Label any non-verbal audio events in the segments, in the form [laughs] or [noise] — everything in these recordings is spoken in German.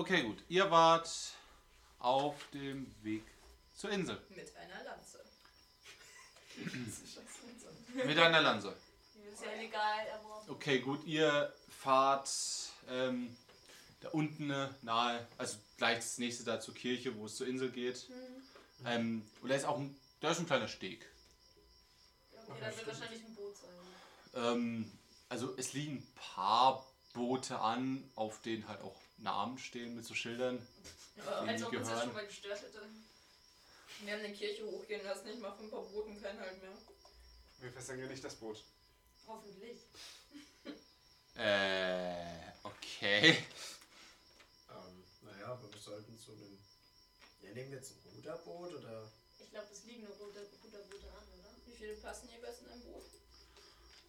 Okay, gut. Ihr wart auf dem Weg zur Insel. Mit einer Lanze. [clears throat] Mit einer Lanze. Ist ja legal, aber. Okay, gut. Ihr fahrt ähm, da unten äh, nahe, also gleich das nächste da zur Kirche, wo es zur Insel geht. Ähm, und da ist auch ein, da ist ein kleiner Steg. Okay, da wird wahrscheinlich ein Boot sein. Ähm, also es liegen ein paar Boote an, auf denen halt auch Namen stehen mit so Schildern. Ja, als ob uns das schon mal gestört hätte. Wir haben eine Kirche hochgehen lassen, ich mache ein paar Broten kein Halt mehr. Wir versenken nicht das Boot. Hoffentlich. [laughs] Äh, okay. Ähm, naja, aber wir sollten zu einem. Ja, nehmen wir jetzt ein Ruderboot oder. Ich glaube, es liegen nur gute, gute Boote an, oder? Wie viele passen jeweils in ein Boot?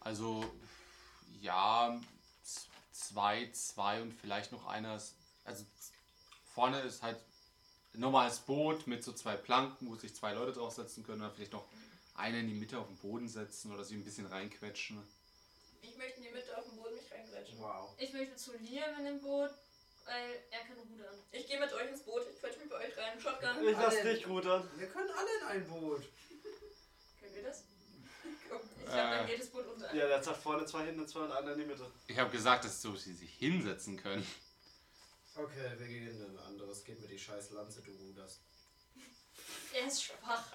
Also, ja, zwei, zwei und vielleicht noch einer. ist- Also, vorne ist halt ein normales Boot mit so zwei Planken, wo sich zwei Leute draufsetzen können. Oder vielleicht noch einer in die Mitte auf den Boden setzen oder sie ein bisschen reinquetschen. Ich möchte in die Mitte auf dem Boden mich reingrätschen. Wow. Ich möchte zu Liam in dem Boot, weil er kann rudern. Ich gehe mit euch ins Boot, ich quetsche mich bei euch rein. Shotgun. Ich lass Alle. dich rudern. Wir können alle in ein Boot. Können wir das? Ich glaube, dann Äh. geht das Boot unter. Ja, der sagt vorne zwei hinten zwei und einer in die Mitte. Ich habe gesagt, dass so sie sich hinsetzen können. Okay, wir gehen in ein anderes. Gib mir die scheiß Lanze, du ruderst. [laughs] Er ist schwach.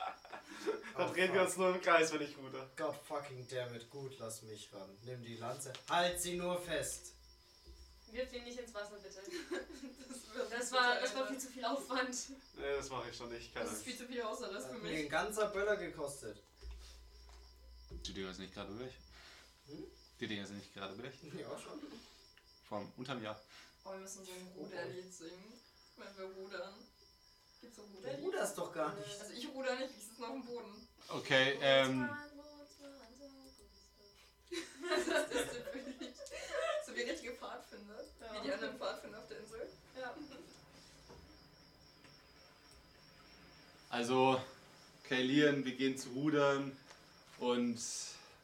Dann Oh, drehen wir uns nur im Kreis, wenn ich ruder. God fucking damn it. Gut, lass mich ran. Nimm die Lanze. Halt sie nur fest. Wirf ihn nicht ins Wasser, bitte. [laughs] Das, Das war, das war viel zu viel Aufwand. Nee, das mache ich schon nicht. Keine Das ist Angst. viel zu viel Hausarrest Hat für mir mich. ein ganzer Böller gekostet. Die Dinger sind nicht gerade durch. Hm? Die Dinger sind nicht gerade durch. Ja, schon. Vom unterm Jahr. Oh, wir müssen so ein Ruderlied singen, wenn wir rudern. Gibt's so ein Du Ruderlied? ruderst doch gar nicht. Also ich ruder nicht, ich sitze noch am Boden. Okay, ähm. Was ist das denn für ein Lied? So wie richtige Pfadfinder. Ja. Wie die anderen Pfadfinder auf der Insel. Ja. Also, okay, Lian, wir gehen zu rudern und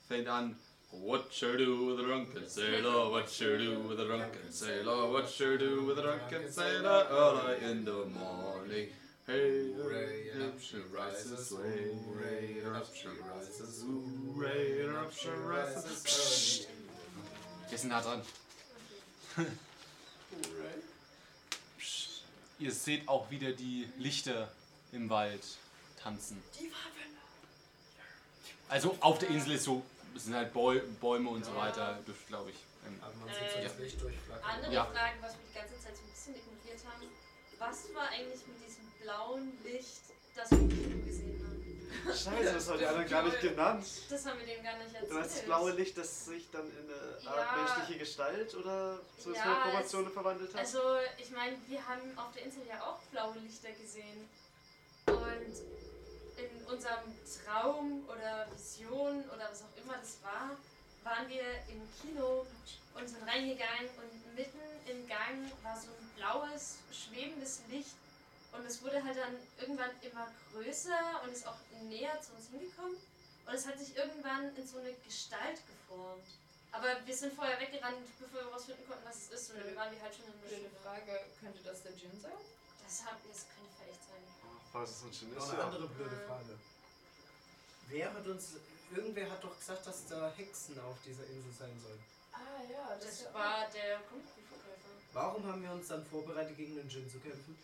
fängt an. What you do with a drunken sailor? What you do with a drunken sailor? What you do with a drunken sailor? Early in the morning. Hey, hooray, and up she rises, hooray, and up she rises, hooray, and up she rises. Psst. Wir sind nah dran. Ihr seht auch wieder die Lichter im Wald tanzen. Die. Also auf der Insel ist so, es sind halt Bäu Bäume und so weiter, das glaube ich. ähm, Aber man sieht so Äh, das Licht durchflackern. Andere Ja. Frage, was wir die ganze Zeit so ein bisschen ignoriert haben. Was war eigentlich mit diesem blauen Licht, das wir im gesehen haben? Scheiße, das haben die anderen gar nicht genannt. Das haben wir denen gar nicht erzählt. Du meinst das blaue Licht, das sich dann in eine Art Ja. menschliche Gestalt oder so Ja, Proportionen verwandelt hat? Also, ich meine, wir haben auf der Insel ja auch blaue Lichter gesehen. Und in unserem Traum oder Vision oder was auch immer das war, waren wir im Kino und sind reingegangen und mitten im Gang war so ein blaues, schwebendes Licht. Und es wurde halt dann irgendwann immer größer und ist auch näher zu uns hingekommen. Und es hat sich irgendwann in so eine Gestalt geformt. Aber wir sind vorher weggerannt, bevor wir rausfinden konnten, was es ist. Und dann waren wir halt schon in der Schule. Frage, könnte das der Djinn sein? Das, hat, das könnte vielleicht sein. Falls es ein Gin Noch ist, eine ja. andere blöde Frage. Wer hat uns. Irgendwer hat doch gesagt, dass da Hexen auf dieser Insel sein sollen. Ah ja, Das war der Grundbuchverkäufer. Warum haben wir uns dann vorbereitet, gegen den Djinn zu kämpfen?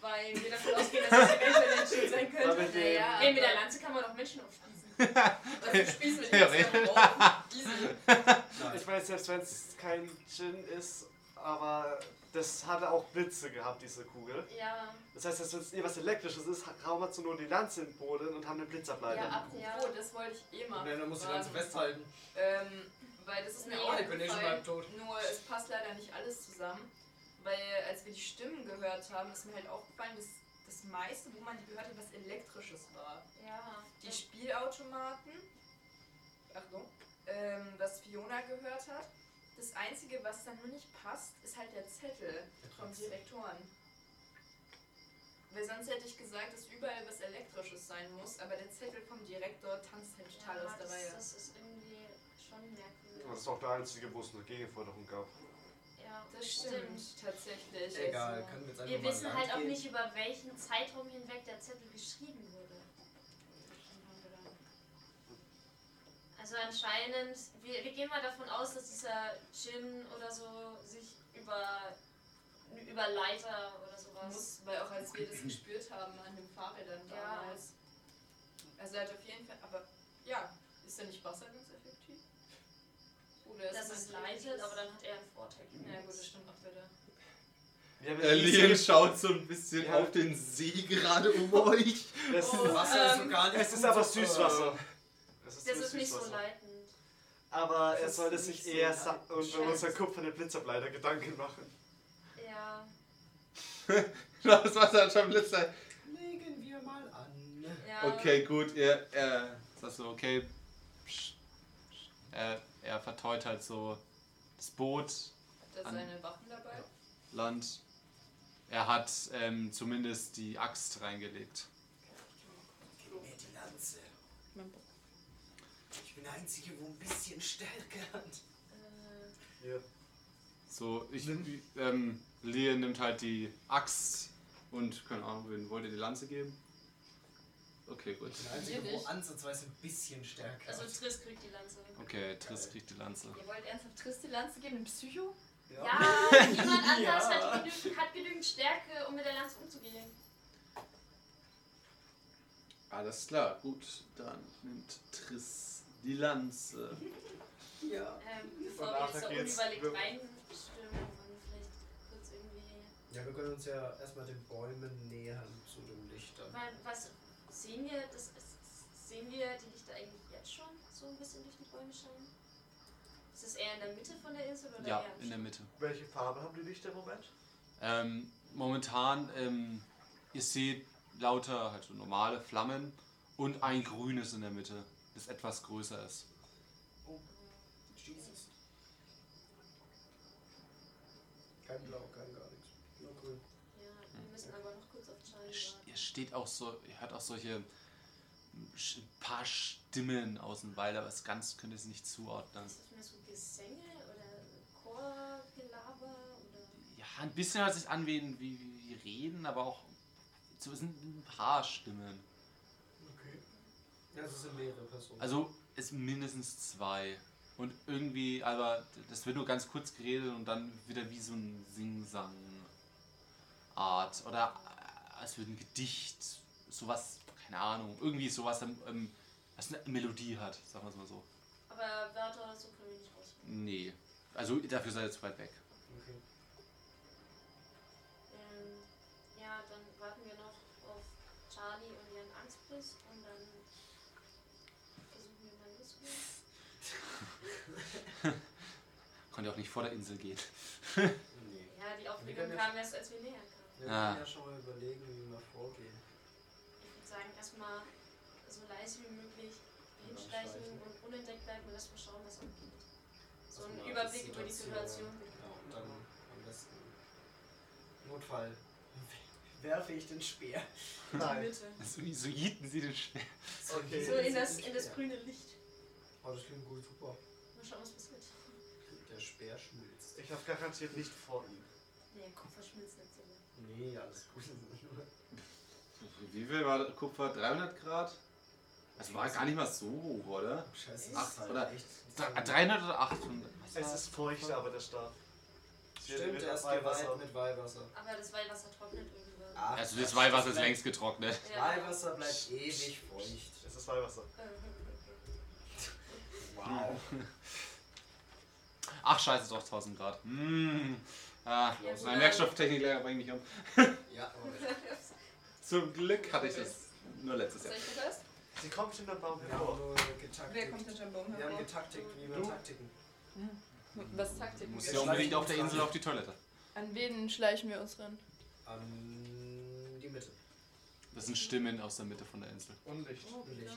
Weil wir davon ausgehen, dass es eventuell ein Schild sein [laughs] könnte. Ja, Hey, mit der Lanze kann man auch Menschen aufspießen. [laughs] Also Spieß mit Ja, Hexen. [laughs] Ich meine, selbst wenn es kein Gin ist, aber das hatte auch Blitze gehabt, diese Kugel. Ja. Das heißt, dass wenn es eh was Elektrisches ist, rauben wir nur die Lanze in den Boden und haben einen Blitzableiter. Ja, apropos, Ja. das wollte ich eh mal. Nein, dann musst du fragen. ganz festhalten. Ähm, weil das ist mir Nee, auch ich bin eh schon halb tot. Nur es passt leider nicht alles zusammen. Weil als wir die Stimmen gehört haben, ist mir halt aufgefallen, dass das meiste, wo man die gehört hat, was Elektrisches war. Ja. Die Spielautomaten, Achtung, ähm, was Fiona gehört hat. Das Einzige, was dann nur nicht passt, ist halt der Zettel vom Direktoren. Weil sonst hätte ich gesagt, dass überall was Elektrisches sein muss, aber der Zettel vom Direktor tanzt halt total ja, aus der das, Reihe. das ist irgendwie schon merkwürdig. Das ist auch der einzige, wo es eine Gegenforderung gab. Ja. Das stimmt, tatsächlich. Egal, Also, können wir jetzt einfach Wir mal wissen halt auch nicht, über welchen Zeitraum hinweg der Zettel geschrieben wurde. Also anscheinend, wir, wir gehen mal davon aus, dass dieser Djinn oder so sich über, über Leiter oder sowas. muss, weil auch als wir das [clears throat] gespürt haben an den Fahrrädern Ja. damals. Also er hat auf jeden Fall, aber ja, ist er nicht Wasser ganz effektiv? Oder ist Das es ist ein leitet, aber dann hat er einen Vorteil. Ja gut, das stimmt auch wieder. Wir haben Äh, schaut so ein bisschen Ja. auf den See gerade um euch. Das ist, Oh, Wasser ist so Ähm, gar nicht es ist aber Süßwasser. Es Das nur ist nicht so leitend. Aber er Das sollte ist sich nicht so eher bei Scheiße. unserer kupferne Blitzableiter Gedanken machen. Ja. Das war dann schon Blitzer. Legen wir mal an. ja. Okay, gut, er, er sagst du, okay. psch, psch. Er, er verteut halt so das Boot, Hat er An- seine Waffen dabei? Land. Er hat ähm, zumindest die Axt reingelegt. Gib mir die Lanze. Ich bin der Einzige, wo ein bisschen Stärke hat. Äh, Hier. So, ich, ähm, Leon nimmt halt die Axt und, keine Ahnung, wen wollt ihr die Lanze geben? Okay, gut. Der Einzige, wo ansatzweise ein bisschen Stärke also. Triss kriegt die Lanze. Okay, Triss kriegt die Lanze. Ihr wollt ernsthaft Triss die Lanze geben, den Psycho? Ja, [laughs] jemand anders Ja. hat, genügend, hat genügend Stärke, um mit der Lanze umzugehen. Alles klar, gut. Dann nimmt Triss die Lanze. Ja. Ähm, bevor wir jetzt da geht's unüberlegt reinstürmen, wollen wir vielleicht kurz irgendwie. Ja, wir können uns ja erstmal den Bäumen nähern zu den Lichtern. Weil, was sehen wir? Das ist, sehen wir die Lichter eigentlich jetzt schon so ein bisschen durch die Bäume scheinen? Ist es eher in der Mitte von der Insel oder Ja, in der Mitte. Welche Farbe haben die Lichter im Moment? Ähm, momentan, ähm, ihr seht lauter, halt so normale Flammen und ein grünes in der Mitte, das etwas größer ist. Jesus. Kein Blau, kein gar nichts. Nur grün. Ja, wir müssen aber noch kurz auf Charlie. Ihr steht auch so, ihr hört auch solche sch- paar Stimmen aus dem Wald, aber es ganz könnt ihr es nicht zuordnen. Ist das mehr so Gesänge oder Chorgelaber oder. Ja, ein bisschen hört sich an wie, wie, wie Reden, aber auch so es sind ein paar Stimmen. Es sind mehrere Personen. Also es sind mindestens zwei. Und irgendwie, aber das wird nur ganz kurz geredet und dann wieder wie so ein Sing-Sang-Art. Oder äh, als würde ein Gedicht, sowas, keine Ahnung, irgendwie sowas, ähm, ähm, was eine Melodie hat, sagen wir es mal so. Aber Wörter so können wir nicht ausführen. Nee. Also dafür seid ihr zu weit weg. okay. Ähm, ja, dann warten wir noch auf Charlie und ihren Angstbiss und dann versuchen wir mal loszugehen. [laughs] Konnte auch nicht vor der Insel gehen. Nee. Ja, die Aufregung kam erst, als wir näher kamen. Wir Ah. können ja schon mal überlegen, wie wir vorgehen. Ich würde sagen, erstmal so leise wie möglich hinschleichen schleichen. und unentdeckt bleiben und erstmal schauen, was abgeht. So Also einen Überblick über die Situation. Ja, und dann am besten Notfall [laughs] werfe ich den Speer. Nein. Mitte. Also, so jieten sie den Schwer. Okay. So in das, [laughs] in das grüne Licht. Oh, das klingt gut, super. Mal schauen, was passiert. Der Speer schmilzt. Ich habe garantiert nicht vor ihm. Nee, Kupfer schmilzt nicht so. Nee, alles gut. Wie viel war das? Kupfer? 300 Grad? Das war gar nicht mal so hoch, oder? Scheiße, Ach, ist halt oder- echt. Dr- 300 oder 800? Was Es ist das? feucht, aber der Stab. Stimmt, er ist Weihwasser. geweiht mit Weihwasser. Aber das Weihwasser trocknet irgendwann. Ach, Also das Quatsch, Weihwasser ist längst getrocknet. Ja. Weihwasser bleibt ewig feucht. Es ist Weihwasser. [laughs] Wow. [laughs] Ach scheiße, doch 1000 Grad. Mm. Ah, Ja, mein Werkstofftechniklehrer bringt mich um. [laughs] Ja, aber [laughs] Zum Glück hatte ich das nur letztes Jahr. Sie kommt hinter Baum hervor. Wer kommt hinter Baum Wir haben hervor? getaktigt, wie wir Du? taktiken. Was Taktik? Du musst Wir ja unbedingt auf der Insel auf die Toilette. An wen schleichen wir uns ran? An die Mitte. Das sind Stimmen aus der Mitte von der Insel. Und Licht. Oh, Licht. ja.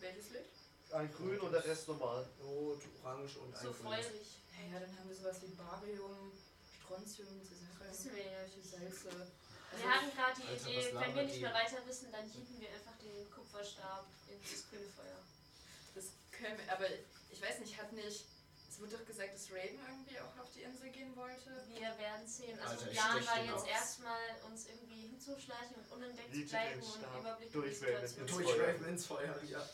Welches Licht? Ein grün und der Rest normal. Rot, orange und ein So feurig. Ja, ja, dann haben wir sowas wie Barium, Strontium, Wissen wir ja. Salze. Wir hatten gerade die Alter, Idee, was wenn wir nicht mehr weiter wissen, dann hieben wir einfach den Kupferstab in das grüne Feuer. Das können wir, aber ich weiß nicht, hat nicht, es wurde doch gesagt, dass Raven irgendwie auch auf die Insel gehen wollte. Wir werden sehen. Also Alter, Plan war jetzt erstmal, uns irgendwie hinzuschleichen und unentdeckt zu bleiben und Überblick durch über die Raven Situation ins zu Durch. Raven ins Feuer, ja.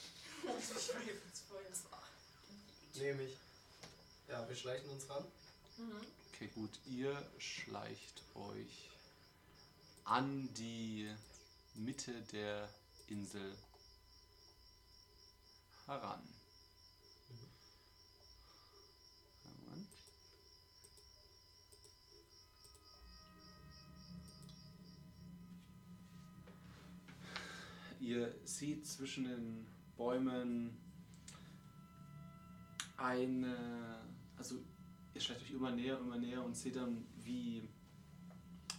Nehme ich. Ja, wir schleichen uns ran. Mhm. Okay, gut. Ihr schleicht euch an die Mitte der Insel heran. Ihr seht zwischen den Bäumen eine, also ihr schleicht euch immer näher, immer näher und seht dann, wie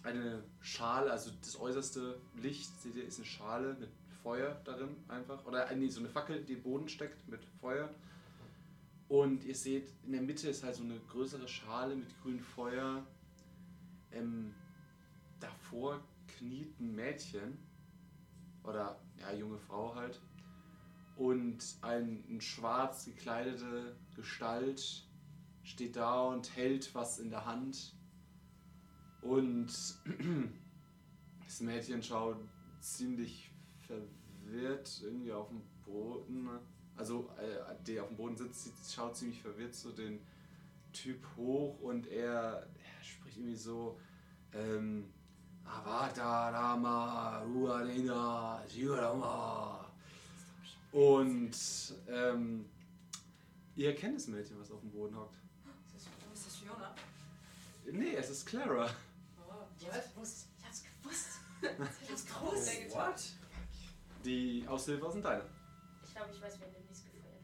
eine Schale, also das äußerste Licht, seht ihr, ist eine Schale mit Feuer darin einfach. Oder äh, nee, so eine Fackel, die im Boden steckt mit Feuer. Und ihr seht, in der Mitte ist halt so eine größere Schale mit grünem Feuer. Ähm, davor kniet ein Mädchen. Oder ja, junge Frau halt. Und ein, ein schwarz gekleidete Gestalt steht da und hält was in der Hand. Und [clears throat] das Mädchen schaut ziemlich verwirrt irgendwie auf dem Boden. Also, äh, der auf dem Boden sitzt, schaut ziemlich verwirrt so den Typ hoch und er, er spricht irgendwie so: ähm, Avata Rama Ruadina Shirama. Und ähm, ihr kennt das Mädchen, was auf dem Boden hockt. Ist das, ist das Fiona? Nee, es ist Clara. Oh, Ich hab's gewusst. Ich hab's gewusst. [laughs] Ich hab's groß Oh, what? Die Aushilfe sind deine. Ich glaube, ich weiß, wer demnächst gefeuert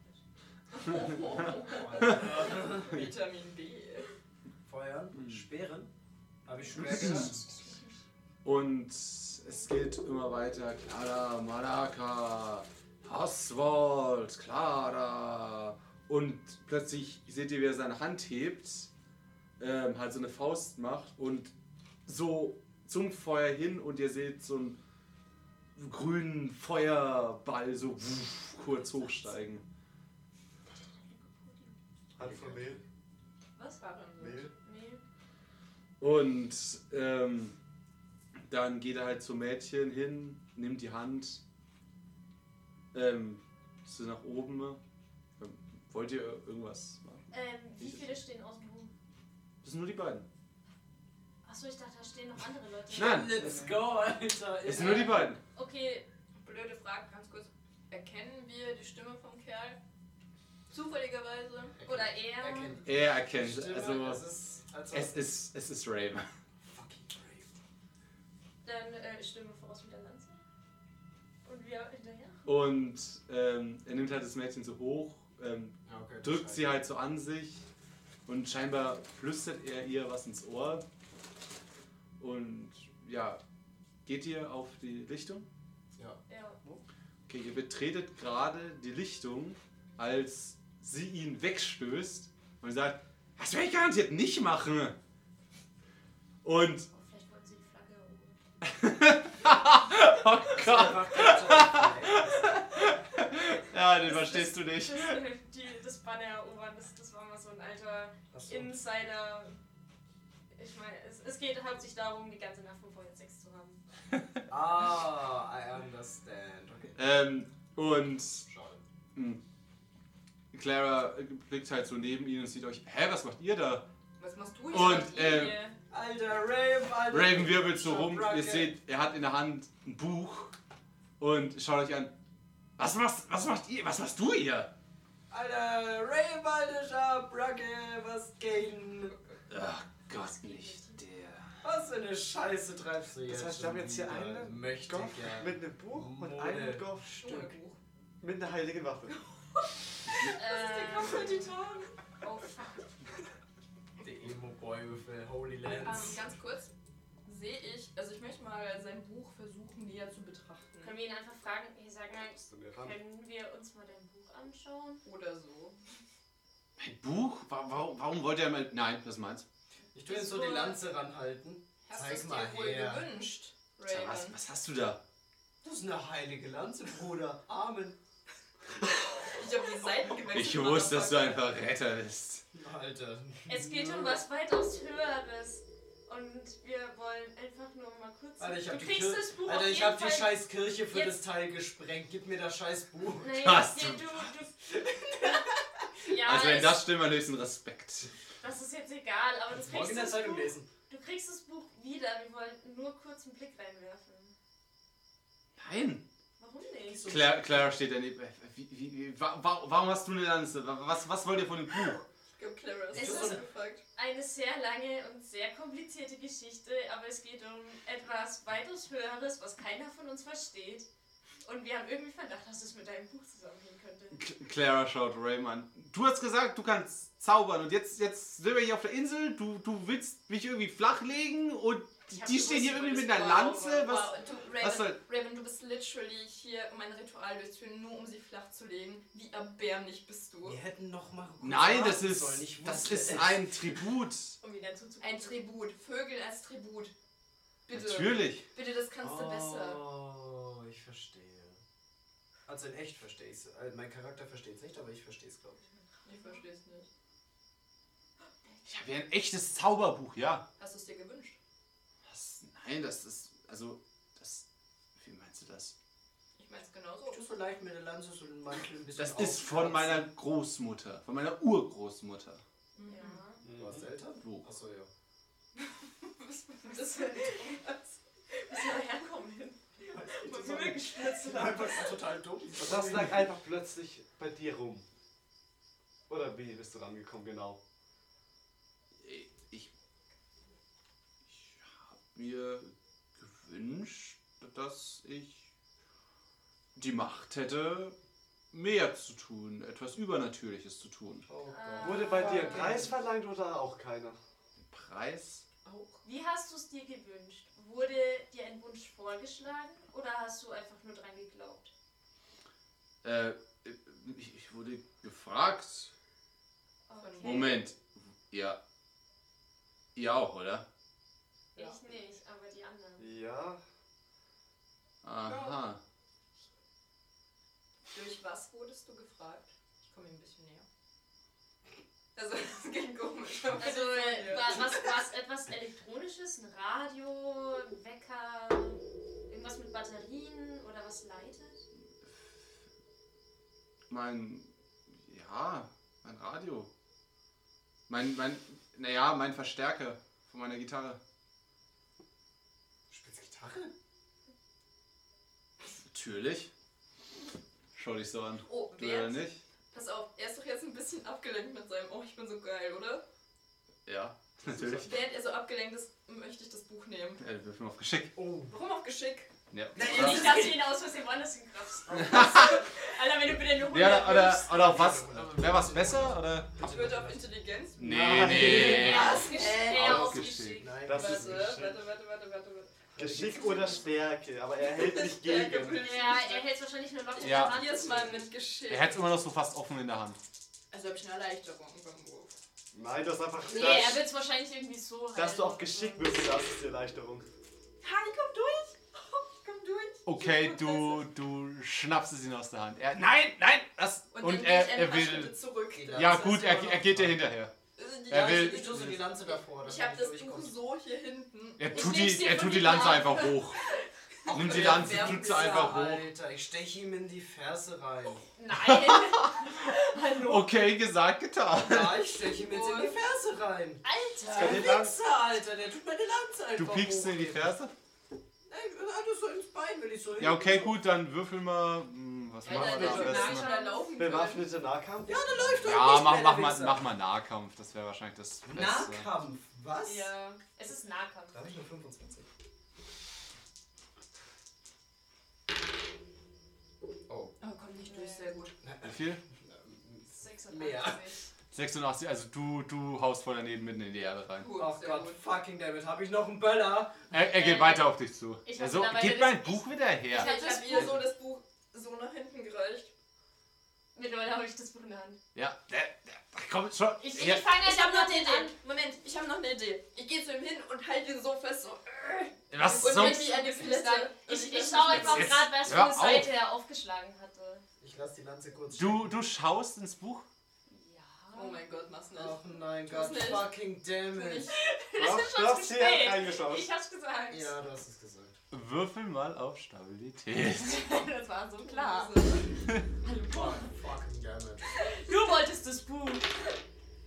wird. [laughs] Vitamin B. Feuern, Mhm. Speeren. Habe ich schwer [laughs] gehört. Und es geht immer weiter. Clara, Malaka, Oswald, Clara. Und plötzlich seht ihr, wie er seine Hand hebt, ähm, halt so eine Faust macht und so zum Feuer hin und ihr seht so einen grünen Feuerball so wuff, kurz hochsteigen. Hand von Mehl. Was? Mehl. Mehl. Und ähm, dann geht er halt zum Mädchen hin, nimmt die Hand, ähm, so nach oben. Ähm, wollt ihr irgendwas machen? Ähm, wie viele stehen außen rum? Das sind nur die beiden. Achso, ich dachte, da stehen noch andere Leute. Nein, Let's go, Alter. es sind nur die beiden. Okay, Blöde Frage, ganz kurz. Erkennen wir die Stimme vom Kerl? Zufälligerweise? oder er. Erkennt. Er erkennt, Stimme, also es ist, als es ist, es ist Raven. fucking brave. Dann äh, Stimme Und ähm, er nimmt halt das Mädchen so hoch, ähm, Ja, okay, drückt sie halt so an sich und scheinbar flüstert er ihr was ins Ohr. Und ja, geht ihr auf die Lichtung? Ja. Ja. Okay, ihr betretet gerade die Lichtung, als sie ihn wegstößt und sagt, das werde ich garantiert nicht machen. Und, Oh, vielleicht wollten sie die Flagge erobern. [laughs] [laughs] [laughs] oh Gott, ja, den verstehst du nicht. Das, die, das Banner erobern, das, das war mal so ein alter Achso. Insider. Ich meine, es, es geht hauptsächlich darum, die ganze Nacht vom Feuer Sex zu haben. [laughs] Ah, I understand. Okay. Ähm, und Schade. mh, Clara blickt halt so neben ihn und sieht euch, hä, was macht ihr da? Was machst du hier? Und ähm. Alter, Raven, Alter. Raven wirbelt so rum, ihr seht, er hat in der Hand ein Buch und schaut euch an. Was machst, was macht ihr? Was machst du hier? Alter, Raven, alter Schabracke, was geht? Ach Gott, nicht der. Was für eine Scheiße treibst du jetzt? Das heißt, wir haben jetzt hier einen Möchte Goff gern. mit einem Buch und Mode. einem Ohne Goff-Stück mit einer heiligen Waffe. [laughs] Äh, oh fuck. Der Emo-Boy with the Holy Ähm, Lens. ganz kurz. Sehe ich, also ich möchte mal sein Buch versuchen näher zu betrachten. Können wir ihn einfach fragen, hey, sag mal, Bist du mir ran? können wir uns mal dein Buch anschauen? Oder so. Ein Buch? Wa- Warum, warum wollt ihr mal. Nein, das ist meins. Ich tue jetzt so die Lanze ranhalten. Hast Zeig mal dir wohl her. gewünscht, Raven? Was, was hast du da? Das ist eine heilige Lanze, Bruder. Amen. Ich hab die Seiten gewechselt. Ich wusste, dass du ein Verräter bist. Alter. Es geht um was weitaus Höheres. Und wir wollen einfach nur mal kurz. Alter, ich hab du die, kriegst Kir das Buch Alter, ich jeden hab die scheiß Kirche für das Teil gesprengt. Gib mir das scheiß Buch. Nee, [laughs] Hast dir- du. du, du [laughs] ja, Also wenn das stimmt, dann höchsten Respekt. Das ist jetzt egal, aber du kriegst das Zeitung Buch. lesen. Du kriegst das Buch wieder. Wir wollen nur kurz einen Blick reinwerfen. Nein. Warum nicht? Clara, Clara steht daneben. Wie, wie, wie, wa, wa, warum hast du eine Lanze? Wa- Was, was wollt ihr von dem Buch? Ich glaube, Clara ist Es das ist- gefragt. Eine sehr lange und sehr komplizierte Geschichte, aber es geht um etwas weitaus Höheres, was keiner von uns versteht. Und wir haben irgendwie Verdacht, dass es mit deinem Buch zusammenhängen könnte. K- Clara schaut Ray an. Du hast gesagt, du kannst zaubern und jetzt, jetzt sind wir hier auf der Insel. Du, du willst mich irgendwie flachlegen und Die stehen hier irgendwie mit einer Lanze. wow, Was? Du, Raven, was soll- Raven, du bist literally hier, um ein Ritual durchzuführen, nur um sie flach zu legen. Wie erbärmlich bist du. Wir hätten noch mal. Nein, das warten sollen. ist, Ich das ist ein Tribut. Um wieder. Ein Tribut. Vögel als Tribut. Bitte. Natürlich. Bitte, das kannst du besser. Oh, ich verstehe. Also in echt verstehe ich es. mein Charakter versteht es nicht, aber ich verstehe es, glaube ich. Ich verstehe es nicht. Ich habe ja ein echtes Zauberbuch, ja. Hast du es dir gewünscht? Was? Nein, das ist, also, das, wie meinst du das? Ich meine es genauso. Ich tue so leicht mit der Lanze so den Mantel ein bisschen Das ist von aufkratzen. meiner Großmutter, von meiner Urgroßmutter. Mhm. Ja. Du hast Eltern? Du. Achso, ja. Was was ist denn das? Wo soll er herkommen hin? Das Wo wir gestürzt einfach total dumm. Und das lag einfach plötzlich bei dir rum. Oder wie bist du rangekommen, genau? Ich, ich habe mir gewünscht, dass ich die Macht hätte, mehr zu tun, etwas Übernatürliches zu tun. Oh Gott. Ah. Wurde bei dir ein Preis verlangt oder auch keiner? Preis? Auch. Wie hast du es dir gewünscht? Wurde dir ein Wunsch vorgeschlagen oder hast du einfach nur dran geglaubt? Äh, ich, ich wurde gefragt. Okay. Moment. Ja. Ihr auch, oder? Ich nicht, aber die anderen. Ja. Aha. Durch was wurdest du gefragt? Ich komme ihm ein bisschen näher. Also, [laughs] es ging komisch. Also, war was, was etwas Elektronisches? Ein Radio, ein Wecker, irgendwas mit Batterien oder was leitet? Mein. Ja, mein Radio. Mein, mein. Naja, mein Verstärker von meiner Gitarre. Gitarre? Natürlich. Schau dich so an. Oh, Du oder nicht? pass auf, er ist doch jetzt ein bisschen abgelenkt mit seinem Oh, ich bin so geil, oder? Ja, natürlich. Während er so abgelenkt ist, möchte ich das Buch nehmen. Ja, wir würfeln auf Geschick. Oh. Warum auf Geschick? Ja. Nicht, dass du ihn aus Versehen woanders hinkratzt. Alter, wenn du bitte nur 100 Ja, oder, oder auf was? Wäre was besser? Oder? Ich würde auf Intelligenz. Nee, nee. Eher auf Geschick. Eher auf Ausgeschickt. Geschick. Nein, Das Warte, ist warte, warte, warte, warte, warte. Geschick oder Stärke, aber er hält nicht gegen. Ja, er hält es wahrscheinlich nur locker Ja. in der Hand. Probier's mal mit Geschick. Er hat es immer noch so fast offen in der Hand. Also hab ich eine Erleichterung beim Wurf. Nein, das ist einfach. Nee, das, er wird es wahrscheinlich irgendwie so dass du halten. auf Geschick würfelst, das ist die Erleichterung. Ha, ich komm durch! Ich [laughs] komm durch! Okay, du, du schnappst es ihn aus der Hand. Er, nein, nein, das. Und, Und, er, er will. zurück. Ja, gut, er, er geht dir hinterher. Er will- ich, tue so die Lanze davor. ich damit hab du das Buch so hier hinten. Er tut die, er tut die Lanze einfach hoch. [laughs] Nimmt die Lanze, tut sie einfach hoch. Alter, ich steche ihm in die Ferse rein. Nein! [laughs] Hallo! Okay, gesagt, getan. Ja, ich steche ihm jetzt in die Ferse rein. Alter! Der Lanze- Wichser, Alter, der tut meine Lanze einfach Du piekst in die. Ferse? Ey, Alter, so ins Bein will ich so hin. Ja, okay, gut, dann würfel mal. hm, Was machen wir da am besten? Bewaffnete Nahkampf? Ja, der läuft doch Ja, nicht mach, mehr, mach, mal, mach mal Nahkampf, das wäre wahrscheinlich das Beste. Nahkampf, was? Ja. Es ist Nahkampf. Da habe ich nur 25. Oh. Oh, komm nicht durch, sehr gut. Wie viel? 86. Mehr. 86, also du, du haust voll daneben mitten in die Erde rein. Gut, Oh Gott, gut. fucking David, habe ich noch einen Böller? Er, er geht Äh, weiter auf dich zu. ich hab so, mittlerweile gib mein Buch wieder Ich her. hab, hab ich das hab ihr Buch- so das Buch so nach hinten gereicht. Mittlerweile habe ich das Buch in der Hand. Ja, der, der, komm schon. Ich, ich Ja, fange Ich jetzt hab noch an eine den an. Idee. Moment, ich hab noch eine Idee. Ich gehe zu ihm hin und halte ihn so fest, so. was Und sonst? wenn die eine Skelette. Ich, ich lass schaue mich einfach gerade, was für eine Seite er aufgeschlagen hatte. Ich lasse die Lanze kurz Du, du schaust ins Buch? Oh mein Gott, mach's nicht. Ach nein, Gott, fucking damn it. Doch, ist du schon hast zu spät. Ich hab's gesagt. Ja, du hast es gesagt. Würfel mal auf Stabilität. [laughs] das war so klar. Fuck, fucking it. Du wolltest das Buch.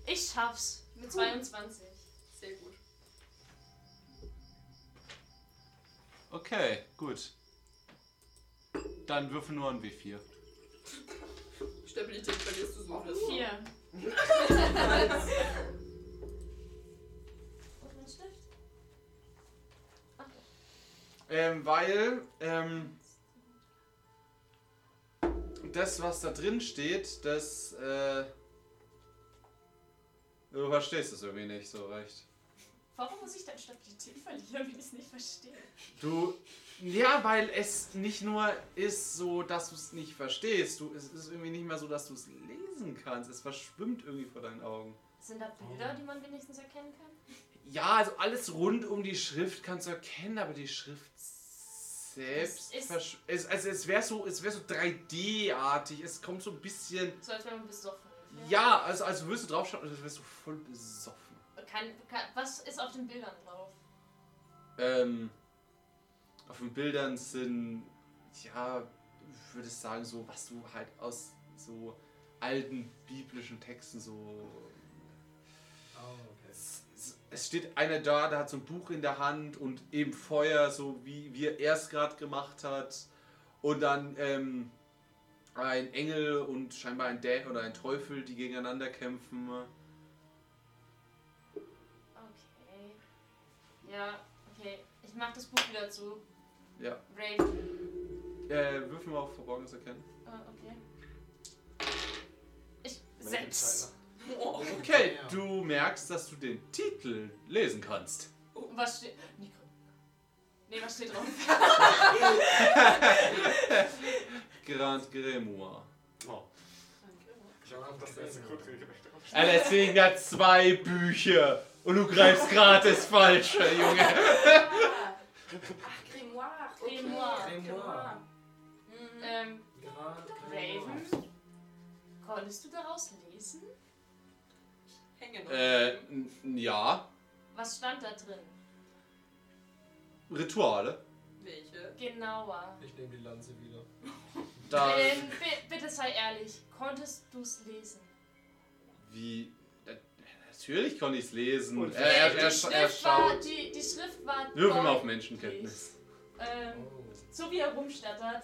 Ich schaff's. Mit 22. Sehr gut. Okay, gut. Dann würfel nur ein W4. Stabilität verlierst du so viel. Vier. [laughs] Ähm, weil ähm, das, was da drin steht, das äh, du verstehst es irgendwie nicht so recht. Warum muss ich dann Stabilität verlieren, wenn ich es nicht verstehe? Du, ja, weil es nicht nur ist so, dass du es nicht verstehst. Du, es ist irgendwie nicht mehr so, dass du es lesen kannst. Es verschwimmt irgendwie vor deinen Augen. Sind da Bilder, die man wenigstens erkennen kann? Ja, also alles rund um die Schrift kannst du erkennen, aber die Schrift selbst, Es ist- es, also es wäre so, es wäre so 3D-artig. Es kommt so ein bisschen, So als wäre man besoffen. ungefähr. ja, also als würdest du draufschauen, als wärst du voll besoffen. Kann, kann, was ist auf den Bildern drauf? Ähm, auf den Bildern sind, ja, ich würde sagen, so, was du halt aus so alten biblischen Texten so. Oh. Es, steht einer da, der hat so ein Buch in der Hand und eben Feuer, so wie, wie er es gerade gemacht hat. Und dann ähm, ein Engel und scheinbar ein Dä oder ein Teufel, die gegeneinander kämpfen. Okay. Ja, okay. Ich mach das Buch wieder zu. Ja. Raven. Äh, würfen wir auf Verborgenes erkennen. Ah, okay. Ich. Sechs. Oh. Okay, Ja. du merkst, dass du den Titel lesen kannst. Oh, was steht. Nee, was steht drauf? [laughs] Grand Grimoire. Oh, ich habe das erste gut gekriegt. Alter, deswegen hat zwei Bücher und du greifst gerade das Falsche, Junge. Ach, Grimoire. Grimoire. Grimoire. Mhm. ähm, Raven. Konntest du daraus lesen? Hängen. Äh, ja. Was stand da drin? Rituale. Welche? Genauer. Ich nehme die Lanze wieder. [laughs] Da. Ähm, bi- bitte sei ehrlich. Konntest du es lesen? Wie. äh, Natürlich konnte ich es lesen. Und- Er, er, die, er, er Schrift war, die, die Schrift war. Würfel mal auf. Menschenkenntnis. Ähm, Oh. so wie er rumstattert.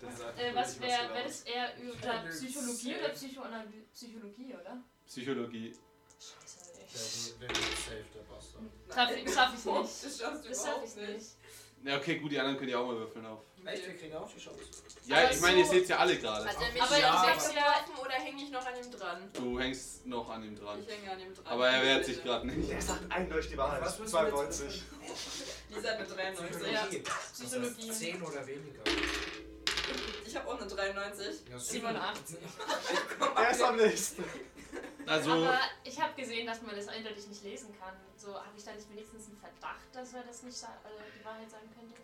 Das sagt Äh, was wäre wär das eher über Psychologie oder Psychoanalyse? Psychologie, oder? Psychologie. Der, ich. der wird safe, der Bastard. Schaff, ich- schaff ich nicht. Das schaffst du Das schaff ich nicht. Ja, okay, gut, die anderen können ja auch mal würfeln auf. Echt, wir kriegen auch die Chance. Ja, Aber ich meine, ihr so- seht ja alle gerade. Hat er mich Aber ja, ich hab's ja- weggeworfen oder hänge ich noch an ihm dran? Du hängst noch an ihm dran. Ich hänge an ihm dran. Aber er wehrt sich gerade nicht. Der sagt eindeutig die Wahrheit. Was müssen wir jetzt 92. Lisa mit 93. Ja. Psychologie. Psychologie. Das heißt 10 oder weniger. Ich habe auch eine 93. Ja, 87. Er ist am nächsten. [laughs] Also, Aber ich habe gesehen, dass man das eindeutig nicht lesen kann. So habe ich da nicht wenigstens einen Verdacht, dass er das nicht äh, die Wahrheit sagen könnte.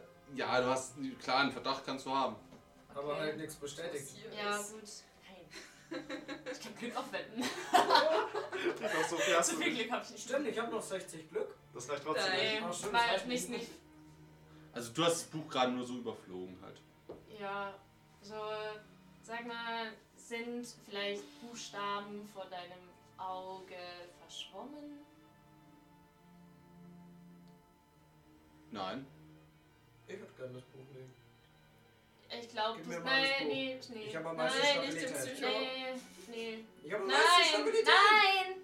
äh, ja, du hast klar einen Verdacht kannst du haben. Aber halt nichts bestätigt. Ja, ist. gut. Nein. Ich kann Glück aufwetten. Ich so viel So viel. Glück habe ich nicht. Stimmt, ich habe noch 60 Glück. Das reicht trotzdem Nein. nicht. Nee, Ach, stimmt, das nicht, nicht. nicht. Also du hast das Buch gerade nur so überflogen halt. Ja, so, sag mal, sind vielleicht Buchstaben vor deinem Auge verschwommen? Nein. Ich hätte gerne das Buch nehmen. Ich glaube, Gib mir mal das Nein, Buch. nee, nee. Ich hab am meisten nein, nicht im Stabilität. Psycho. nee, nee. Ich habe am meisten Nein, Stabilität. nein,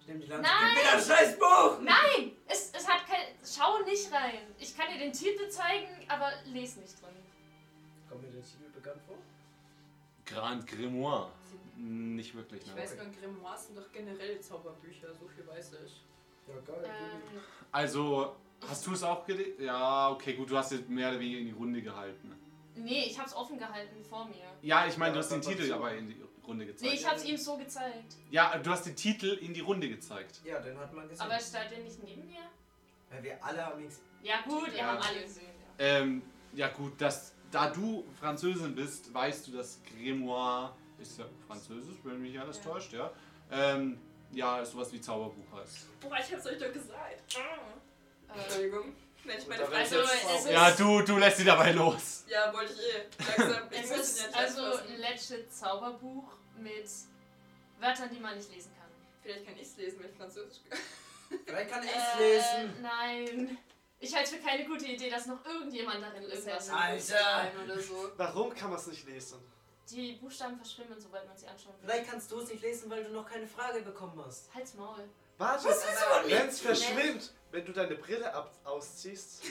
Ich nehme die Lanze. Nein. Gib mir das scheiß Buch! nein! Es, es hat kein. Schau nicht rein. Ich kann dir den Titel zeigen, aber les nicht drin. Kommt mir der Titel bekannt vor? Grand Grimoire. Nicht wirklich, Ich ne? weiß nur, Grimoires sind doch generell Zauberbücher, so viel weiß ich. Ja, geil. Ähm, Also, hast du es auch gelesen? Ja, okay, gut, du hast es mehr oder weniger in die Runde gehalten. nee, ich hab's offen gehalten vor mir. Ja, ich meine, Ja, du hast den das war Titel so. aber in die Runde Nee, gezeigt. ich hab's ihm so gezeigt. Ja, du hast den Titel in die Runde gezeigt. Ja, den hat man gesehen. Aber stand der nicht neben mir? Weil wir alle haben ihn gesehen. Ja, gut, ihr Ja. habt alle gesehen. Ja. Ähm, ja gut, dass da du Französin bist, weißt du, dass Grimoire ist ja französisch, wenn mich alles Ja. täuscht, ja. Ähm, ja, sowas wie Zauberbuch heißt. Boah, ich hab's euch doch gesagt. Äh, Entschuldigung. Wenn ich meine Frage Also, ist- Ja, du, du lässt sie dabei los. Ja, wollte ich eh. Langsam. Ich Es muss ihn ist jetzt also ein legit Zauberbuch mit Wörtern, die man nicht lesen kann. Vielleicht kann ich's lesen, wenn ich Französisch kann. Vielleicht kann ich's Äh, lesen. [laughs] Nein. Ich halte es für keine gute Idee, dass noch irgendjemand darin irgendwas. Alter. oder so. Warum kann man es nicht lesen? Die Buchstaben verschwimmen, sobald man sie anschaut. Vielleicht kannst du es nicht lesen, weil du noch keine Frage bekommen hast. Halt's Maul. Warte, Aber- wenn es verschwimmt, wenn du deine Brille ab ausziehst.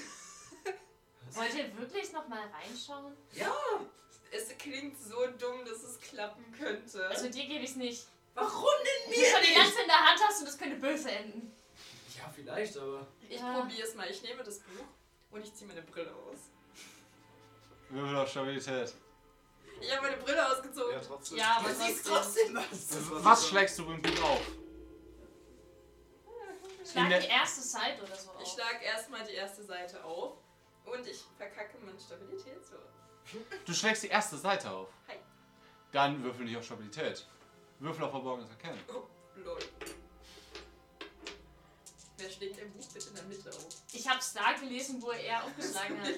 Wollt ihr wirklich noch mal reinschauen? Es klingt so dumm, dass es klappen könnte. Also dir gebe ich es nicht. Warum denn Du mir schon die ganze in der Hand hast und das könnte böse enden. Ja, vielleicht, aber. Ich Ja. probier's mal. Ich nehme das Buch und ich ziehe meine Brille aus. Würfel auf Stabilität. Ich habe meine Brille ausgezogen. Ja, trotzdem. Ja, Du aber siehst trotzdem. trotzdem was. Was schlägst du im Buch auf? Schlag die erste Seite oder so Ich auf. schlag erstmal die erste Seite auf und ich verkacke meine Stabilität so. Du schlägst die erste Seite auf. Hi. Dann würfel nicht auf Stabilität. Würfel auf Verborgenes Erkennen. Oh, lol. Wer schlägt ein Buch bitte in der Mitte auf? Ich hab's da gelesen, wo er aufgeschlagen hat.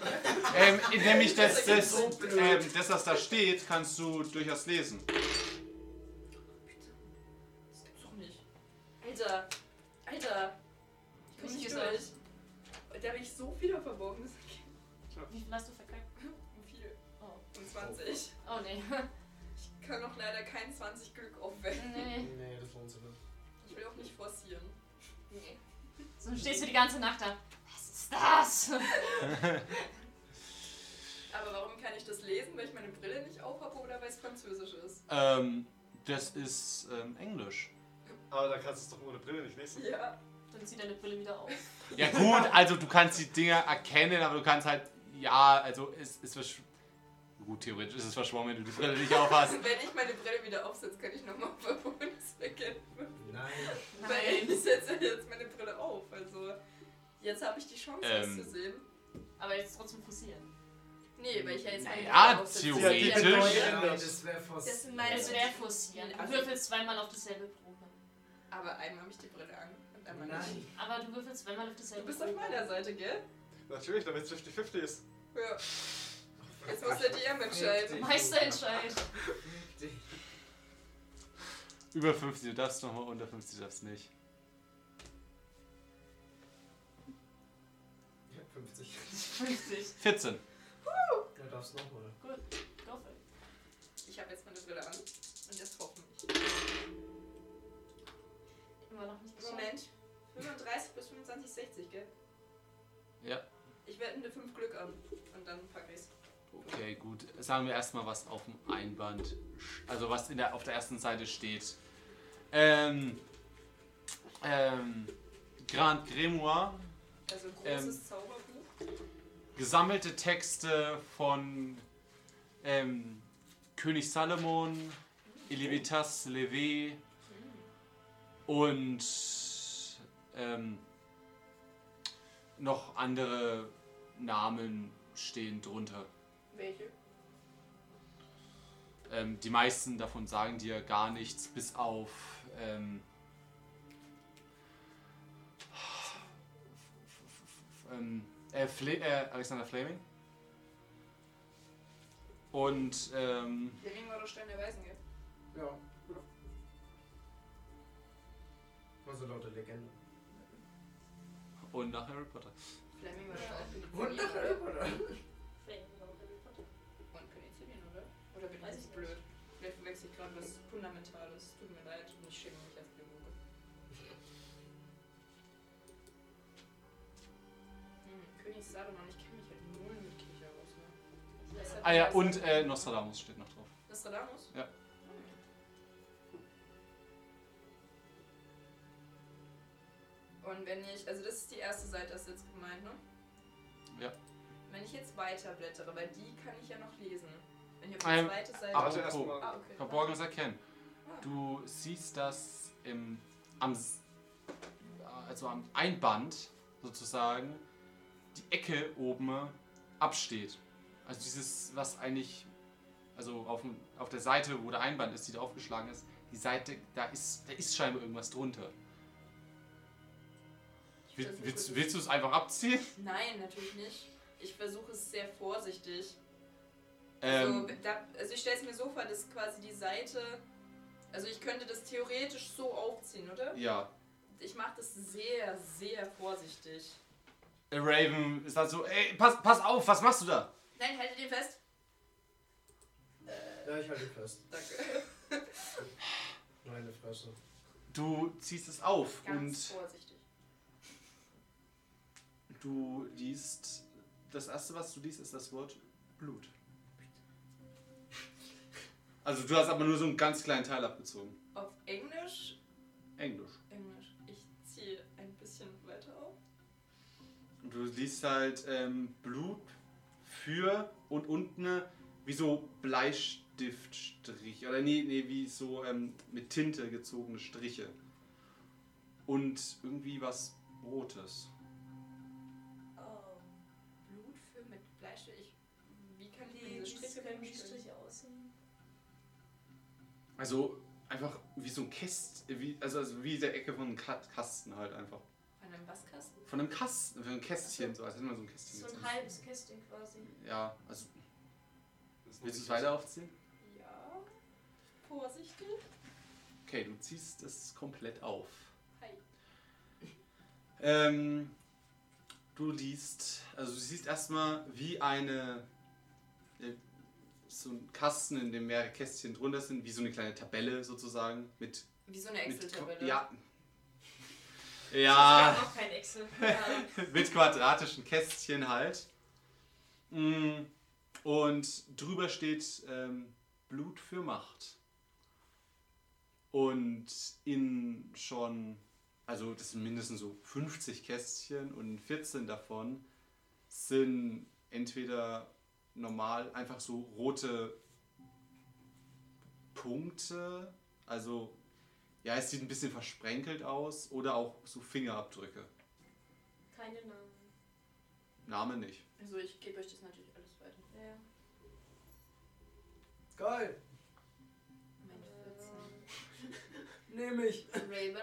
Ähm, nämlich [laughs] das, Das ähm, das, was da steht, kannst du durchaus lesen. Das gibt's doch nicht. Alter, Alter. Ich Ich nicht durch. Da habe ich so viele Verborgenes Wie viel hast du verkackt? [laughs] Viel. Oh, Und 20. oh nee. Ich kann noch leider kein 20 Glück aufwenden. nee. So stehst du die ganze Nacht da. Was ist das? [laughs] Aber warum kann ich das lesen? Weil ich meine Brille nicht aufhabe oder weil es Französisch ist? Ähm, das ist ähm, Englisch. Aber da kannst du es doch ohne Brille nicht lesen. Ja. Dann zieh deine Brille wieder auf. Ja gut, also du kannst die Dinger erkennen, aber du kannst halt, ja, also es ist Gut, theoretisch ist es verschwommen, wenn du die Brille nicht aufhast. [laughs] Wenn ich meine Brille wieder aufsetze, kann ich nochmal Verwundes erkennen. Nein. Weil ich setze jetzt meine Brille auf. Also jetzt habe ich die Chance, Ähm. das zu sehen. Aber jetzt trotzdem forcieren. Nee, weil ich ja jetzt meine Naja, Brille aufsetze. theoretisch. Das Ja, wäre fast. Das wäre forcieren. Du würfelst zweimal auf dieselbe Probe. Aber einmal habe ich die Brille an und einmal nicht. Nein. Aber du würfelst zweimal auf Du dieselbe bist Probe. auf meiner Seite, gell? Natürlich, damit es 50-50 ist. Ja. Jetzt muss der DM entscheiden. Meisterentscheid. Über 50, du darfst nochmal, unter 50 darfst du nicht. Ja, 50. 50. 14. Du darfst nochmal. Gut, go for it. Ich habe jetzt meine Brille an und jetzt hoffentlich. Immer noch nicht geschafft. Moment. 35 bis 25, 60, gell? Ja. Ich werde eine 5 Glück an und dann packe ich's. Okay, gut. Sagen wir erstmal, was auf dem Einband, also was in der, auf der ersten Seite steht. Ähm, ähm, Grand Grimoire, Also Ähm. großes Zauberbuch. gesammelte Texte von ähm, König Salomon, Elivitas Levé und ähm, noch andere Namen stehen drunter. Welche? Ähm, die meisten davon sagen dir gar nichts, bis auf ähm, ähm, äh, Fle äh, Alexander Fleming. Und ähm, Levin war doch Stein der Weisen, gell? Ja. Also lauter Legende. und nach Harry Potter. Fleming war doch auch Wunderbar, oder? Und Salomon, ich kenne mich halt null mit Kirche aus. Ne? Ah ja, und äh, Nostradamus steht noch drauf. Nostradamus? Ja. Hm. Und wenn ich, also das ist die erste Seite, hast du jetzt gemeint, ne? Ja. Wenn ich jetzt weiterblättere, weil die kann ich ja noch lesen. Wenn ich auf die Ähm, zweite Seite. aber- Apropos. erstmal. ah, okay. Verborgenes Erkennen. Ah. Du siehst, dass im, am, also am Einband sozusagen die Ecke oben absteht. Also dieses, was eigentlich, also auf, auf der Seite, wo der Einband ist, die da aufgeschlagen ist, die Seite, da ist, da ist scheinbar irgendwas drunter. Will, willst willst du es einfach abziehen? Nein, natürlich nicht. Ich versuche es sehr vorsichtig. Ähm, also, da, also ich stelle es mir so vor, dass quasi die Seite. Also ich könnte das theoretisch so aufziehen, oder? ja. Ich mache das sehr, sehr vorsichtig. Raven ist halt so, ey, pass, pass auf, was machst du da? Nein, haltet ihn fest. Ja, ich halte fest. Danke. [laughs] Meine Fresse. Du ziehst es auf Ganz und vorsichtig. du liest, das erste, was du liest, ist das Wort Blut. Also du hast aber nur so einen ganz kleinen Teil abgezogen. Auf Englisch. Englisch. Englisch. Du liest halt ähm, Blut für und unten wie so Bleistiftstrich. Oder nee, nee, wie so ähm, mit Tinte gezogene Striche. Und irgendwie was Rotes. Oh. Blut für mit Bleistift. Ich, wie kann diese wie Striche vorstellen? Striche aussehen? Also einfach wie so ein Käst, wie, also, also wie der Ecke von einem Ka- Kasten halt einfach. Von einem Basskasten? Von einem Kasten, von einem Kästchen, so als hätte man so ein Kästchen. So ein gezogen. halbes Kästchen quasi. Ja, also willst du es weiter aufziehen? Ja. Vorsichtig. Okay, du ziehst es komplett auf. Hi. Ähm, du liest, also du siehst erstmal wie eine, äh, so ein Kasten, in dem mehrere Kästchen drunter sind, wie so eine kleine Tabelle sozusagen mit, Wie so eine Excel-Tabelle. ja, ja, hab noch kein Excel. [laughs] Mit quadratischen Kästchen halt. Mm, Und drüber steht ähm, Blut für Macht. Und in schon, also das sind mindestens so 50 Kästchen und 14 davon sind entweder normal einfach so rote Punkte, also ja, es sieht ein bisschen versprenkelt aus oder auch so Fingerabdrücke. Keine Namen. Name nicht. Also ich gebe euch das natürlich alles weiter. Ja. Geil. Meine 14. Nehme ich. Raven,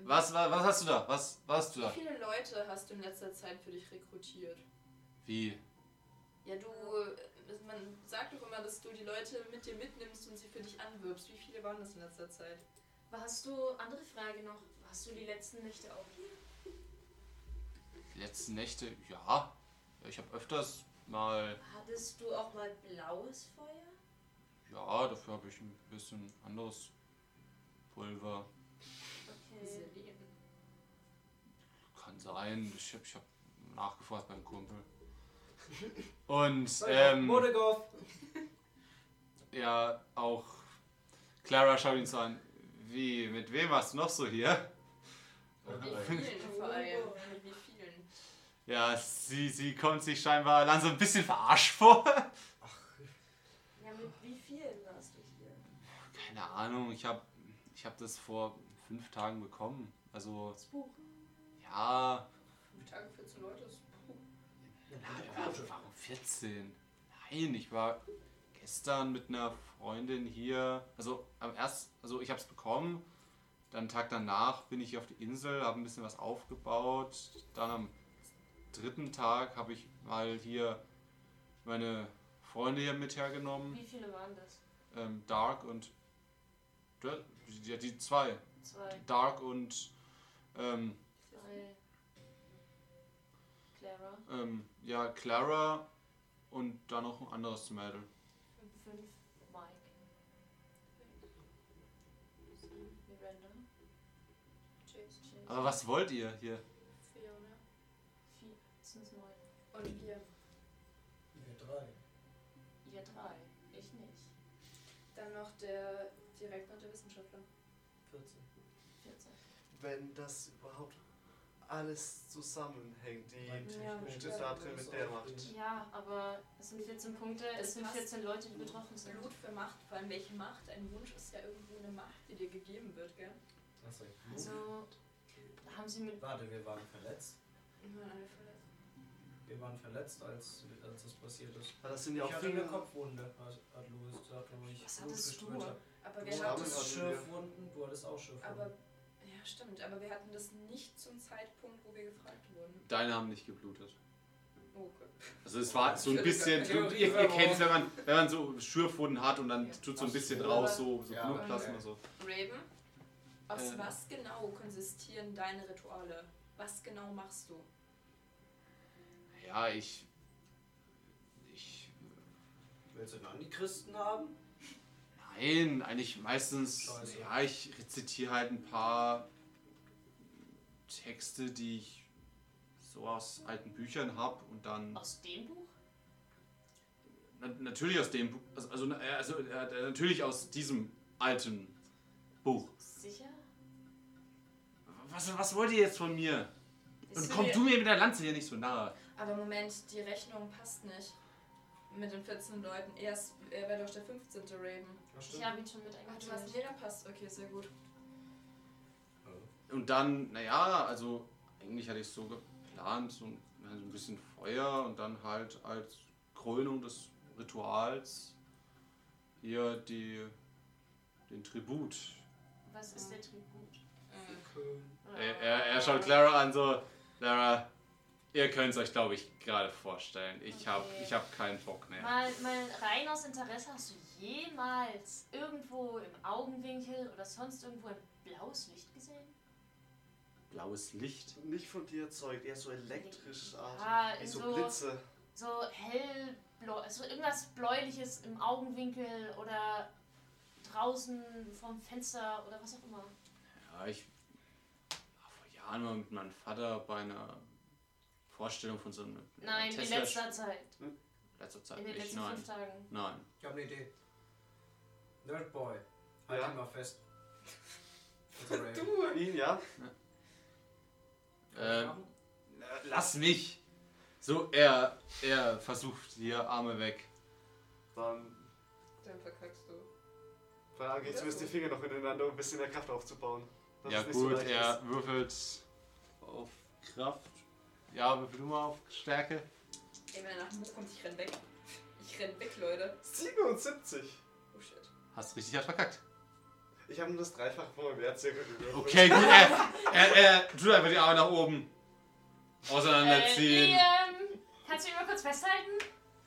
Nee. Was, was, was hast du da? Was, was hast du Wie da? viele Leute hast du in letzter Zeit für dich rekrutiert? Wie? Ja, du, man sagt doch immer, dass du die Leute mit dir mitnimmst und sie für dich anwirbst. Wie viele waren das in letzter Zeit? Hast du, andere Frage noch, hast du die letzten Nächte auch hier? Die letzten Nächte? Ja. ich habe öfters mal. Hattest du auch mal blaues Feuer? Ja, dafür habe ich ein bisschen anderes Pulver. Okay. Kann sein. Ich habe ich hab nachgefragt beim Kumpel. Und ähm, [laughs] ja, auch Clara schaut ihn so an. Wie, mit wem warst du noch so hier? Mit wie vielen vor allem? Mit wie vielen? Ja, sie, sie kommt sich scheinbar langsam ein bisschen verarscht vor. [laughs] Ja, mit wie vielen warst du hier? Keine Ahnung, ich habe ich hab das vor fünf Tagen bekommen. Also, Das Buch. ja, Fünf Tage 14 Leute ist. Warum 14? Nein, ich war gestern mit einer Freundin hier. Also am erst, also ich habe es bekommen. Dann Tag danach bin ich hier auf die Insel, habe ein bisschen was aufgebaut. Dann am dritten Tag habe ich mal hier meine Freunde hier mit hergenommen. Wie viele waren das? Ähm, Dark und ja, die zwei. Zwei. Dark und ähm, Drei. Clara. ähm, ja, Clara und dann noch ein anderes Mädel. Fünf. Mike. Miranda. James, James. Aber was wollt ihr hier? Fiona. Vier. Neun. Und ihr. Wir drei. Ihr drei. Ich nicht. Dann noch der Direktor und der Wissenschaftler. 14. 14. Wenn das überhaupt alles zusammenhängt, die Ja, steht da drin mit der Macht. Ja, aber es sind 14 Punkte, Es sind passt. 14 Leute, die betroffen sind. Blut für Macht, vor allem welche Macht? Ein Wunsch ist ja irgendwo eine Macht, die dir gegeben wird, gell? Achso. Also, da haben sie mit. Warte, wir waren verletzt. Immer eine Verletzung. Wir waren verletzt, als, als das passiert ist. Aber das sind ja Ich auch hatte eine. Kopfwunde, hat, Louis gesagt, wo ich Was Blut hattest du? habe. Aber Du wir das gehabt. Schürfwunden, du hattest auch Schürfwunden. aber ja stimmt, aber wir hatten das nicht zum Zeitpunkt, wo wir gefragt wurden. Deine haben nicht geblutet. Oh, okay. Also es war so ein bisschen, du, ihr, ihr kennt es, wenn man, wenn man so Schürfwunden hat und dann Ja. tut so ein bisschen so. raus, so, so Ja, Blutplasma. okay. So. Raven, aus Äh. was genau konsistieren deine Rituale? Was genau machst du? Ja, ich. Ich. Willst du einen Antichristen haben? Nein, eigentlich meistens. Scheiße. Ja, ich rezitiere halt ein paar Texte, die ich so aus alten Büchern habe und dann. Aus dem Buch? Na, natürlich aus dem Buch. Also, also, äh, also äh, natürlich aus diesem alten Buch. Sicher? Was, was wollt ihr jetzt von mir? Ist Und komm du mir mit der Lanze hier nicht so nahe. Aber Moment, die Rechnung passt nicht. Mit den 14 Leuten. Er, ist- er wäre doch der 15. Raven. Ja, Ich habe ihn schon mit Ach, du hast eingezogen. jeder passt. Okay, sehr gut. Und dann, naja, also eigentlich hatte ich so geplant, so ein, ja, so ein bisschen Feuer und dann halt als Krönung des Rituals hier die, den Tribut. Was ist der Tribut? Er, er, er schaut Clara an, so, Clara, ihr könnt es euch, glaube ich, gerade vorstellen. Ich habe Okay. ich hab keinen Bock mehr. Mal, mal rein aus Interesse, hast du jemals irgendwo im Augenwinkel oder sonst irgendwo ein blaues Licht gesehen? Blaues Licht. Nicht von dir erzeugt, eher so elektrisch Ah, Wie so so- Blitze. So hellblau, so irgendwas bläuliches im Augenwinkel oder draußen vom Fenster oder was auch immer. Ja, ich war vor Jahren mal mit meinem Vater bei einer Vorstellung von so einem Nein, in Tesla- letzter Zeit. letzter Zeit In den letzten nein. fünf Tagen. Nein. Ich habe eine Idee. Nerdboy. Halt Ja. ihn mal fest. [laughs] Du! Ihn, ja? Äh, Machen? lass mich! So, er, er versucht hier Arme weg. Dann Dann verkackst du. verlage ich zumindest die Finger noch ineinander, um ein bisschen mehr Kraft aufzubauen. Dass ja gut, er ist. würfelt auf Kraft. Ja, würfel du mal auf Stärke. Ey, wenn er nach dem Buch kommt, ich renn weg. Ich renn weg, Leute. 77. Oh shit. Hast richtig hart verkackt. Ich habe nur das Dreifache von meinem Erzirkel gewürfelt. Okay, gut, er, er, er tut einfach die Arme nach oben. Auseinanderziehen. Äh, Liam, kannst du ihn mal kurz festhalten?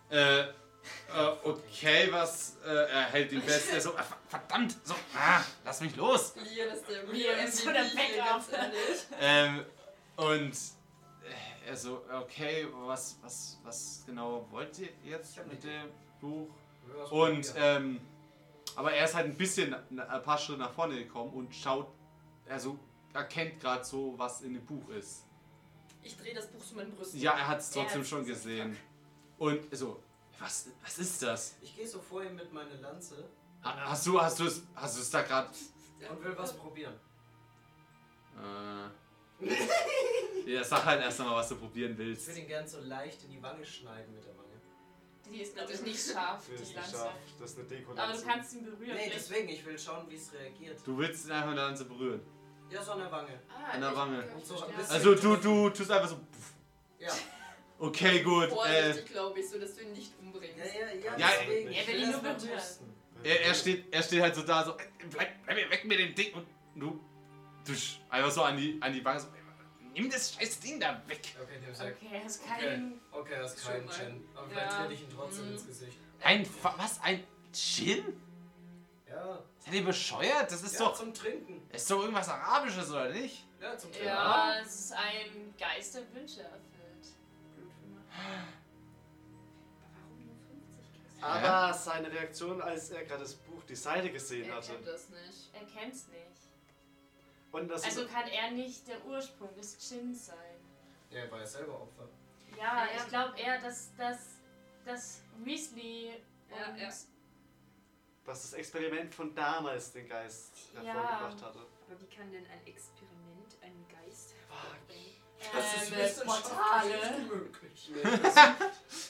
Äh, äh, okay, was? Äh, er hält ihn fest. Er so, ah, ver- verdammt, so, ah, lass mich los. Lian ist der Liam ist so der Backup. Ähm, und er so, okay, was, was, was genau wollt ihr jetzt mit dem Buch? Und, ähm, aber er ist halt ein bisschen, ein paar Schritte nach vorne gekommen und schaut, also erkennt gerade so, was in dem Buch ist. Ich drehe das Buch zu meinen Brüsten. Ja, er hat es trotzdem schon gesehen. Und so, was, was ist das? Ich gehe so vor ihm mit meiner Lanze Ha- Hast du, hast du es, hast du es da gerade? und will was probieren. Äh, ja, sag halt erst einmal, was du probieren Ich willst. würde ihn gern so leicht in die Wange schneiden mit der Wange. Die ist, glaube ich, nicht scharf, Das ist die nicht Lanze. scharf. Das ist eine deko Aber du kannst ihn berühren. Nee, deswegen, ich will schauen, wie es reagiert. Du willst ihn einfach in der Lanze berühren. Ja, so an der Wange. Ah, An der ich- Wange. ich so Also du, du tust einfach so. Ja. Okay, gut. Äh, Vorsichtig, glaube ich, so dass du ihn nicht umbringst. Ja, ja, ja, Ja, deswegen. er ich will ihn nur berühren. er, er, steht, er steht halt so da, so. äh, Bleib, bleib mir weg mit dem Ding. Und du. Du sch- einfach so an die, an die Wange. So, nimm das scheiß Ding da weg. Okay, der sagt. Okay, er ist Okay, kein. okay, das ist Schon kein. Chen. Aber Ja. vielleicht trete ich ihn trotzdem Mhm. ins Gesicht. Ein. Fa- Was? Ein Gin? Ja. Seid ihr bescheuert? Das ist ja, doch. zum Trinken. Ist doch irgendwas Arabisches, oder nicht? Ja, zum Trinken. Ja, es ist ein Geist der Wünsche erfüllt. Warum nur 50 Kästen? Aber seine Reaktion, als er gerade das Buch, die Seite gesehen Er hatte. kennt das nicht. Er kennt's nicht. Und das Also kann er nicht der Ursprung des Djinns sein. Ja, er war ja selber Opfer. Ja, Ja, ich glaube eher, dass, dass, dass Weasley Ja, und ja. dass das Experiment von damals den Geist Ja. hervorgebracht hatte. Aber wie kann denn ein Experiment. Hervorbringen? ähm, wissenschaftlich Portale. möglich. [laughs]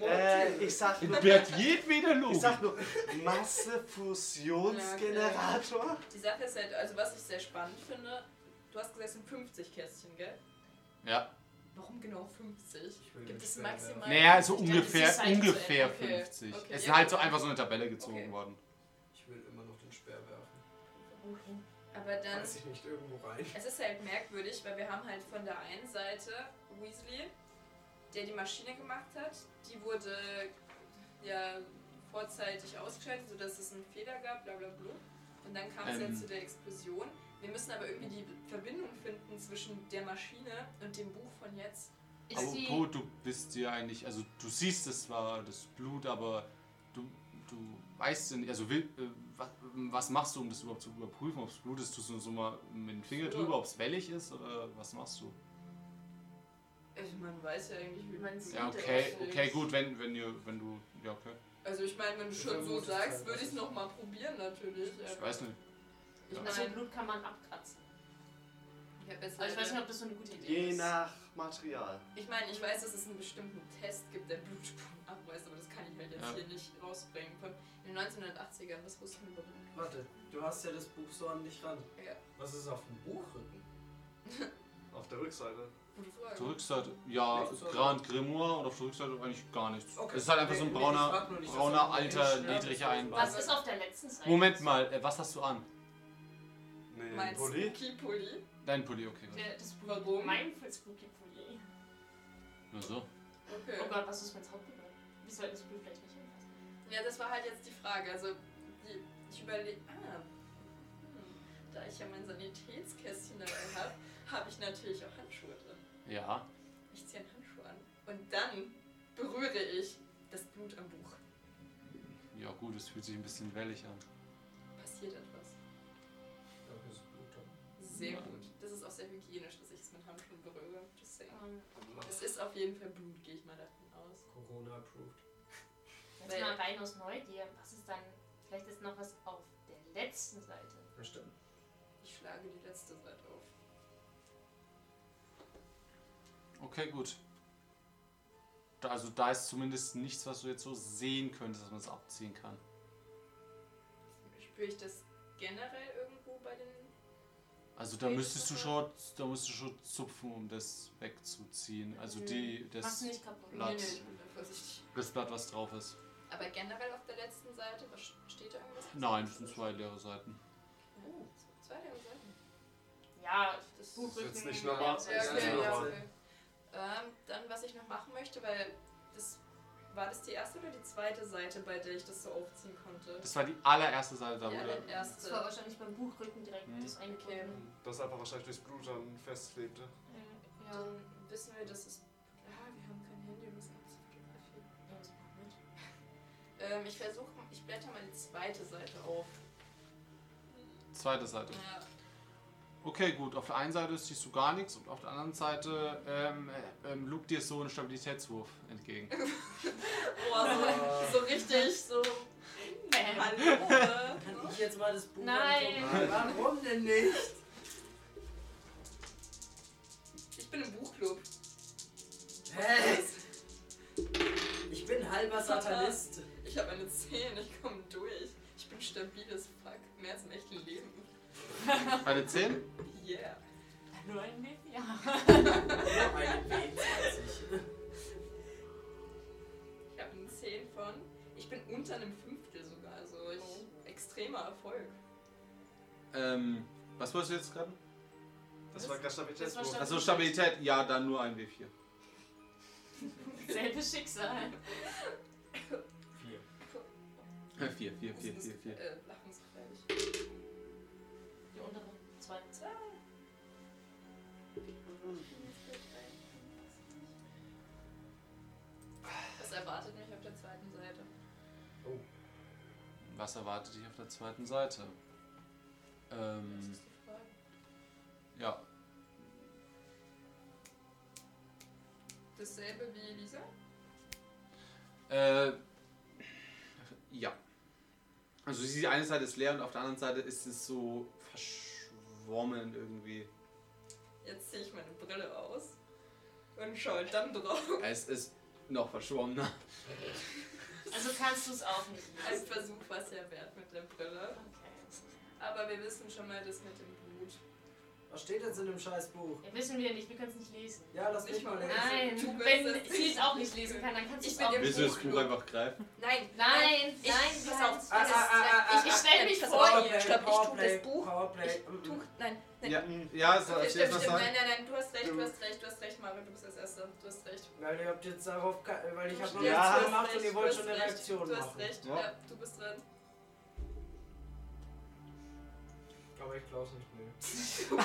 Äh, ich sag nur, Bert jedweder ich Logik. sag nur Massefusionsgenerator. Die Sache ist halt, also was ich sehr spannend finde, du hast gesagt, es sind 50 Kästchen, gell? Ja. Warum genau 50? Ich will Gibt es maximal? Naja, also Ich dachte, ungefähr, das ist halt ungefähr so okay. 50. Okay, es ist ja, halt so einfach so eine Tabelle gezogen Okay. worden. Ich will immer noch den Speer werfen. Wohin? Aber dann, Weiß ich nicht, irgendwo rein. es ist halt merkwürdig, weil wir haben halt von der einen Seite Weasley, der die Maschine gemacht hat. Die wurde ja vorzeitig ausgeschaltet, sodass es einen Fehler gab, bla bla bla. Und dann kam es Ähm. halt zu der Explosion. Wir müssen aber irgendwie die Verbindung finden zwischen der Maschine und dem Buch von jetzt. Die, Bo, du bist ja eigentlich, also du siehst es zwar, das Blut, aber du, du weißt ja nicht, also will, äh, was, was machst du, um das überhaupt zu überprüfen, ob es Blut ist? Tust du so mal mit dem Finger drüber, ob es wellig ist oder was machst du? Ich, man weiß ja eigentlich, wie Man sieht Ja, okay, okay, gut, wenn, wenn ihr, wenn du, ja, okay. Also ich meine, wenn du schon so sagst, würde ich es nochmal probieren natürlich. Ich weiß nicht. Ich Ja. also meine, Blut kann man abkratzen. ich, jetzt Aber ich weiß nicht, ob das so eine gute Idee Je ist. nach Material. ich meine, ich weiß, dass es einen bestimmten Test gibt, der Blutspuren abweist, aber halt jetzt Ja. hier nicht rausbringen. Von in den 1980ern, was wussten wir über Blut? Warte, du hast ja das Buch so an dich ran. Ja. Was ist auf dem Buchrücken? [laughs] Auf der Rückseite. Gute Frage. Auf der Rückseite, ja? Grand Grimoire und auf der Rückseite eigentlich gar nichts. Okay. Es ist halt einfach so ein brauner, nicht, brauner, alter, niedriger Einbau. Was ist auf der letzten Seite? Moment mal, äh, was hast du an? Nee, Mein Pulli? Spooky Pulli. Dein Pulli, okay. Der, das Warum? Mein Spooky Pulli. Nur so. Okay. Oh Gott, was ist mit Hauptbüro? Wir sollten das Blut vielleicht nicht anfassen. Ja, das war halt jetzt die Frage. Also, die, ich überlege. Ah. Hm, da ich ja mein Sanitätskästchen dabei habe, habe ich natürlich auch Handschuhe drin. Ja. Ich ziehe einen Handschuh an. Und dann berühre ich das Blut am Buch. Ja gut, es fühlt sich ein bisschen wellig an. Passiert etwas. Da ist Blut drin. Sehr Ja. gut. Das ist auch sehr hygienisch, dass ich es mit Handschuhen berühre. Just saying. Ähm, Es ist auf jeden Fall Blut, gehe ich mal davon aus. Corona approved. Jetzt mal rein aus Neugier. Was ist dann, vielleicht ist noch was auf der letzten Seite. Ja, stimmt. Ich schlage die letzte Seite auf. Okay, gut. Also da ist zumindest nichts, was du jetzt so sehen könntest, dass man es abziehen kann. Spüre ich das generell irgendwo bei den. Also da müsstest du das schon, da müsstest du schon zupfen, um das wegzuziehen. Also die, Machst das. Blatt. Das Blatt, was drauf ist. Aber generell auf der letzten Seite, was steht da irgendwas? Nein, das sind zwei leere Seiten. Oh, zwei leere Seiten. Ja, Das Buchrücken. jetzt nicht normal. Ja, okay, ja. okay. Ähm, dann, was ich noch machen möchte, weil das. War das die erste oder die zweite Seite, bei der ich das so aufziehen konnte? Das war die allererste Seite da, die wo der, Das war wahrscheinlich beim Buchrücken direkt Mhm. das eingebunden. Das einfach wahrscheinlich durchs Blut dann festklebte. Ja. Dann wissen wir, dass es. Ähm, ich versuche, ich blätter mal die zweite Seite auf. zweite Seite. Ja, Okay, gut. Auf der einen Seite siehst du gar nichts und auf der anderen Seite ähm, äh, ähm, lugt dir so ein Stabilitätswurf entgegen. [laughs] Boah, so, so richtig, so. Hallo. Kann ich jetzt mal das Buch Nein. angucken? Warum denn nicht? Ich bin im Buchclub. Hä? Ich bin halber Satanist. Ich habe eine 10, ich komme durch. Ich bin stabil as fuck. Mehr als im echten Leben. Eine 10? Yeah. Nur ein Leben, ja. [laughs] Eine W20. Ich habe eine 10 von. Ich bin unter einem Fünftel sogar. Also ich, extremer Erfolg. Ähm, was wolltest du jetzt gerade? Das war gerade Stabilitätswurf. Das war Also Stabilität, ja, dann nur ein W4. Selbe Schicksal. [laughs] Vier. 4, 4, 4, 4, 4. Äh, lachensgefährlich. Die untere. Zwei. Was erwartet mich auf der zweiten Seite? Was erwartet dich auf der zweiten Seite? Das Ähm, ist die Frage. ja, Dasselbe wie Elisa? Äh, ja. Also die eine Seite ist leer und auf der anderen Seite ist es so verschwommen irgendwie. Jetzt ziehe ich meine Brille aus und schaue dann drauf. Es ist noch verschwommener. Also kannst du es auch nicht. Ein Versuch war es ja wert mit der Brille. Okay. Aber wir wissen schon mal das mit dem Blut. Was steht jetzt in dem scheiß Buch? Ja, wissen wir nicht, wir können es nicht lesen. Ja, lass Nicht mich mal lesen. Nein, Du wenn es sie nicht. es auch nicht lesen kann, dann kannst du Ich es auch im Willst du das Buch nur. einfach greifen? Nein, Nein, ich, nein, pass nein. auf. Ah, das ist- ah, ah, ah, ich, ich ah, stelle mich ah, vor dir. Stopp, ich tu Powerplay, das Buch. Ich tu, nein, nein. Ja, ja, so, Okay, als stimmt, stimmt. sagen. Nein, nein, nein, du hast recht, du hast recht, du hast recht, Mario, du bist als Erster. Du hast recht. Weil ihr habt jetzt darauf, weil ich habe noch Ja. gemacht und ihr wollt schon eine Reaktion Du hast machen. recht, Ja. ja, du bist dran. Aber ich glaub's nicht, nee. [laughs]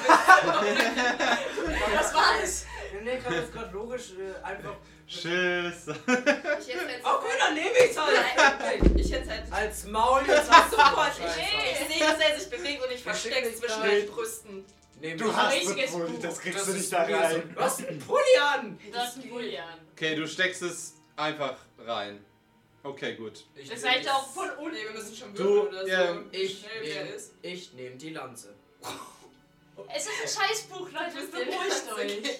Was war das? Nee, nee, kann das gerade logisch äh, einfach. Tschüss. [laughs] Ich hätte halt Okay, dann nehme ich's halt. Nein, ich hätte halt Als Maul jetzt hast du sofort. Ich, ich sehe, dass er sich bewegt und ich verstecke Versteck zwischen da. Brüsten. Nehm Du ich. hast einen Pulli, Buch. das kriegst Das du nicht da rein. Du hast einen Pulli an. Du hast einen Pulli an. Okay, du steckst es einfach rein. Okay, gut. Ich Das ihr auch voll Oh unten. nee, wir müssen schon Du, würfeln oder so. ja, wie Ich schnell wer nehme ist. ich nehm die Lanze. Es ist ein Scheißbuch, Leute, beruhigt euch.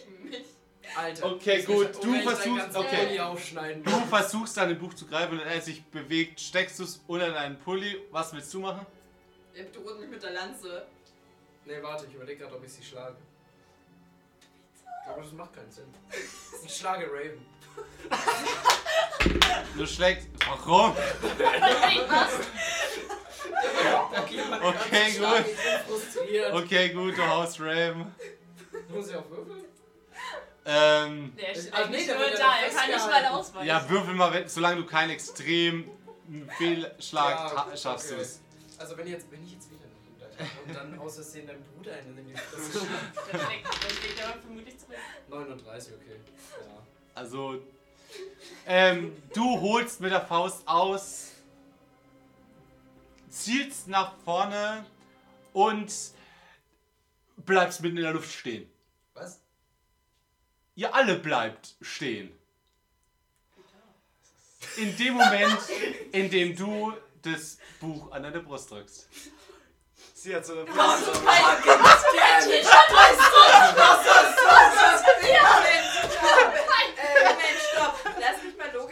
Alter. Okay, ich gut, du versuchst- okay. Du versuchst dein Buch zu greifen und er sich bewegt, steckst du es unter deinen Pulli. Was willst du machen? Er bedroht mich mit der Lanze. Nee, warte, ich überlege gerade, ob ich sie schlage. Aber das macht keinen Sinn. Ich schlage Raven. Du schlägst. Warum? Okay, man Okay, kann schlagen, gut. Ich. Okay, gut, du haust Raven. Muss ich auch würfeln? Ähm, Der Also, ist eigentlich der nur da, ja er kann nicht mal ausweichen. ja, würfel mal, wenn, solange du keinen extrem Fehlschlag Ja, ta- schaffst okay. du es. Also wenn jetzt, wenn ich jetzt wieder und dann [laughs] aus Versehen deinem Bruder einen in die [laughs] Fresse schlägt, dann schlägt er vermutlich zurück. 39, okay. Ja. Also, ähm, du holst mit der Faust aus, zielst nach vorne und bleibst mitten in der Luft stehen. Was? Ihr alle bleibt stehen. In dem Moment, in dem du das Buch an deine Brust drückst. Sie hat so eine Hast du Blase. kein Ey, Moment, stopp. Lass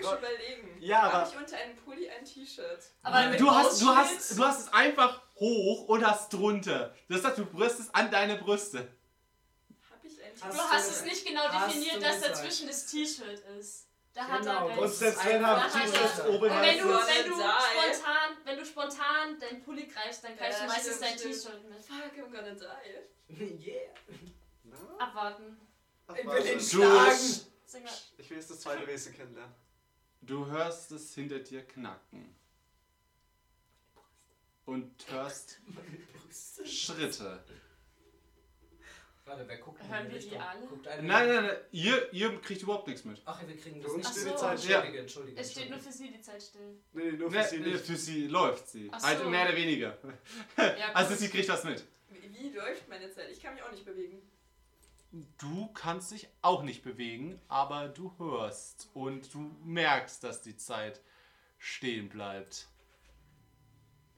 Stopp. überlegen. Ja, Habe aber ich unter einem Pulli ein T-Shirt? Aber Du hast, du, hast, du hast es einfach hoch und hast drunter. Das heißt, du brüstest an deine Brüste. Habe ich ein Du Hast T-Shirt? hast du- es nicht genau hast definiert, dass dazwischen das T-Shirt ist. Da hat Genau, er und selbst wenn er T-Shirts oben Und wenn hat, du, wenn du die. spontan, wenn du spontan deinen Pulli greifst, dann greifst Ja, du meistens stimmt, dein. T-Shirt mit. Fuck, I'm gonna die. [laughs] Yeah. Abwarten. Ach, Ich will ihn schlagen. Ich will jetzt das zweite [laughs] Wesen kennenlernen. Du hörst es hinter dir knacken. Und hörst Schritte. Warte, wer guckt in Hören die wir die Richtung? alle? Guckt einer Nein, nein, nein, ihr, ihr kriegt überhaupt nichts mit. Ach, wir kriegen Für das uns nicht. steht Ach die so, Zeit still. Entschuldige, entschuldige. Es steht nur für sie die Zeit still. Nee, nur für Ne, sie ne, nicht. für sie läuft sie. Ach Also so. mehr oder weniger. Ja, Also gut. sie kriegt was mit. Wie läuft meine Zeit? Ich kann mich auch nicht bewegen. Du kannst dich auch nicht bewegen, aber du hörst und du merkst, dass die Zeit stehen bleibt.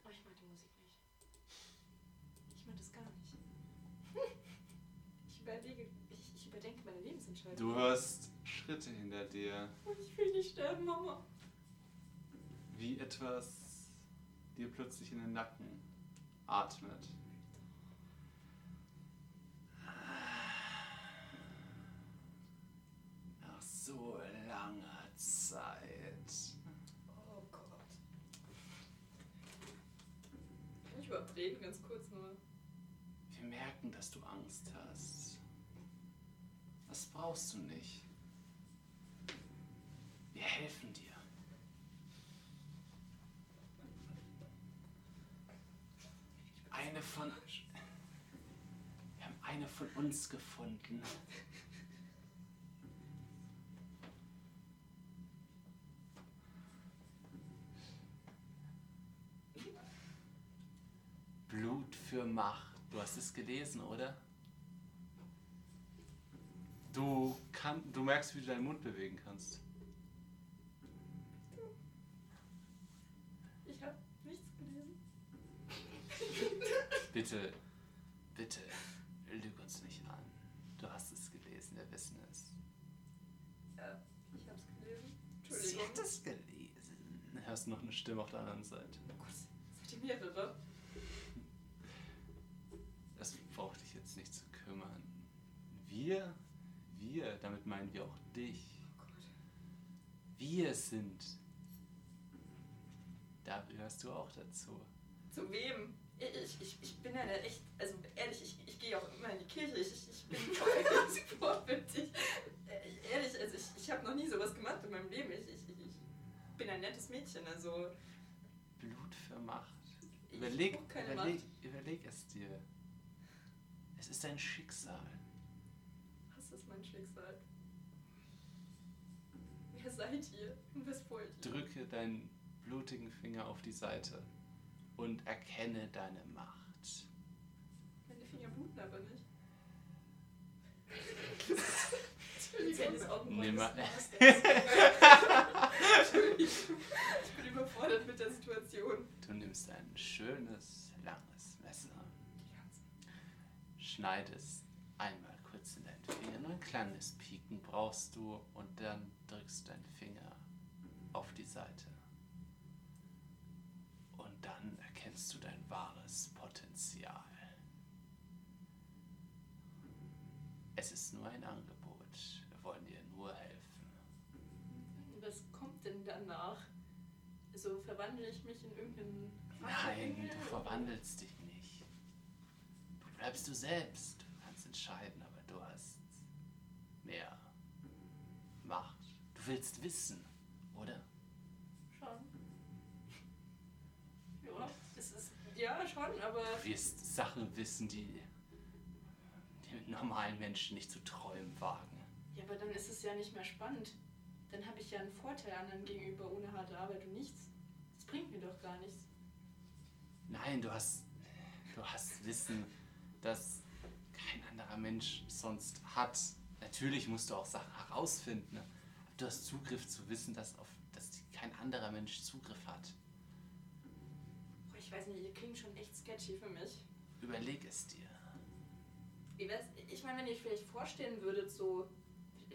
Oh, ich mag die Musik nicht. Ich mag das gar nicht. [laughs] Ich überlege, ich, ich überdenke meine Lebensentscheidung. Du hörst Schritte hinter dir, Oh, ich will nicht sterben, Mama. wie etwas dir plötzlich in den Nacken atmet. Nach so langer Zeit. Oh Gott. Kann ich überhaupt reden, ganz kurz nur? Wir merken, dass du Angst hast. Das brauchst du nicht. Wir helfen dir. Eine von. Wir haben eine von uns gefunden. Blut für Macht. Du hast es gelesen, oder? Du, kann, du merkst, wie du deinen Mund bewegen kannst. Ich habe nichts gelesen. [laughs] [laughs] Bitte, bitte, lüg uns nicht an. Du hast es gelesen, wir wissen es. Ja, ich hab's gelesen. Sie Entschuldigung. hat es gelesen. Hörst noch eine Stimme auf der anderen Seite. Oh Gott, seid ihr mehrere? Kümmern. Wir, wir, damit meinen wir auch dich. Wir sind. Da gehörst du auch dazu. Zu wem? Ich, ich, ich bin eine echt, also ehrlich, ich, ich gehe auch immer in die Kirche. Ich, ich, bin voll. [laughs] Äh, Ehrlich, also ich, ich habe noch nie sowas gemacht in meinem Leben. Ich, ich, ich bin ein nettes Mädchen, also Blut für Macht. Überleg, überleg, Macht. überleg es dir. Ist dein Schicksal. Was ist mein Schicksal? Wer seid ihr? Und was wollt ihr? Drücke deinen blutigen Finger auf die Seite und erkenne deine Macht. Meine Finger bluten aber nicht. Entschuldigung. Nimmer. [laughs] Entschuldigung. Ich bin überfordert mit der Situation. Du nimmst ein schönes, schneidest einmal kurz in deinen Finger, nur ein kleines Pieken brauchst du und dann drückst deinen Finger auf die Seite. Und dann erkennst du dein wahres Potenzial. Es ist nur ein Angebot. Wir wollen dir nur helfen. Was kommt denn danach? Also verwandle ich mich in irgendeinen. Nein, du verwandelst dich. Du bleibst du selbst. Du kannst entscheiden, aber du hast mehr Macht. Du willst wissen, oder? Schon. Ja, es ist. Ja, schon, aber. Du wirst Sachen wissen, die, die mit normalen Menschen nicht zu träumen wagen. Ja, aber dann ist es ja nicht mehr spannend. Dann habe ich ja einen Vorteil anderen gegenüber ohne harte Arbeit und nichts. Das bringt mir doch gar nichts. Nein, du hast, du hast Wissen, das kein anderer Mensch sonst hat. Natürlich musst du auch Sachen herausfinden. Aber du hast Zugriff zu Wissen, das auf das kein anderer Mensch Zugriff hat. Boah, ich weiß nicht, ihr klingt schon echt sketchy für mich. Überleg es dir. Ich meine, wenn ihr vielleicht vorstellen würdet, so,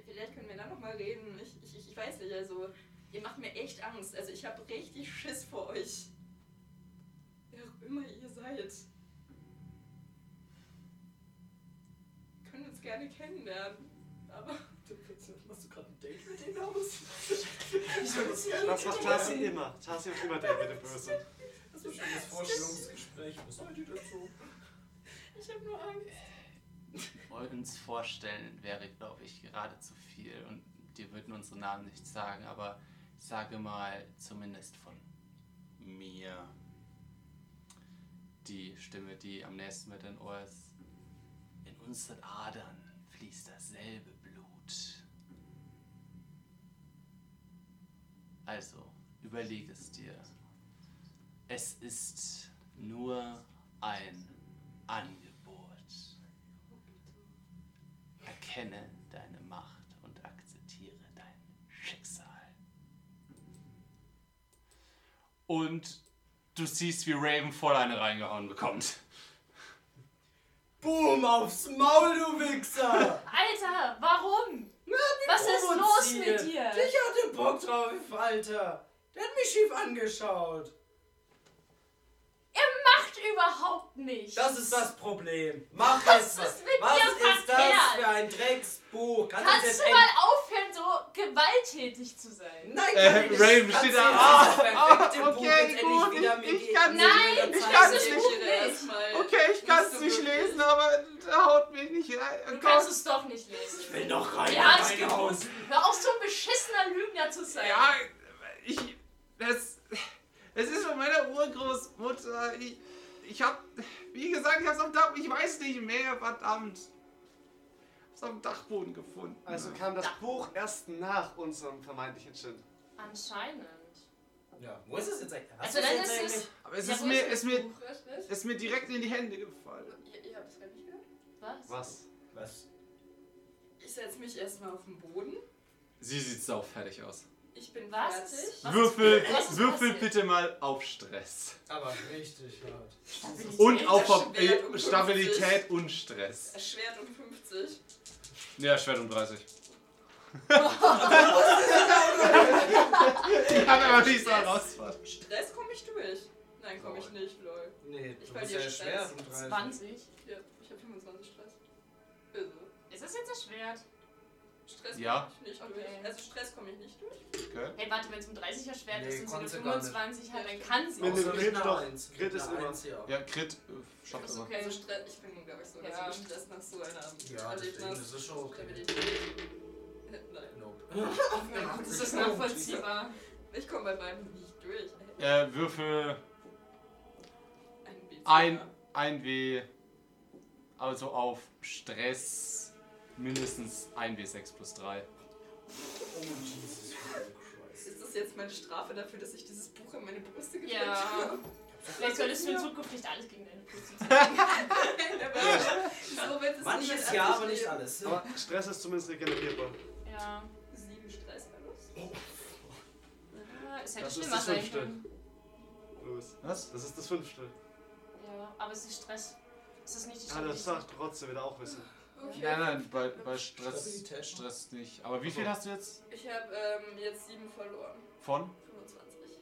vielleicht können wir da nochmal reden. Ich, ich, ich weiß nicht, also, ihr macht mir echt Angst. Also, ich habe richtig Schiss vor euch. Wer auch immer ihr seid. Gerne kennenlernen. Aber. Machst du gerade ein Date mit denen aus? Das macht Tarsi immer. Tarsi macht immer der mit dem Böse. Das ist ein schönes Vorstellungsgespräch. Was seid ihr dazu? Ich habe nur Angst. Uns vorstellen wäre, glaube ich, gerade zu viel und dir würden unsere Namen nicht sagen, aber ich sage mal zumindest von mir. Die Stimme, die am nächsten mit dein Ohr ist. Unseren Adern fließt dasselbe Blut. Also, überleg es dir. Es ist nur ein Angebot. Erkenne deine Macht und akzeptiere dein Schicksal. Und du siehst, wie Raven voll eine reingehauen bekommt. Boom, aufs Maul, du Wichser! Alter, warum? Na, Was ist los mit dir? Ich hatte Bock drauf, Alter. Der hat mich schief angeschaut. Macht überhaupt nichts. Das ist das Problem. Mach Was es was. ist mit Was dir ist das verkehrt? für ein Drecksbuch? Kannst, Kannst jetzt du end- mal aufhören, so gewalttätig zu sein? Nein, Äh, kann ich nicht. Raven Kannst steht du da. jetzt Ah, das perfekte ah, Buch okay, jetzt endlich gut, wieder ich- mir ich geben? kann's Mir nicht. Ich kann's Ich nicht. Okay, ich Nicht kann es nicht wirklich. lesen, aber der haut mich nicht rein. Du kannst es doch nicht lesen. Ich will noch rein Ja, hast reinhauen. gewusst. Hör auf, so ein beschissener Lügner zu sein. Ja, ich. Das. Es ist von meiner Urgroßmutter. Ich, ich hab. Wie gesagt, ich hab's am Dach. Ich weiß nicht mehr, verdammt. Ich hab's am Dachboden gefunden. Also kam das Buch erst nach unserem vermeintlichen Gin. Anscheinend. Ja, wo ist es jetzt eigentlich? Hast Also du dann jetzt ist eigentlich? es... Aber es Ja, ist wo mir, ist mir, ist mir direkt in die Hände gefallen. Ihr, ihr habt es gerade nicht gehört? Was? Was? Was? Ich setze mich erstmal auf den Boden. Sie sieht sau fertig aus. Ich bin Was? fertig. Was Würfel, was würfel bitte mal auf Stress. Aber richtig hart. Und auf Schwert äh, um Stabilität und Stress. Schwert um 50. Ja, Schwert um 30. [laughs] ich habe aber nicht so herausfordert. Stress komme ich durch. Nein, komme ich nicht, lol. Nee, Ich du bei bist ja Stress. schwer um 30. 20. Ja, ich habe 25 Stress. Ist das jetzt erschwert? Stress Ja. komme ich nicht Okay. durch. Also Stress komme ich nicht durch. Okay. Hey, warte, wenn es um 30 erschwert Nee, ist und sie eine gar nicht. 25 hat, dann kann sie. Wenn auch. du Außer mit Crit doch- Crit ist immer- Eins, ja. Ja, Crit äh, schafft er. okay. Also Stress, ich bin, glaube ich, so Ja. gestresst nach so einer Ja, Erlebnis. das ist schon okay. [laughs] Nein. Nope. [laughs] Das ist nachvollziehbar. Ich komme bei beiden nicht durch. Äh, Würfel Ein ein, ein W, also auf Stress mindestens ein W6 plus 3. Oh, Jesus Christ. Ist das jetzt meine Strafe dafür, dass ich dieses Buch in meine Brüste gedrückt Ja. habe? Vielleicht solltest du in Zukunft nicht alles gegen deine Brüste [laughs] tun. so Manches ja, aber nicht alles. Aber Stress ist zumindest regenerierbar. Ja. Sieben Stressverlust. ja. Es hätte Das ist schlimmer das sein können. Los. Was? Das ist das fünfte. Ja, aber es ist Stress. Es ist nicht die Ah, das Stabilität. sagt trotzdem wieder auch wissen. Okay. Nein, nein, bei, bei Stress. Stress nicht. Aber wie viel hast du jetzt? Ich habe ähm, jetzt sieben verloren. Von? 25.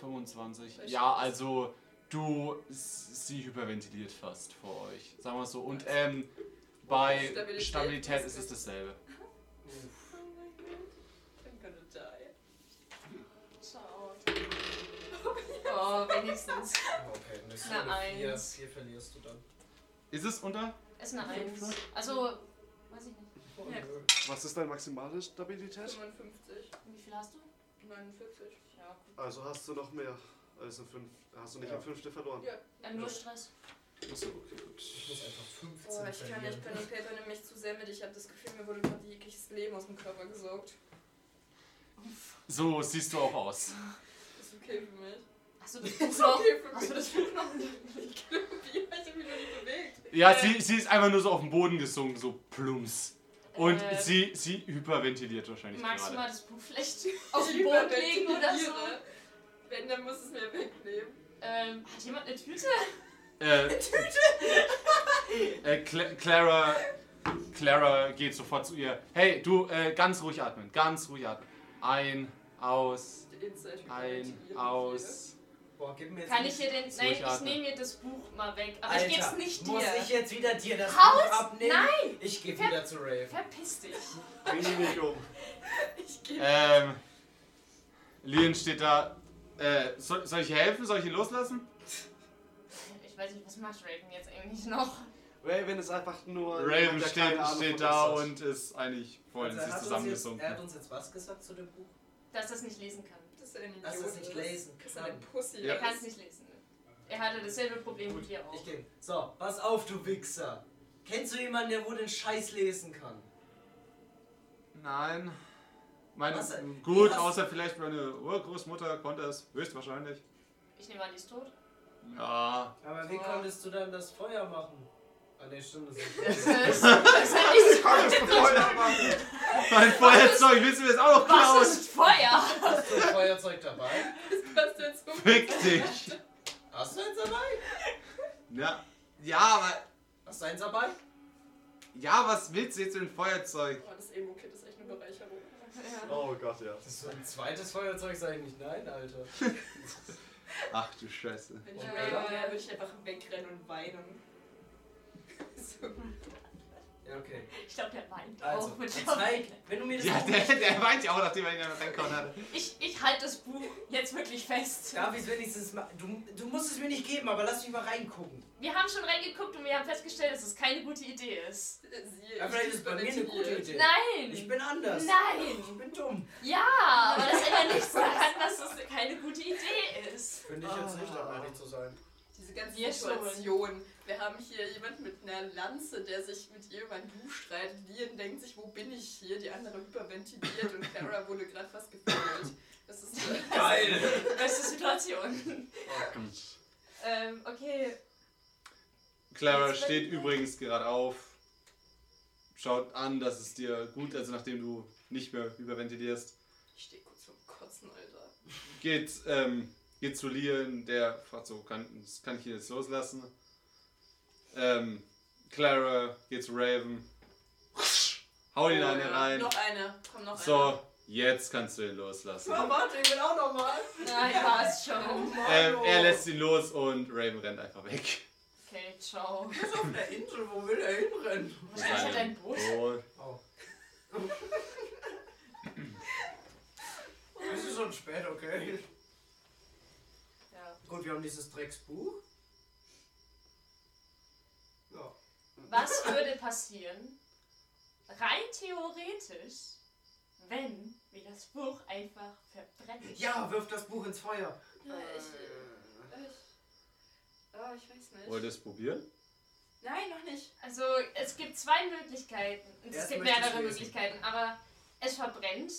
25. Bei Ja, also du, sie hyperventiliert fast vor euch. Sagen wir es so. Und ähm, bei Stabilität Stabilität, ist es dasselbe. [laughs] Oh mein Gott. I'm gonna die. Schau. [laughs] Oh, wenigstens. [laughs] Okay, eine Eins. vier verlierst du dann. Ist es unter? Ist eine Eins. Also, weiß ich nicht. Ja. Was ist deine maximale Stabilität? 55. Wie viel hast du? 49. Ja, gut. Also hast du noch mehr als ein fünf. Hast du nicht Ja. ein Fünfte verloren? Ja. Ja, nur Stress. Achso, okay, gut. Ich muss einfach 15 Boah, ich kann nicht. Pen and Paper nimmt mich zu sehr mit. Ich habe das Gefühl, mir wurde gerade jegliches Leben aus dem Körper gesaugt. So siehst du auch aus. Das ist okay für mich. Hast du [laughs] das Buch ist noch? okay Hast du das Buch [laughs] noch? Ich glaube, ich habe mich noch nicht bewegt. Ja, Äh. sie, sie ist einfach nur so auf den Boden gesunken, so plumps. Und Äh, sie, sie hyperventiliert wahrscheinlich Magst du gerade. mal das Buch vielleicht [laughs] auf den Boden legen oder so? Wenn, dann muss es mir wegnehmen. Ähm, hat jemand eine Tüte? Äh, äh, Cla Clara, Clara geht sofort zu ihr. Hey, du, äh, ganz ruhig atmen, ganz ruhig atmen. Ein, aus, ein, aus. Boah, gib mir jetzt Kann ich dir den. Nein, ich nehme mir das Buch mal weg. Aber Alter, ich geb's nicht Muss dir. ich jetzt wieder dir das Haus? Buch abnehmen? Nein! Ich geh Ver- wieder zu Rave. Verpiss dich. Bring nicht um. [laughs] Ich gehe. Ähm, Leon steht da. Äh, soll, soll ich ihr helfen? Soll ich ihn loslassen? Ich weiß nicht, was macht Raven jetzt eigentlich noch? Raven ist einfach nur. Raven steht, Ahnung steht da und ist eigentlich voll in Also sich er, hat uns jetzt, zusammengesunken. er hat uns jetzt was gesagt zu dem Buch? Dass er es nicht lesen kann. Das ist ein Idiot. Dass er es nicht lesen Das ist kann. ein Pussy. Ja. Er kann es nicht lesen. Er hatte dasselbe Problem wie wir auch. Ich geh. So, pass auf, du Wichser. Kennst du jemanden, der wohl den Scheiß lesen kann? Nein. Meine, Was denn? gut, Was? außer vielleicht meine Urgroßmutter konnte es höchstwahrscheinlich. Ich nehme an, die ist tot. Ja. Aber wie konntest du dann das Feuer machen? Ah ne, stimmt, das [laughs] Das ist ist, das ist nicht Kannst du Feuer machen? Mein Feuerzeug, willst du mir das auch noch Was klauen? ist Feuer? Hast du ein Feuerzeug dabei? Was du jetzt so Fick dich. Hast du eins dabei? Ja. Ja, aber. Hast du eins dabei? Ja, was willst du jetzt mit dem Feuerzeug? Oh, das Emo-Kit ist echt eine Bereicherung. Ja. Oh Gott, ja. Das ist so ein zweites Feuerzeug, sag ich nicht nein, Alter. [laughs] Ach du Scheiße. Wenn ich Und Raven wäre, würde ich einfach wegrennen und weinen. So. Ja, okay. Ich glaube, der weint Also, auch. Mit zeig, wenn du mir das Ja, der, der weint ja auch, nachdem er ihn reingehauen hat. Ich, ich halte das Buch jetzt wirklich fest. Darf ich es wenigstens mal. Du, du musst es mir nicht geben, aber lass mich mal reingucken. Wir haben schon reingeguckt und wir haben festgestellt, dass es keine gute Idee ist. Ja, vielleicht ist es bei mir eine gute Idee. Nein! Ich bin anders. Ich Nein! bin dumm. Ja, aber das ändert nichts daran, dass es keine gute Idee ist. Finde ich jetzt nicht, um ehrlich zu sein. Diese ganze Wir Situation. Wir haben hier jemanden mit einer Lanze, der sich mit ihr über ein Buch streitet. Lian denkt sich, wo bin ich hier? Die andere hyperventiliert und Clara wurde gerade fast gefühlt. Das ist äh, Geil! [laughs] Beste Situation. ähm, okay. Clara Jetzt steht übrigens gerade auf, schaut an, dass es dir gut, also nachdem du nicht mehr überventilierst, Ich stehe kurz vorm Kotzen, Alter. geht, ähm, geht zu Lian, der fragt so, kann, kann ich ihn jetzt loslassen? Ähm, Clara geht zu Raven, hau ihn eine rein. Noch eine. Komm, noch eine. So, jetzt kannst du ihn loslassen. Oh, warte, ich will auch nochmal. Nein, passt schon. Ähm, er lässt ihn los und Raven rennt einfach weg. Okay, ciao. Er ist auf der Insel, wo will er hinrennen? Wahrscheinlich hat er [laughs] ein Boot. Boot. Oh. Es ist schon spät, okay. Gut, wir haben dieses Drecksbuch. Ja. Was würde passieren, rein theoretisch, wenn wir das Buch einfach verbrennen? Ja, wirf das Buch ins Feuer. Ja, ich, ich, oh, ich weiß nicht. Wollt ihr es probieren? Nein, noch nicht. Also es gibt zwei Möglichkeiten. Es Erst gibt mehrere. Möglichkeiten, aber es verbrennt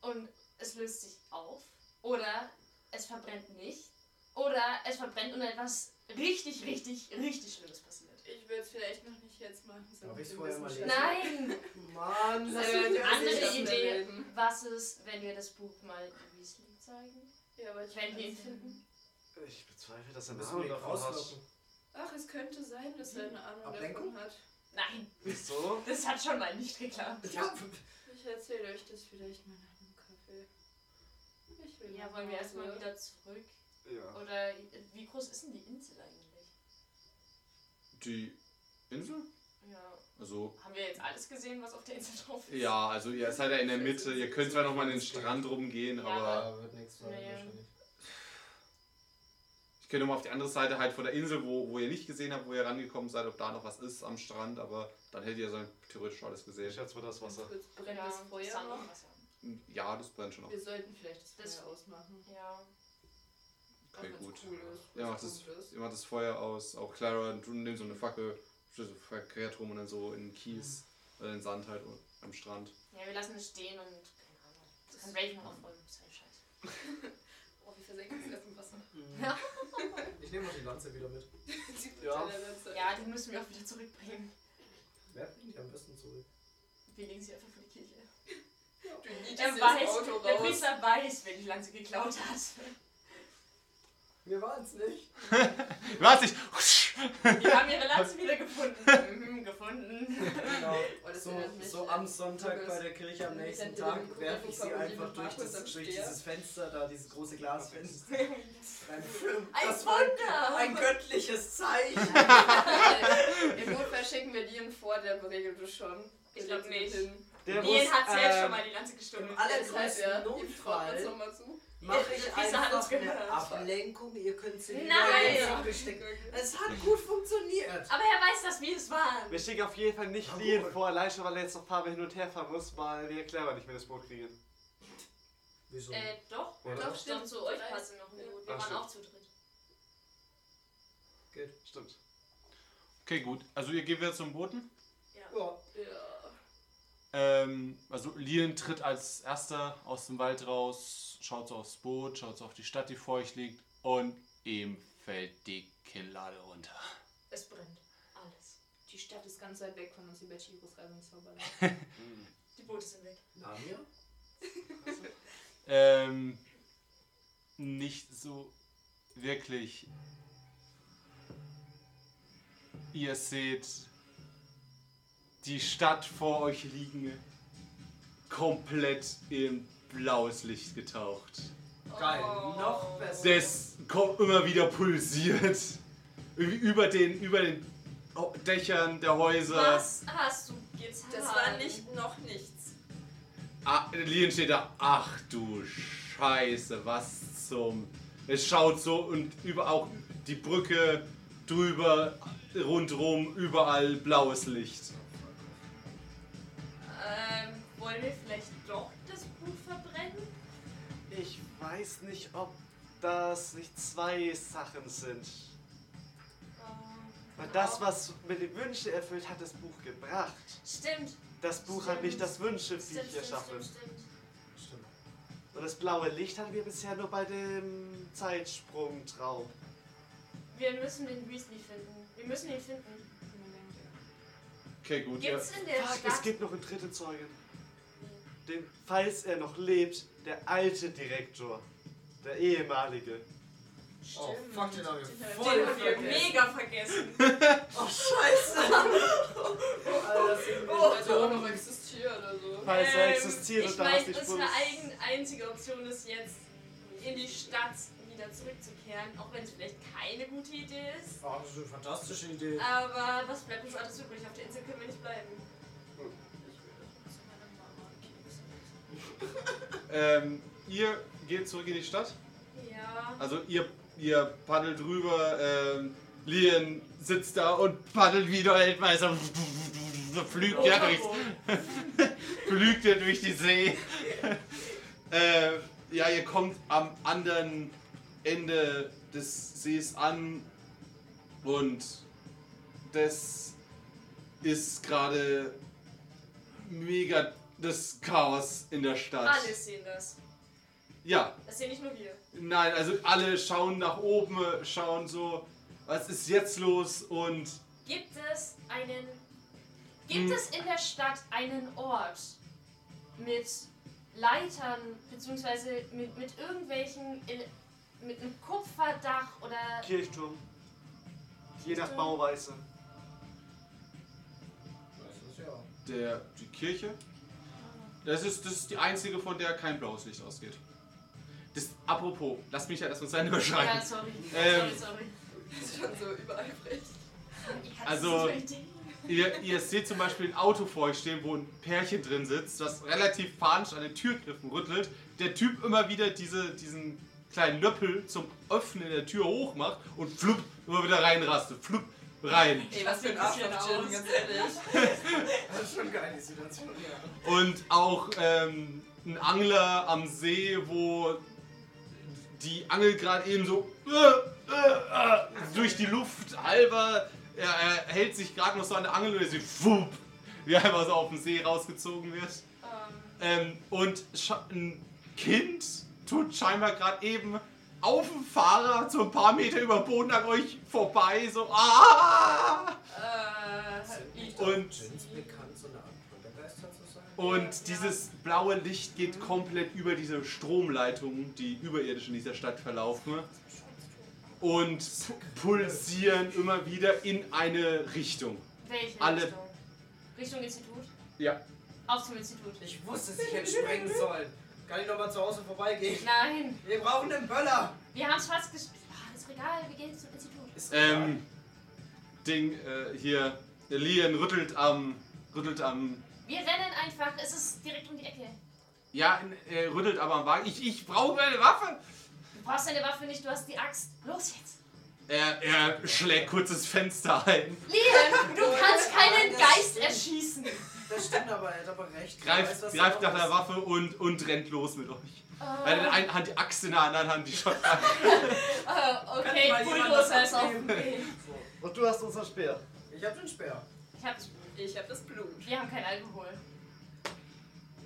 und es löst sich auf. Oder es verbrennt nicht. Oder es verbrennt und etwas richtig, richtig, richtig Schlimmes passiert. Ich würde es vielleicht noch nicht jetzt machen. so Darf ich's dem vorher mal Wissenschaft- Nein! [laughs] Mann, Das wird ja andere Idee, was ist, wenn wir das Buch mal Weasley zeigen? Ja, aber ich Wenn wir weiß ihn nicht. finden? Ich bezweifle, dass er eine davon hat. rauslocken. Ach, es könnte sein, dass er eine Ahnung Ablenkung? davon hat. Nein, Wieso? das hat schon mal nicht geklappt. Ja, Ich erzähle euch das vielleicht mal nach dem Kaffee. Ich will Ja, wollen wir erstmal wieder zurück? Ja. Oder wie groß ist denn die Insel eigentlich? Die Insel? Ja. Also, Haben wir jetzt alles gesehen, was auf der Insel drauf ist? ja, also ihr seid ja in der Mitte. Ihr könnt zwar nochmal in den Strand rumgehen, Ja, aber Ja, wird nichts sein, Nee. wahrscheinlich. ich könnte nochmal auf die andere Seite halt von der Insel, wo, wo ihr nicht gesehen habt, wo ihr rangekommen seid, ob da noch was ist am Strand, aber dann hättet ihr so theoretisch alles Ich gesehen. schätze mal das Wasser. Kurz brennt Ja, das Feuer noch. Ja, das brennt schon noch. Wir sollten vielleicht das Das- Feuer ausmachen. Ja. Wenn's gut. Cool ist, Ihr wenn's macht, das, ist. ihr macht das Feuer aus, auch Clara, du nimmst so eine Fackel, stellst so verkehrt rum und dann so in den Kies, oder in den Sand halt und- am Strand. Ja, wir lassen es stehen und keine Ahnung. Das kann Raven aufräumen. Das ist halt scheiße. [laughs] Oh, wir versenken es erst im Wasser. Ja. [laughs] Ich nehme noch die Lanze wieder mit. Die Ja. Lanze. Ja, die müssen wir auch wieder zurückbringen. Wer bringt die am besten zurück? Wir legen sie einfach vor die Kirche. [laughs] Du nietest Er das weiß, Auto der raus. Priester weiß, wer die Lanze geklaut hat. Wir waren es nicht. [laughs] Was ich? Die haben ihre Lanze wieder gefunden. Mhm, gefunden. Genau. Oh, So, so am Sonntag bei der Kirche am nächsten Tag werfe ich sie einfach durch, das, durch dieses Fenster da, dieses große Glasfenster. [laughs] Ein, Ein Wunder! ein göttliches Zeichen. [laughs] Im Notfall schicken wir Dean vor, der beregelt es schon. Ich glaub Der legt nicht. Der Ian hat selbst ähm, schon mal die Lanze gestohlen. Im aller- Deshalb, ja, größten ihm traut uns Notfall. Mache ich Priester hat uns einfach eine. Ablenkung. Ihr könnt sie Nein! Es hat gut funktioniert. Aber er weiß, dass wir es waren. Wir schicken auf jeden Fall nicht Ja, Lien gut. vor, allein schon, weil er jetzt noch ein paar Mal hin und her fahren muss, weil wir Clara nicht mehr das Boot kriegen. Wieso? Äh, doch. Oder? Doch, stimmt. Zu euch passen noch ein Boot. Wir Ach, waren stimmt. auch zu dritt. Geht. Stimmt. Okay, gut. Also ihr geht wieder zum Booten. Ja. Ja. Ähm, also Lien tritt als erster aus dem Wald raus, schaut so aufs Boot, schaut so auf die Stadt, die vor euch liegt und ihm fällt die Kinnlade runter. Es brennt. Alles. Die Stadt ist ganz weit weg von uns über Chirus Reisungszauberland. [laughs] Die Boote sind weg. Namir? Ähm, nicht so wirklich. Ihr seht die Stadt vor euch liegen, komplett in blaues Licht getaucht. Geil. Oh. Noch besser. Das kommt immer wieder pulsiert. Über den, über den Dächern der Häuser. Was hast du getan? Das war nicht noch nichts. Ah, Lien steht da. Ach du Scheiße, was zum. Es schaut so und über auch die Brücke drüber, rundrum, überall blaues Licht. Ähm, wollen wir vielleicht doch das Buch verbrennen? Ich weiß nicht, ob das nicht zwei Sachen sind. Weil das, was mit den Wünschen erfüllt, hat das Buch gebracht. Stimmt. Das Buch hat nicht das Stimmt, Wünscheviech stimmt, erschaffen. stimmt, stimmt. Stimmt. Und das blaue Licht hatten wir bisher nur bei dem Zeitsprungtraum. Wir müssen den Weasley finden. Wir müssen ihn finden. Okay, gut. Ja. Gibt's in der Fuck, Stadt... es gibt noch einen dritten Zeugen. Den, falls er noch lebt, der alte Direktor. Der ehemalige. Oh, fuck, den haben wir Den voll wir vergessen. mega vergessen. [laughs] Oh, scheiße. [laughs] Alter, sind wir Oh, er auch noch existiert oder so. Falls er Ähm, existiert ich und da meine, hast nicht unsere eigen, einzige Option ist jetzt in die Stadt wieder zurückzukehren, auch wenn es vielleicht keine gute Idee ist. Oh, das ist eine fantastische Idee. Aber was bleibt uns alles übrig? Auf der Insel können wir nicht bleiben. [laughs] Ähm, ihr geht zurück in die Stadt. Ja. Also ihr, ihr paddelt rüber. Ähm, Lien sitzt da und paddelt wie der Weltmeister. [laughs] Flügt ja durch, [laughs] flügt ja durch die See. äh, ja, ihr kommt am anderen Ende des Sees an und das ist gerade mega das Chaos in der Stadt. Alle sehen das. Ja, Das sehen nicht nur wir. nein, also alle schauen nach oben, schauen so, was ist jetzt los und Gibt es einen. Gibt es in der Stadt einen Ort mit Leitern, beziehungsweise mit, mit irgendwelchen. Mit einem Kupferdach oder. Kirchturm. Je nach? Bauweise. Das ist ja. der, die Kirche, das ist, das ist die einzige, von der kein blaues Licht ausgeht. Das, apropos, lass mich ja erstmal seine beschreiben. Ja, sorry. Ähm. sorry, sorry. Das ist schon so übereifrig. Ich hatte Also-. Ihr, ihr seht zum Beispiel ein Auto vor euch stehen, wo ein Pärchen drin sitzt, das relativ panisch an den Türgriffen rüttelt. Der Typ immer wieder diese, diesen kleinen Löppel zum Öffnen der Tür hochmacht und flupp, immer wieder reinrastet. Flupp, rein. Ey, was für ein Bisschen Arschloch, Jin, aus. ganz ehrlich. [laughs] Das ist schon geil, die Situation, ja. Und auch ähm, ein Angler am See, wo die Angel gerade eben so äh, äh, äh, durch die Luft halber, er, er hält sich gerade noch so an der Angel und er sieht, fupp, wie einfach so auf dem See rausgezogen wird. Ähm, Ähm, und ein Kind tut scheinbar gerade eben auf dem Fahrrad so ein paar Meter über den Boden an euch vorbei, so ah! Äh, Und- zu sein? Und dieses blaue Licht geht komplett über diese Stromleitungen, die überirdisch in dieser Stadt verlaufen. Und pulsieren immer wieder in eine Richtung. welche Alle- Richtung? Richtung Institut? Ja. Auf zum Institut. Ich wusste, dass ich hätte sprengen sollen. Kann ich nochmal zu Hause vorbeigehen? Nein, Wir brauchen einen Böller! wir haben es fast gespielt. Ah, ist egal, wir gehen zum Institut. Ist Ähm, Ding, äh, hier, der Lian rüttelt am, rüttelt am, Wir rennen einfach, es ist direkt um die Ecke. ja, er rüttelt aber am Wagen. Ich, ich brauche eine Waffe! Du brauchst deine Waffe nicht, du hast die Axt. Los jetzt. Er, er schlägt kurzes Fenster ein, Liam, du kannst keinen das Geist erschießen. Das stimmt aber, er hat aber recht. Er greift, weiß, greift nach der. Waffe und, und rennt los mit euch. Äh, Er hat in der einen Hand die Axt, in der anderen Hand die Shotgun. [laughs] äh, Kann okay, Bulldozer ist auf dem Weg. Und du hast unseren Speer. ich hab den Speer. Ich hab's. ich hab das Blut. Wir haben kein Alkohol.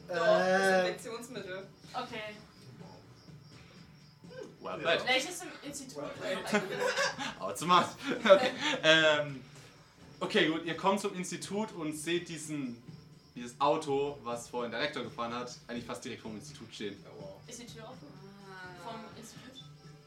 Doch, Äh, Desinfektionsmittel. Okay. Well Ja. played. Vielleicht ist im Institut. Automat. [laughs] Okay. [laughs] ähm, okay, gut, ihr kommt zum Institut und seht diesen, dieses Auto, was vorhin der Rektor gefahren hat, eigentlich fast direkt vor dem Institut stehen. Ja, wow. Ist die Tür offen? Ah. Vom Institut?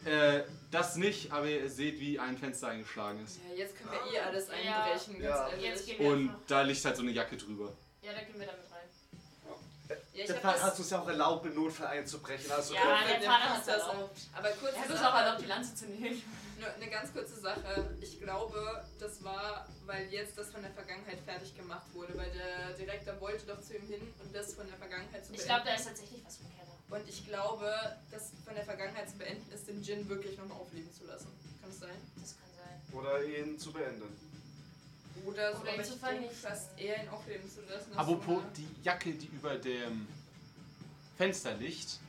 Äh, das nicht, aber ihr seht, wie ein Fenster eingeschlagen ist. Ja, jetzt können wir eh alles Ja. einbrechen, ganz Ja. ehrlich. Jetzt gehen wir Und einfach. da liegt halt so eine Jacke drüber. Ja, da gehen wir damit rein. Ja, Der Fahrer hat uns ja auch erlaubt, im Notfall einzubrechen. Also Ja, der Fahrer hat das erlaubt. aber kurz Er hat uns auch erlaubt, die Lanze zu nehmen. Nur eine ganz kurze Sache. Ich glaube, das war, weil jetzt das von der Vergangenheit fertig gemacht wurde, weil der Direktor wollte doch zu ihm hin und das von der Vergangenheit zu Ich beenden. glaube, da ist tatsächlich was vom Keller. und ich glaube, das von der Vergangenheit zu beenden, ist den Djinn wirklich nochmal aufleben zu lassen. Kann es sein? Das kann sein. Oder ihn zu beenden. Oder so, Oder aber ich denke fast eher ihn aufleben zu lassen. als Apropos, so eine- die Jacke, die über dem Fenster liegt,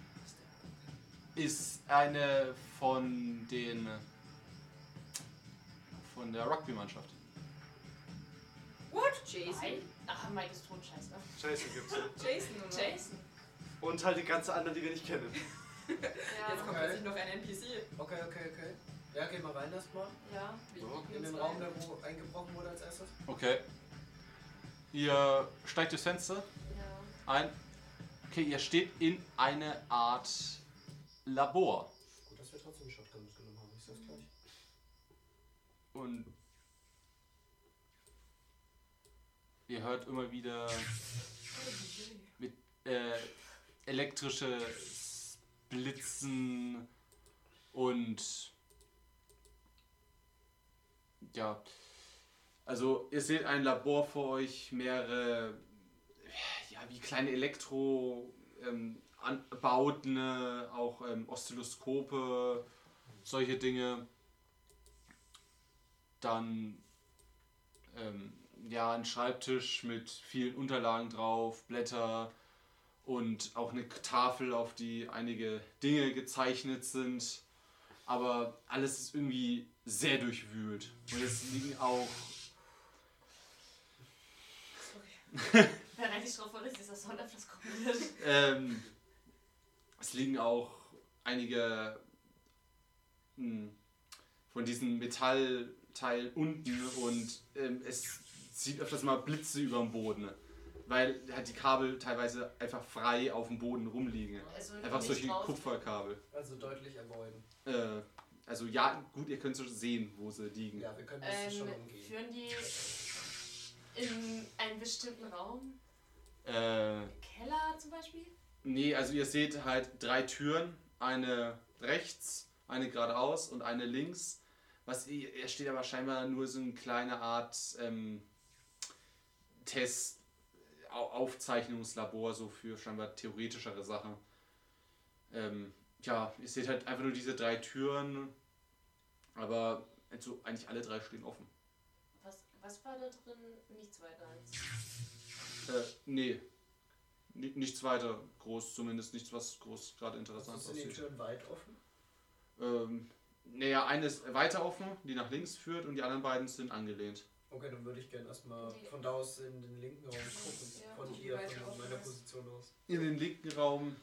ist eine von den von der Rugby-Mannschaft. What? Jason? Nein? Ach, Mike ist tot, scheiße. Jason gibt's. [laughs] ja. Jason, oder? Jason. Und halt die ganze anderen, die wir nicht kennen. Jetzt Ja. kommt Okay. plötzlich noch ein NPC. Okay, okay, okay. Ja, geh mal rein erstmal. Ja. In den Raum, der wo eingebrochen wurde als erstes. Okay. Ihr steigt durchs Fenster Ja. ein. Okay, ihr steht in eine Art Labor. Gut, dass wir trotzdem die Shotgun mitgenommen haben. Ich sag's gleich. Und ihr hört immer wieder mit äh, elektrische Blitzen Und ja, also ihr seht ein Labor vor euch, mehrere, ja, wie kleine Elektro ähm, äh, auch ähm, Oszilloskope, solche Dinge. Dann ähm, ja, ein Schreibtisch mit vielen Unterlagen drauf, Blätter und auch eine Tafel, auf die einige Dinge gezeichnet sind. Aber alles ist irgendwie sehr durchwühlt. Und es liegen auch Bereite dich darauf vor, dass dieser Sound öfters kommen wird. Ähm, es liegen auch einige hm, von diesen Metallteilen unten und ähm, es sieht öfters mal Blitze über dem Boden, weil halt die Kabel teilweise einfach frei auf dem Boden rumliegen. Also Einfach solche. Kupferkabel. Also deutlich avoiden. Äh, also ja, gut, ihr könnt so sehen, wo sie liegen. Ja, wir können das Ähm, schon umgehen. führen die in einen bestimmten Raum? Äh, Keller zum Beispiel? Nee, also ihr seht halt drei Türen, eine rechts, eine geradeaus und eine links. Was er steht aber scheinbar nur so eine kleine Art ähm, Test, Au- Aufzeichnungslabor so für scheinbar theoretischere Sachen. Ähm, ja, ihr seht halt einfach nur diese drei Türen, aber also eigentlich alle drei stehen offen. Was, was war da drin? Nichts weiter als. Äh, nee. Ni- Nichts weiter groß, zumindest nichts, was groß gerade interessant Also sind die. Türen weit offen? Ähm, naja, eine ist weiter offen, die nach links führt, und die anderen beiden sind angelehnt. Okay, dann würde ich gerne erstmal von da aus in den linken Raum gucken. Ja, von hier, von meiner. Position aus. In den linken Raum,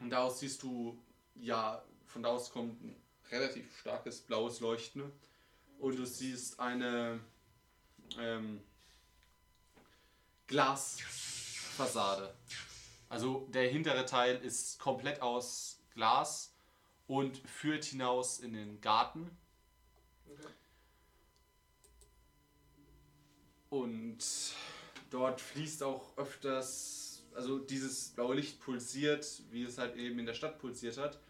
und da aus siehst du, ja, von da aus kommt ein relativ starkes blaues Leuchten. Und du siehst eine ähm, Glasfassade. Also der hintere Teil ist komplett aus Glas und führt hinaus in den Garten. Okay. Und dort fließt auch öfters, also dieses blaue Licht pulsiert, wie es halt eben in der Stadt pulsiert hat.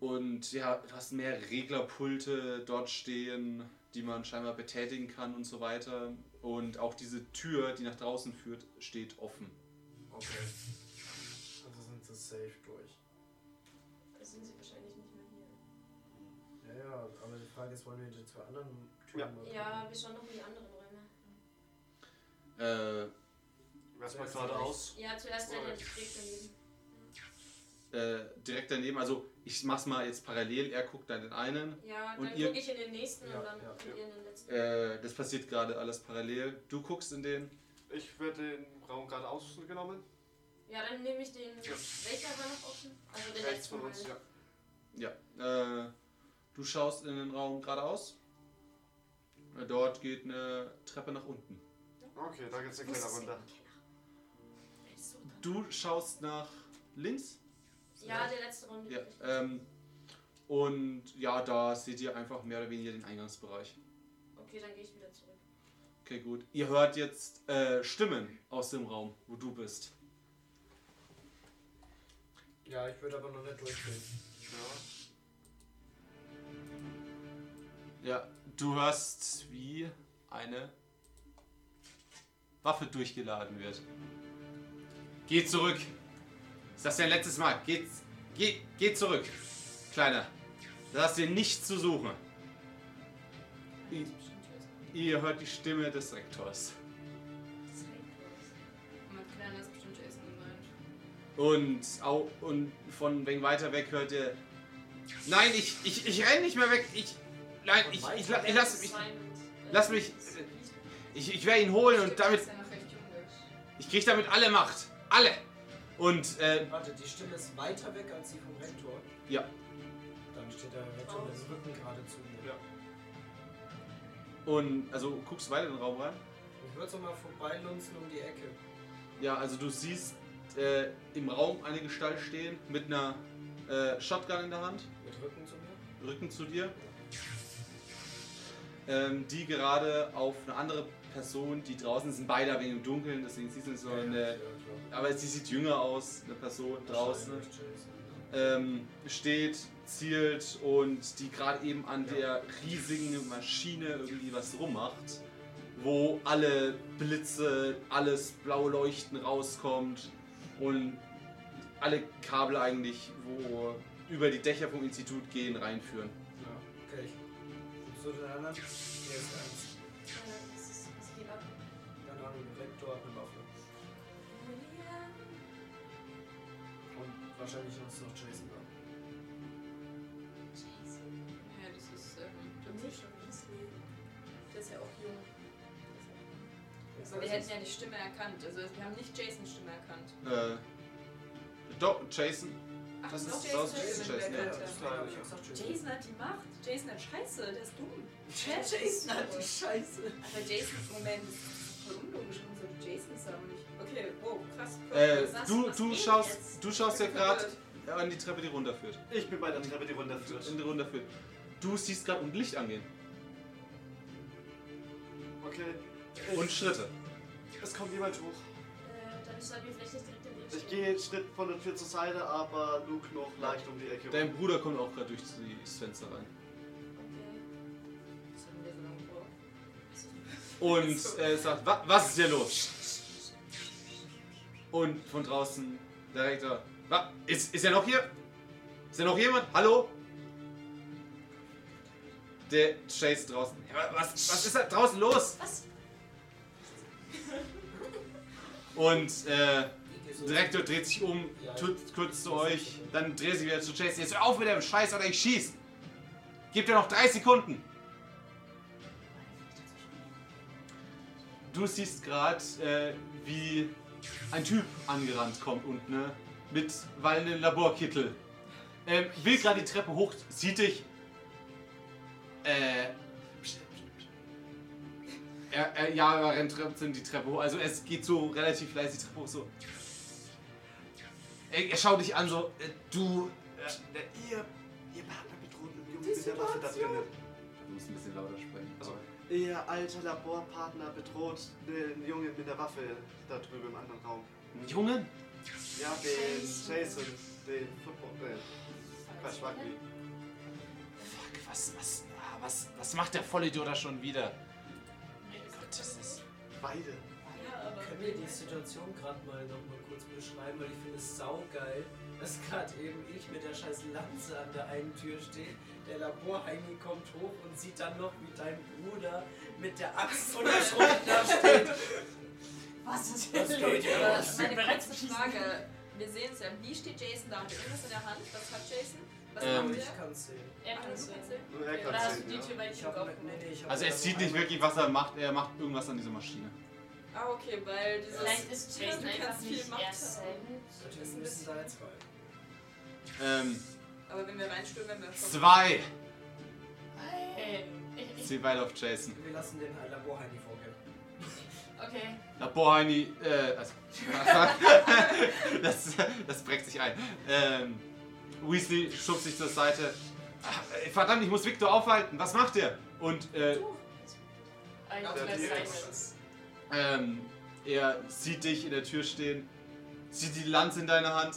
Und ja, du hast mehr Reglerpulte dort stehen, die man scheinbar betätigen kann und so weiter. Und auch diese Tür, die nach draußen führt, steht offen. Okay. Also sind sie safe Ja, ja, aber die Frage ist, wollen wir die zwei anderen Türen Ja. mal Ja, wir schauen noch in die anderen Räume. Äh, Erstmal geradeaus. Ja, zuerst der, der direkt daneben. äh, direkt daneben, also ich mach's mal jetzt parallel, er guckt dann den einen. Ja, Und dann ihr- gucke ich in den nächsten Ja, und dann ja, und ja. ihr in den letzten. Äh, das passiert gerade alles parallel. Du guckst in den. Ich werde den Raum geradeaus genommen. Ja, dann nehme ich den. Welcher war noch offen? Also den Rechts von letzten uns, halt. ja. Ja. Äh, du schaust in den Raum geradeaus. Dort geht eine Treppe nach unten. Okay, da geht's im Keller? Drin? Du schaust nach links. Ja, der letzte Raum. Ja. Ähm, und ja, da seht ihr einfach mehr oder weniger den Eingangsbereich. Okay, dann gehe ich wieder zurück. Okay, gut. Ihr hört jetzt äh, Stimmen aus dem Raum, wo du bist. Ja, ich würde aber noch nicht durchgehen. Ja. Ja, du hörst, wie eine Waffe durchgeladen wird. Geh zurück. Ist das dein letztes Mal? Geh, geh, geh zurück, Kleiner. Da hast du nichts zu suchen. I- Ihr hört die Stimme des Rektors. Und mit Kleiner ist bestimmt Jason gemeint. Und, von wegen weiter weg hört ihr. Nein, ich, ich, ich renn nicht mehr weg. Ich. Nein, ich, ich, ich lass mich. lass mich- Ich, ich werde ihn holen und damit. Ja. Ich krieg damit alle Macht. Alle. Und, äh, Warte, die Stimme ist weiter weg als die vom Rektor. ja. Dann steht der Rektor mit dem Rücken gerade zu mir. Ja. Und, also, guckst du weiter in den Raum rein? Ich würde so mal vorbeilunzen um die Ecke. Ja, also du siehst äh, im Raum eine Gestalt stehen mit einer äh, Shotgun in der Hand, Mit Rücken zu mir. Rücken zu dir. Ähm, die gerade auf eine andere Person, die draußen sind, beide ein wenig im Dunkeln, deswegen siehst du so eine. Aber sie sieht jünger aus, eine Person draußen. Ähm, steht, zielt und die gerade eben an der riesigen Maschine irgendwie was rummacht, wo alle Blitze, alles blaue Leuchten rauskommt und alle Kabel eigentlich, wo über die Dächer vom Institut gehen, reinführen. So den anderen? Hier ist eins. Äh, was, ist, was geht ab? Keine Ahnung, Rektor hat eine Waffe. Und wahrscheinlich noch noch Jason da. Ja, das ist ähm, Dumbledore Weasley. Der ist ja auch jung. Aber wir hätten ja die Stimme erkannt. Also wir haben nicht Jasons Stimme erkannt. Äh, doch, Jason. Ach, Das ist- ist Jason, Jason, den wir ja, erkannt das haben. war- ich hab gesagt Jason. Jason hat die Macht. Jason hat Scheiße, der ist dumm. [laughs] Jason hat die Scheiße. Aber Jason, Moment, das ist voll unlogisch. Sollte Jason das haben nicht? Okay, wow, krass. Äh, Was- du, was du, schaust, jetzt? du schaust ja gerade an die Treppe, die runterführt. Ich bin bei der Treppe, die runterführt. In die runterführt. Du siehst gerade ein Licht angehen. Okay. Und Schritte. Es kommt jemand hoch. Äh, dann sollten wir vielleicht nicht Ich gehe einen Schritt von der Tür zur Seite, aber Luke noch leicht um die Ecke. Dein Bruder kommt auch gerade durch das Fenster rein. Okay. Was haben wir so lange vor? Und äh, sagt, "Wa- was ist hier los? Und von draußen der Rektor, "Wa- ist, ist er noch hier? Ist er noch jemand? Hallo? Der Chase draußen. Was, was ist da draußen los? Was? Und äh, Ich geh so- der Rektor dreht sich um, tut kurz zu euch, dann dreht sich wieder zu Chase. Jetzt hör auf mit dem Scheiß oder ich schieß. Gib dir noch drei Sekunden. Du siehst gerade, äh, wie ein Typ angerannt kommt und ne, mit wallenden Laborkittel. Ähm, will gerade die Treppe hoch, sieht dich. Äh. Er, er, ja, er rennt die Treppe hoch. Also es geht so relativ leise die Treppe hoch, so. Er, er schaut dich an, so, äh, du. Äh, Ihr, ihr Partner bedroht einen Jungen mit der Waffe da drinnen. du musst ein bisschen lauter sprechen. Also, ihr alter Laborpartner bedroht den Jungen mit der Waffe da drüben im anderen Raum. Jungen? Ja, den Jason. Den Football. Äh, Quatsch, Rugby. Fuck, was, was, ah, was, was macht der Vollidiot da schon wieder? Mein Gott, das ist. Beide. Können wir die Situation gerade mal noch mal kurz beschreiben, weil ich finde es saugeil, dass gerade eben ich mit der scheiß Lanze an der einen Tür stehe, der Laborheini kommt hoch und sieht dann noch, wie dein Bruder mit der Axt von der Schrott [laughs] da steht. Was ist Was geht hier los? meine kurze Frage. Wir sehen es ja. Wie steht Jason da? Hat er irgendwas in der Hand? Was hat Jason? Was Ähm, macht Ich er? kann es sehen. Er kann es sehen. er Oder hast du sehen, die. Tür bei Ich dir aufgemacht? ich hab Also er sieht nicht wirklich, was er macht. Er macht irgendwas an dieser Maschine. Ah, okay, weil dieses. Vielleicht ist Jason du einfach kannst viel nicht Macht er haben. selbst. Natürlich müssen da jetzt rein. Ähm, Aber wenn wir reinstürmen, werden wir schon. zwei. Hey, ich, ich, Sie beide auf Jason. Wir lassen den Laborheini vorgehen. okay. Laborheini, äh, also, [laughs] das, das prägt sich ein. Ähm, Weasley schubst sich zur Seite. Ah, äh, verdammt, ich muss Victor aufhalten. Was macht er? Und äh, Ein Ja, Tür die Seite. Ähm, er sieht dich in der Tür stehen, sieht die Lanze in deiner Hand.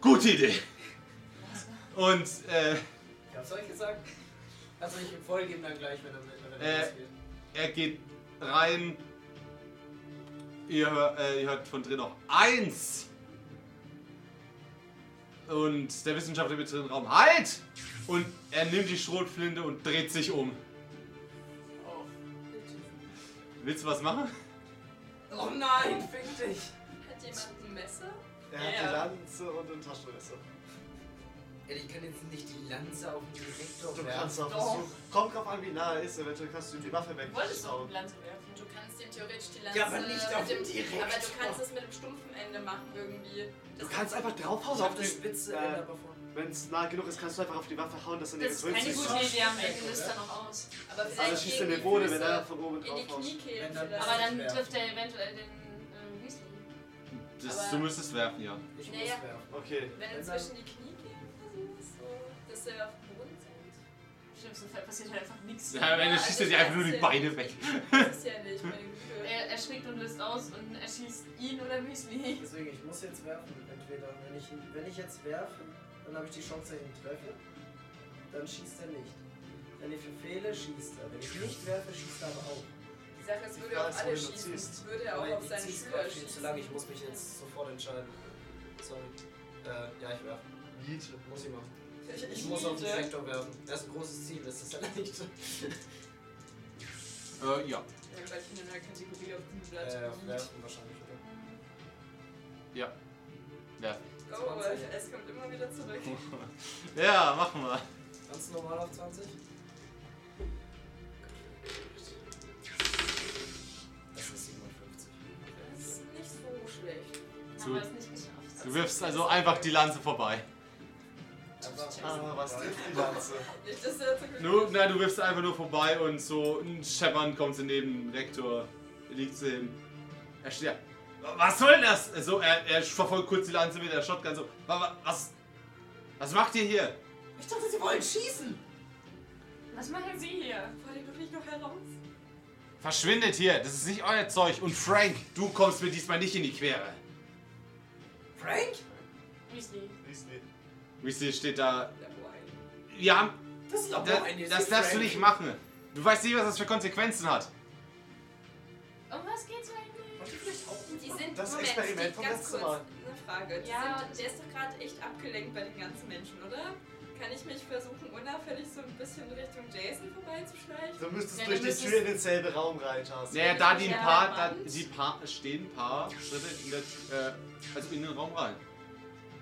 Gute Idee. Und äh, Ich hab's euch gesagt. Also ich ihm dann gleich, wenn er, wenn er Äh, rausgeht. er geht rein. Ihr, äh, ihr hört von drin noch eins. Und der Wissenschaftler mit drin im Raum halt! Und er nimmt die Schrotflinte und dreht sich um. Willst du was machen? Oh nein, fick dich! Hat jemand ein Messer? Er hat Ja. die Lanze und ein Taschenmesser. Ehrlich, ich kann jetzt nicht die Lanze auf den Direktor Du werfen. kannst auch Doch. versuchen. Kommt drauf an, wie nah er ist. Eventuell kannst du ihm die Waffe Du wolltest doch wegschauen. eine Lanze werfen. Du kannst dem theoretisch die Lanze. Ja, aber nicht auf mit dem, Direktor. Aber du kannst es mit dem stumpfen Ende machen irgendwie. Du kannst einfach draufhauen auf hab das die. spitze äh, Ende aber. Wenn es nah genug ist, kannst du einfach auf die Waffe hauen, dass er Das ist keine gute. Idee, am Ende löst er noch aus. Aber Also vielleicht schießt er in die den Boden, wenn er von oben In die draufhaut. Kniekehlen Wenn dann- vielleicht. Aber dann trifft er eventuell den äh, Weasley. Das, Aber- du müsstest werfen, ja. Ich Naja. muss werfen. Okay. Wenn er zwischen die Kniekehlen versucht, so, dass er auf dem Boden sinkt. schlimmsten Fall passiert halt einfach nichts. Ja, am Ende schießt also er dir einfach nur die Beine weg. [laughs] Das ist ja nicht, meine Güte. Er erschrickt und löst aus und erschießt ihn oder Weasley. Deswegen, ich muss jetzt werfen. Entweder, wenn ich, wenn ich jetzt werfe, dann habe ich die Chance, dass ich ihn treffe. Dann schießt er nicht. Wenn ich verfehle, schießt er. Wenn ich nicht werfe, schießt er aber auch. Die Sache ist, würde auf ist, alle schießen. ziehst. Würde er auch auf seine Schüler gerade viel zu schießen. lang. Ich muss mich jetzt sofort entscheiden. Sorry. Äh, ja, ich werfe. Niete. Muss ich machen. Ich, Ich muss auf den Sektor werfen. Das ist ein großes Ziel, das ist ja nicht. [laughs] Äh, ja. Ja, gleich in einer Kategorie auf dem Blatt. Äh, werfen wahrscheinlich, oder? Ja. Ja. Oh, es kommt immer wieder zurück. [laughs] Ja, machen wir. Ganz normal auf 20? Das ist 57. Das ist nicht so schlecht. Haben wir es nicht geschafft. Du wirfst also einfach die Lanze vorbei. Aber was trifft die Lanze? [laughs] Nur, na, du wirfst einfach nur vorbei und so ein Scheppern kommt sie neben dem Rektor. Liegt sie hin. Er steht da. Was soll das? So, er, er verfolgt kurz die Lanze mit der Shotgun so. "Wa- wa- Was? Was macht ihr hier? Ich dachte, sie wollen schießen! Was machen Sie hier? Wollt ihr wirklich noch heraus? Verschwindet hier, das ist nicht euer Zeug. Und Frank, du kommst mir diesmal nicht in die Quere. Frank? Weasley. Weasley. Weasley steht da. Ja, Das da, Labor ein, das darfst du nicht machen. Du weißt nicht, was das für Konsequenzen hat. Um was geht's? Die sind Das Moment, Experiment vom ganz letzten kurz, Mal. Eine Frage. Die Ja. sind, der ist doch gerade echt abgelenkt bei den ganzen Menschen, oder? Kann ich mich versuchen, unauffällig so ein bisschen Richtung Jason vorbeizuschleichen? Du müsstest Ja, durch du die Tür in denselben Raum reintasten. Naja, da die ein Ja, paar, da, die paar stehen ein paar Schritte in der, äh, also in den Raum rein.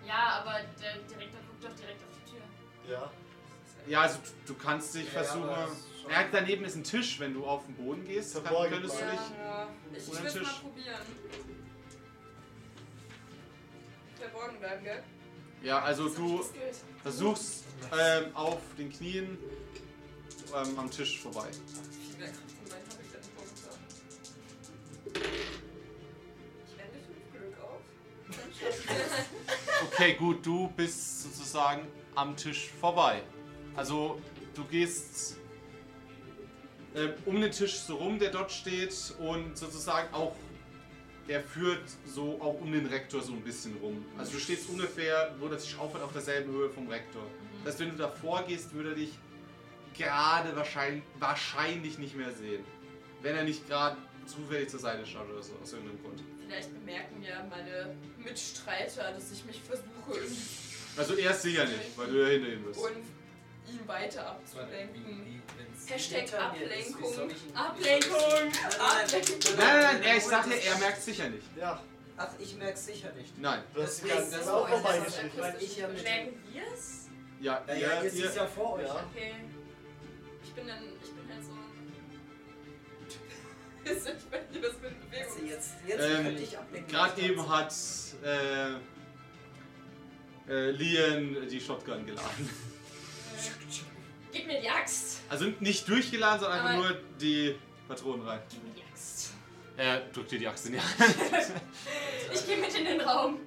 Ja, aber der Direktor guckt doch direkt auf die Tür. Ja. Ja, also du, du kannst dich Ja, versuchen. Ja, daneben ist ein Tisch, wenn du auf den Boden gehst, kann, Verborgen könntest du dich. Ja, ich, ich Oder würde es Tisch. mal probieren. Verborgen bleiben, gell? Ja, also du versuchst ähm, auf den Knien ähm, am Tisch vorbei. Viel mehr Kraft und Bein habe ich nicht momentan. Ich wende fünf Glück auf. Dann. [laughs] Okay, gut, du bist sozusagen am Tisch vorbei. Also du gehst ähm, um den Tisch so rum, der dort steht und sozusagen auch er führt so auch um den Rektor so ein bisschen rum. Also du stehst ungefähr, wo das sich aufhört, auf derselben Höhe vom Rektor. Das heißt, wenn du davor gehst, würde er dich gerade wahrscheinlich, wahrscheinlich nicht mehr sehen. Wenn er nicht gerade zufällig zur Seite schaut oder so, aus irgendeinem Grund. Vielleicht bemerken ja meine Mitstreiter, dass ich mich versuche, Also er ist sicher nicht, weil du ja hinter ihm bist. und ihn weiter abzulenken. Hashtag Ablenkung. Ablenkung! Ablenkung! Nein, nein, nein, er, ich sagte, er merkt sicher nicht. Ja, Ach, ich merk's sicher nicht. Nein. das auch ist-. Weil ich ja mit. Merken wir es? Ja, Ja, ihr, ja, ihr, ist ja vor euch. Ja. Okay. Ich bin dann, ich bin halt so. [laughs] Ich weiß nicht, was für eine Bewegung Also jetzt, jetzt Ähm, könnte ich ablenken. Gerade eben hat äh, äh, Lian die Shotgun geladen. Gib mir die Axt! Also nicht durchgeladen, sondern einfach nur die Patronen rein. Gib mir die Axt. Er drückt dir die Axt in die Hand. [laughs] Ich gehe mit in den Raum.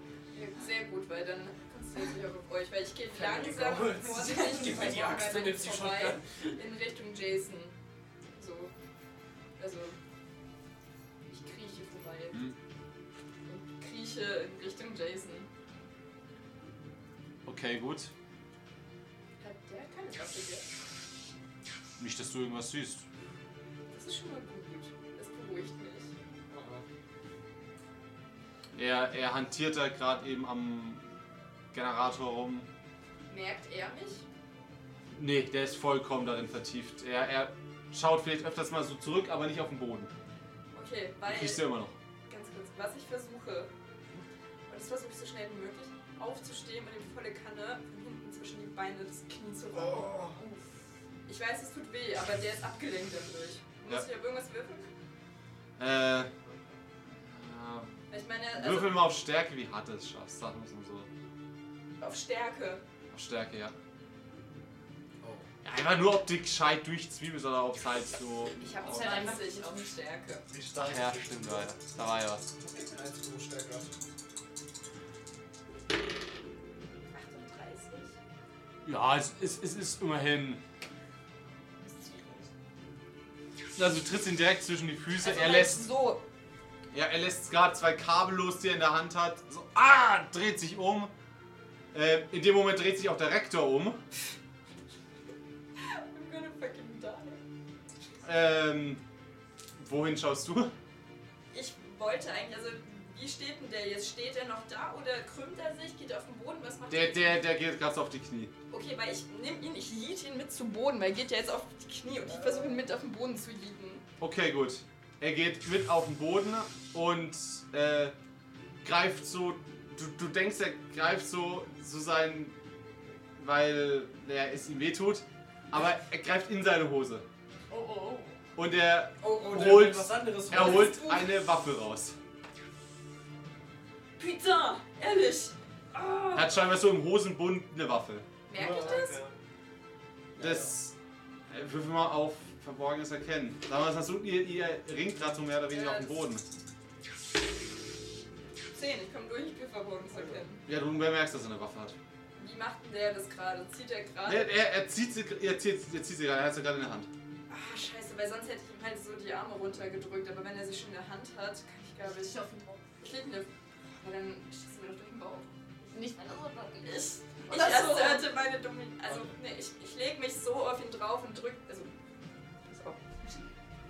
Sehr gut, weil dann konzentriert sich auch auf euch, weil ich gehe ich langsam vorsichtig Gib mir die Axt, nimmst die vorbei in Richtung Jason. So. Also. Ich krieche vorbei. Hm. Und krieche in Richtung Jason. Okay, gut. Nicht, dass du irgendwas siehst. Das ist schon mal gut. Das beruhigt mich. Er, er hantiert da gerade eben am Generator rum. Merkt er mich? Nee, der ist vollkommen darin vertieft. Er, er schaut vielleicht öfters mal so zurück, aber nicht auf den Boden. Okay, Du weil. kriegst ja immer noch. Ganz kurz, was ich versuche, und das versuche ich so schnell wie möglich, aufzustehen und ihm volle Kanne von zwischen die Beine des Knie zu rammen. Oh. Ich weiß, es tut weh, aber der ist abgelenkt dadurch. Muss Ja. ich auf irgendwas würfeln? Äh. äh, Ich meine, also Würfel mal auf Stärke, wie hart du es schaffst. Sagen wir so. auf Stärke. Auf Stärke, ja. Oh. ja. Einfach nur, ob du gescheit durchzwiebelst oder ob es halt so. Ich habe halt einfach 20 auf Stärke. Wie stark Ja, stimmt, ja. Da war ja was. Eins pro stärker. 38. Ja, es, es, es ist immerhin also du trittst ihn direkt zwischen die Füße. Also er lässt, So. ja, er lässt gerade zwei Kabel los, die er in der Hand hat. So, ah, dreht sich um. Äh, in dem Moment dreht sich auch der Rektor um. I'm gonna fucking die. Ähm, wohin schaust du? Ich wollte eigentlich, also wie steht denn der jetzt? Steht er noch da oder krümmt er sich? Geht er auf den Boden? Was macht Der, er? der, der geht gerade so auf die Knie. Okay, weil ich nehme ihn, ich jiet ihn mit zu Boden, weil er geht ja jetzt auf die Knie und ich versuche ihn mit auf den Boden zu jieten. Okay, gut. Er geht mit auf den Boden und äh, greift so. Du, du denkst, er greift so, so sein. Weil er es ihm wehtut. Aber er greift in seine Hose. Oh oh. Und er, Oh, Oh, oh. der Holt- will was anderes er holt eine Waffe raus. Putain, ehrlich. Er Ah. hat scheinbar so im Hosenbund eine Waffe. Merke ich das? Das. Äh, würfel mal auf Verborgenes erkennen. Mal so, ihr, ihr ringt gerade so mehr oder weniger auf dem Boden. 10, ich komme durch, ich will Verborgenes erkennen. Ja, du bemerkst, dass er eine Waffe hat. Wie macht denn der das gerade? Zieht er gerade? Er, er, er zieht sie, er zieht, er zieht sie gerade, er hat sie gerade in der Hand. Ah, scheiße, weil sonst hätte ich ihm halt so die Arme runtergedrückt, aber wenn er sie schon in der Hand hat, kann ich glaube ich. Ich auf den drauf. Ich Aber dann schießt er mir doch durch den Bauch. Nicht, wenn er so Ich, ist. ich Oder so. meine dumme. Also, ne, ich, ich leg mich so auf ihn drauf und drück. Also.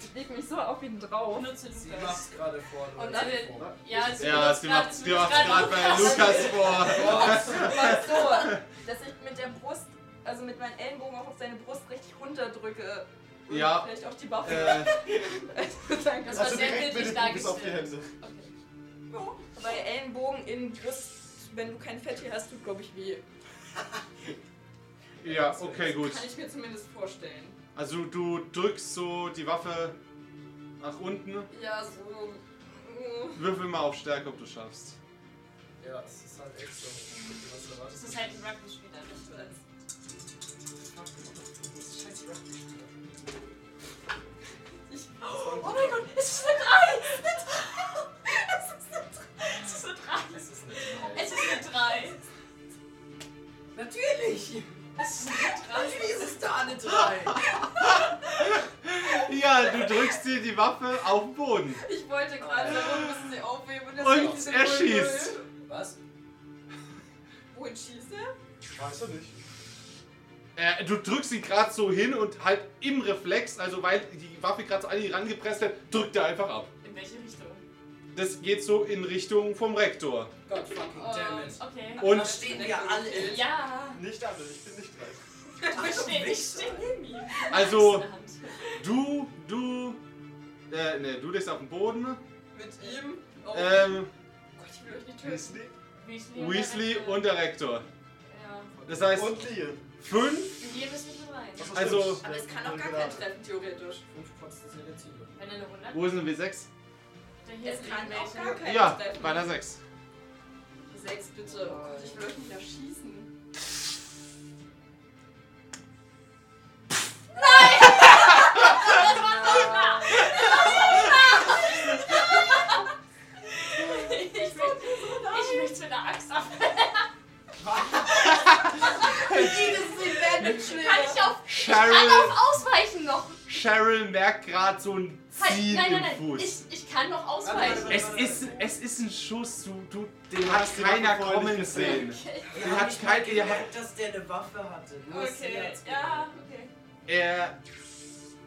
Ich leg mich so auf ihn drauf. Benutze Sie macht's gerade vor. Und dann- Vor. Ja, sie Ja, sie macht grad gerade bei Lukas vor. [laughs] So, [laughs] dass ich mit der Brust, also mit meinen Ellenbogen auch auf seine Brust richtig runterdrücke. Und Ja. Vielleicht auch die Waffe. Äh. [laughs] Das war Also sehr direkt bildlich dem Fuß auf die dargestellt. Hände. So, Bei Ellenbogen in Brust, wenn du kein Fett hier hast, tut glaube ich weh. [laughs] ja, okay, gut. Kann ich mir zumindest vorstellen. Also du drückst so die Waffe nach unten. Ja, so. Würfel mal auf Stärke, ob du schaffst. Ja, es ist halt echt so. Was erwartest Das ist halt ein Rugby-Spieler, nicht? Scheiß Rugby. Ich, Oh mein Gott, es ist eine 3! Natürlich! Es ist eine 3! Wie ist es da eine 3? [laughs] Ja, du drückst dir die Waffe auf den Boden. ich wollte gerade, warum müssen sie aufheben? Und, Und deswegen er schießt. Was? Wohin schießt er? Weiß er nicht. Äh, du drückst ihn gerade so hin und halt im Reflex, also weil die Waffe gerade so an ihn rangepresst wird, drückt er einfach ab. In welche Richtung? Das geht so in Richtung vom Rektor. God fucking damn it. Okay. Und Da stehen wir alle. Ja! Nicht alle, ich bin nicht reich. [laughs] Ich stehe ich steh neben ihm. Also- du, du, äh, ne, du liegst auf dem Boden. Mit ihm? Oh Ähm, Gott, ich will euch nicht töten. Weasley Weasley, und Weasley der Rektor. und der Rektor. Ja. Das heißt, und Liam. fünf, Ihr müsst nicht mit rein. Ist Also-. Aber es kann auch gar kein treffen, theoretisch. Fünf potenzielle Ziele. Wenn er eine 100 wo ist W6? Der hier Es ist kann auch gar kein Ja, treffen. bei der 6. Sechs bitte. Oh Gott, ich will euch nicht erschießen. [laughs] Ich möchte, ich möchte mit der Axt ab. [laughs] Kann ich auf, ich kann Cheryl, auf Ausweichen noch. Cheryl merkt gerade so ein Halt, Ziehen nein, nein, im nein. Fuß. Ich, ich kann noch ausweichen. Es ist, es ist ein Schuss, du, du, den Du hat keiner kommen sehen. Okay. Den haben hat nicht kein- mal ihr gemerkt, dass der eine Waffe hatte. Nur Okay, ja, okay. Er.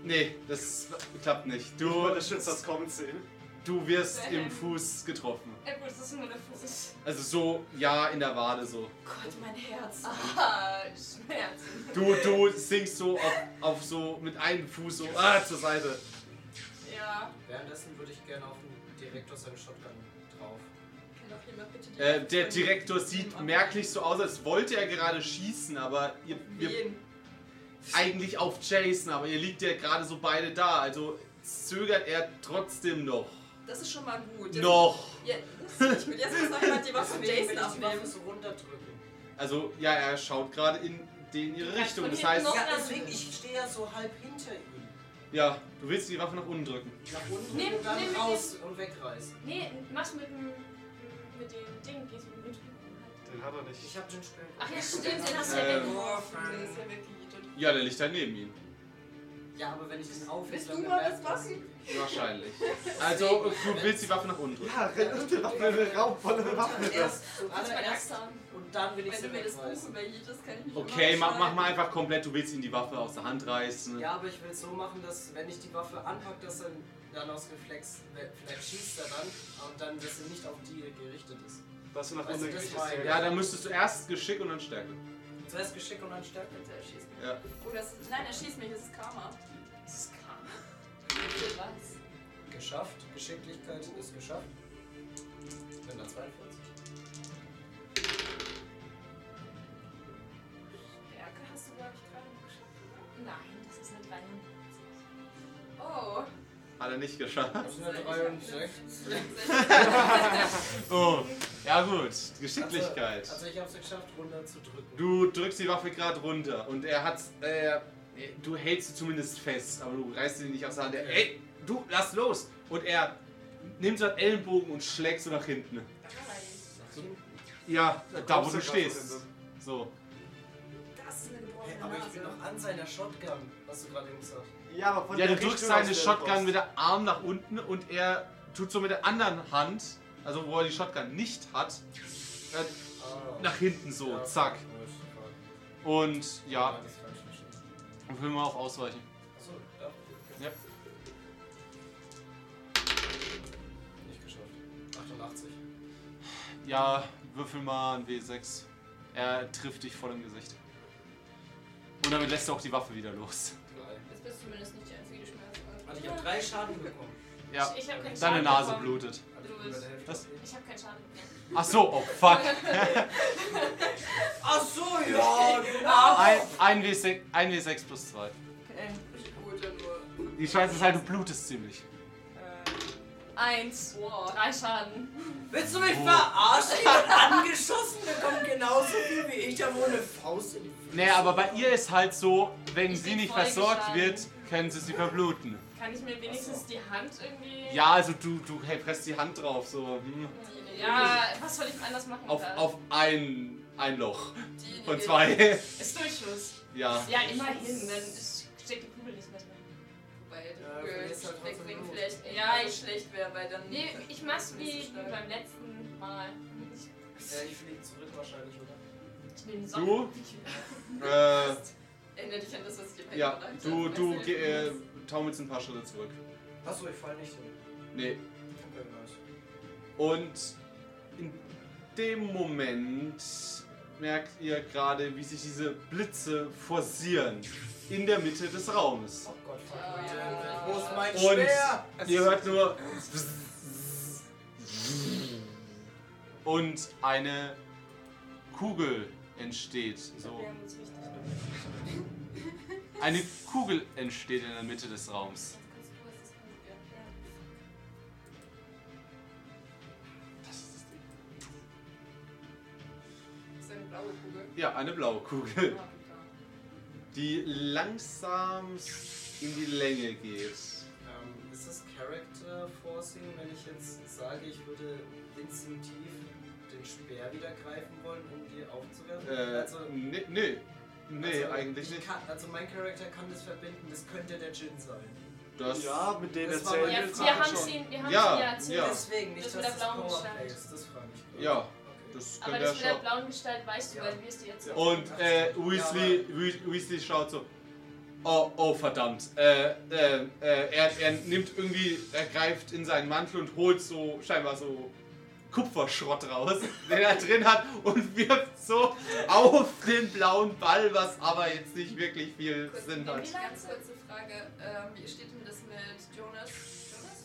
Nee, das klappt nicht. Du wolltest Du, das Schütz das kommen sehen. du wirst im Fuß getroffen. Ja gut, das ist nur der Fuß. Also so, ja, in der Wade so. Gott, mein Herz. Ah, Schmerzen. Du, du sinkst so auf, auf so mit einem Fuß so ah, zur Seite. Ja. Währenddessen würde ich gerne auf den Direktor seinen Shotgun Äh, der Direktor sieht merklich so aus, als wollte er gerade schießen, aber ihr, ihr eigentlich auf Jason, aber ihr liegt ja gerade so beide da, also zögert er trotzdem noch. Das ist schon mal gut. Jetzt- Noch. Ja, das- ich will jetzt muss noch jemand die Waffe von Jason will ich die Waffe abnehmen. so runterdrücken. Also ja, er schaut gerade in den ihre Richtung. Das heißt, Ja, deswegen, ich stehe ja so halb hinter ihm. ja, du willst die Waffe nach unten drücken. Nach unten Nimm- und dann nimm raus und wegreißen. Nee, mach's mit dem. Mit dem Ding, gehst du mit. Den hat er nicht. Ich hab den Spell. Ach ja, stimmt, den hast du ja Der weggeworfen. ist ja weggejietet. Ja, der liegt da neben ihm. Ja, aber wenn ich den aufhebe, Willst dann du mal was das- machen? Wahrscheinlich. [laughs] Also, du willst die Waffe nach unten drücken. Ja, renn und die Waffe Kannst du meine zuallererst Axt haben? und dann will ich Wenn sie du mir das Buch wegreißen. Okay, mach, mach mal einfach komplett, du willst ihm die Waffe aus der Hand reißen. Ja, aber ich will es so machen, dass wenn ich die Waffe anpacke, dass er dann aus Reflex, vielleicht schießt er dann und dann, dass er nicht auf die gerichtet ist. Was du nach unten war hast. Ja, dann müsstest du erst Geschick und dann Stärke. Zuerst Geschick und dann Stärke. Er schießt mich. Ja. Oh, das, nein, er schießt mich, das ist Karma. Das ist Karma. Was? Geschafft. Geschicklichkeit ist geschafft. Wenn dann 42. Hat er nicht geschafft. Das ist eine 63. Oh, ja gut, Geschicklichkeit. Also, also ich habe es geschafft, runter zu drücken. Du drückst die Waffe gerade runter und er hat, äh, du hältst sie zumindest fest, aber du reißt sie nicht aus der Hand. Er, ey, du, lass los! Und er nimmt so einen Ellenbogen und schlägt so nach hinten. Ja, da wo kommst du stehst. von So. Das ist eine Hey, aber ich bin noch an seiner Shotgun, hast du gerade eben gesagt. Ja, aber von Ja, du der drückst Richtung, aus seine du Shotgun mit der Arm nach unten und er tut so mit der anderen Hand, also wo er die Shotgun nicht hat, äh, Ah. nach hinten so, Ja, zack. Und ja, und will mal auf Ausweichen. Achso, ja. okay. Ja. Nicht geschafft. 88. Ja, würfel mal ein W6. Er trifft dich voll im Gesicht. Und damit lässt er auch die Waffe wieder los. Zumindest nicht die einzige, hat. Also ich habe drei Schaden bekommen. Ja, Ich, ich habe keinen deine Schaden Nase bekommen. blutet. Du bist-. Was? Ich habe keinen Schaden mehr. Ach so, oh fuck. [laughs] Ach so, ja, [laughs] genau. Ein, ein, W6, ein W6 plus 2. Okay. Ich gut, nur. Die Scheiße ist halt, du blutest ziemlich. Eins. Boah. Drei Schaden. Willst du mich Oh. verarschen? Ich bin angeschossen, der kommt genauso viel wie ich, da wo eine Faust in die Fresse. Nee, aber bei ihr ist halt so, wenn Ich sie nicht versorgt geschlagen. wird, können sie sie verbluten. Kann ich mir wenigstens die Hand irgendwie. Ja, also du, du hey, presst die Hand drauf, so hm, Ja, was soll ich anders machen? auf, auf ein, ein Loch Die, von die- zwei. Ist Durchschuss. Ja. Ja, immerhin. Dann steckt die Kugel nicht mehr drin. Wobei, Ja, die Blut. vielleicht Ja, ich- schlecht wäre, weil dann. Nee, ich mach's wie, beim letzten Mal. Ich, Ja, ich fliege zurück wahrscheinlich, oder? ich nehme die Du? Socken. [laughs] Äh, Erinnere dich an das, was ich dir ja, gesagt habe. du, du geh, äh, taumelst ein paar Schritte zurück. Achso, ich fall nicht hin. Nee. Okay, nice. Und in dem Moment merkt ihr gerade, wie sich diese Blitze forcieren in der Mitte des Raumes. Oh Gott. Wo ist mein Und ihr hört nur und eine Kugel entsteht. So [laughs] eine Kugel entsteht in der Mitte des Raums. Das ist das Ding. Das ist eine blaue Kugel. Ja, eine blaue Kugel. Die langsam in die Länge geht. Ähm, ist das Character Forcing, wenn ich jetzt sage, ich würde instinktiv den Speer wieder greifen wollen, um die aufzuwerfen? Äh, also, nee, nee, nee also eigentlich ich nicht. Kann, also mein Charakter kann das verbinden, das könnte der Djinn sein. Das, Ja, mit denen erzählen mein- Ja, wir wir jetzt haben schon. sie, wir haben Ja, sie ja erzählt. ja. Deswegen, nicht, Das dass das ist, das frage ich. Ja. Das Aber das mit der blauen Gestalt weißt du, Ja. weil wir es dir erzählt Und äh, Weasley, Weasley schaut so. Oh, oh verdammt. Äh, äh, äh, er, er nimmt irgendwie, er greift in seinen Mantel und holt so scheinbar so Kupferschrott raus, [laughs] den er drin hat und wirft so auf den blauen Ball, was aber jetzt nicht wirklich viel Kurz, Sinn eine hat. Ganz kurze Frage. Ähm, wie steht denn das mit Jonas? Jonas?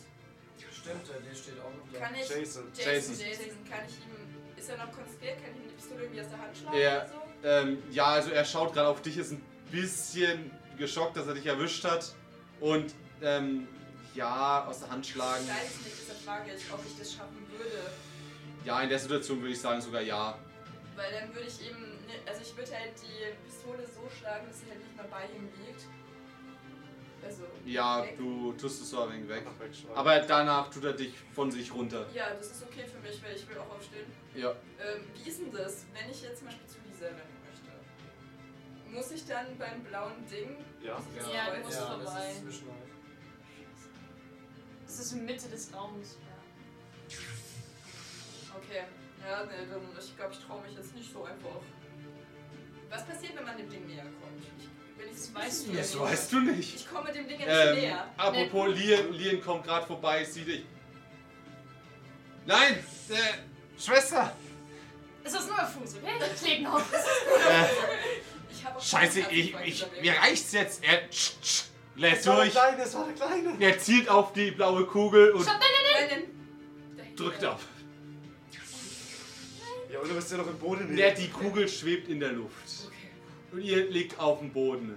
Stimmt, der steht auch noch da. Kann ich. Jason. Jason, Jason. Jason, kann ich ihm. Ist er noch konstruiert? Kann ich ihm die Pistole irgendwie aus der Hand schlagen Er- oder so? Ähm, ja, also er schaut gerade auf dich, ist ein bisschen geschockt, dass er dich erwischt hat. Und ähm, ja, aus der Hand schlagen. Ich weiß nicht, deshalb frage ich, ob ich das schaffen würde. Ja, in der Situation würde ich sagen sogar ja. Weil dann würde ich eben. ne- Also ich würde halt die Pistole so schlagen, dass sie halt nicht mehr bei ihm liegt. Also. Ja, weg. du tust es so ein wenig weg. Aber danach tut er dich von sich runter. Ja, das ist okay für mich, weil ich will auch aufstehen. Ja. Ähm, wie ist denn das, wenn ich jetzt zum Beispiel zu Lisa rennen möchte? Muss ich dann beim blauen Ding. Ja. Ja, du musst ja, vorbei. Das ist zwischen euch. Das ist in Mitte des Raums. Okay. Ja, ne, dann, ich glaube, ich traue mich jetzt nicht so einfach. Was passiert, wenn man dem Ding näher kommt? Ich Das weißt du nicht. Das weißt du nicht. Ich komme dem Ding ja nicht Ähm, näher. apropos Lien, Lien kommt gerade vorbei, sieht dich. Nein! Äh, Schwester! Es ist nur ein Fuß, okay? Ich lebe noch. [laughs] Äh, Ich habe auch scheiße, ich, ich, mir reicht's jetzt. Er tsch, tsch, lässt Es war durch. Kleine, es war der Kleine. Er zielt auf die blaue Kugel und Stopp, nein, nein, Nein, drückt ab. Ja, oder bist du noch im Boden? Der, die Kugel schwebt in der Luft. Okay. Und ihr liegt auf dem Boden.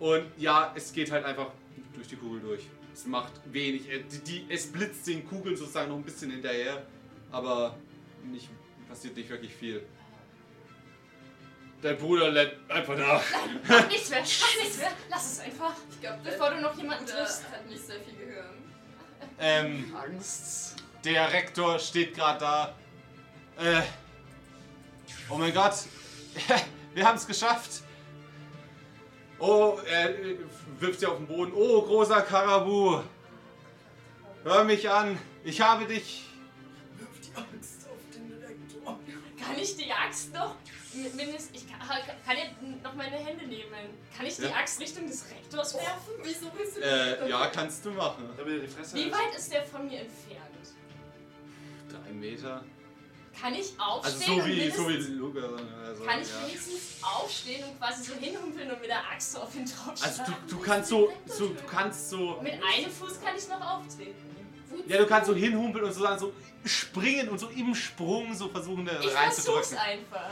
Und ja, es geht halt einfach durch die Kugel durch. Es macht wenig. äh, Die, die, es blitzt den Kugeln sozusagen noch ein bisschen hinterher. Aber nicht, passiert nicht wirklich viel. Dein Bruder lädt einfach nach. Mach [laughs] nichts mehr, mach nichts mehr. Lass es einfach. Ich glaube, Bevor du noch jemanden triffst. hat nicht sehr viel Gehirn. Ähm, Angst. der Rektor steht gerade da. Äh, oh mein Gott. [laughs] Wir haben es geschafft. Oh, er äh, wirft sie auf den Boden. Oh, großer Karabu. Hör mich an. Ich habe dich. Wirf die Angst auf den Rektor. Kann ich die Axt noch? mi- Mindest, ich kann, kann ja noch meine Hände nehmen. Kann ich die Ja. Axt Richtung des Rektors werfen? Wieso willst du Äh, ja, kannst du machen. Damit die Fresse Wie weit ist der von mir entfernt? Drei Meter. Kann ich Also aufstehen so und wie, so wie Luca. Also, Kann ich ja. wenigstens aufstehen und quasi so hinhumpeln und mit der Axt so auf ihn draufschlagen? Also du, du kannst so, so, du kannst so. Mit einem Fuß kann ich noch auftreten. Ja, du kannst so hinhumpeln und so dann so springen und so im Sprung so versuchen, da Ich versuch's reinzudrücken. einfach.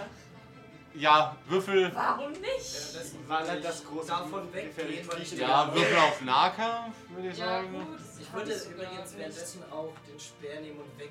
Ja, Würfel. Warum nicht? Währenddessen Weil er würde ich das große davon weggehen, ich Ja, ja, Würfel auf Nahkampf, würde ich Ja, sagen. gut. Ich würde übrigens währenddessen auch den Speer nehmen und weg.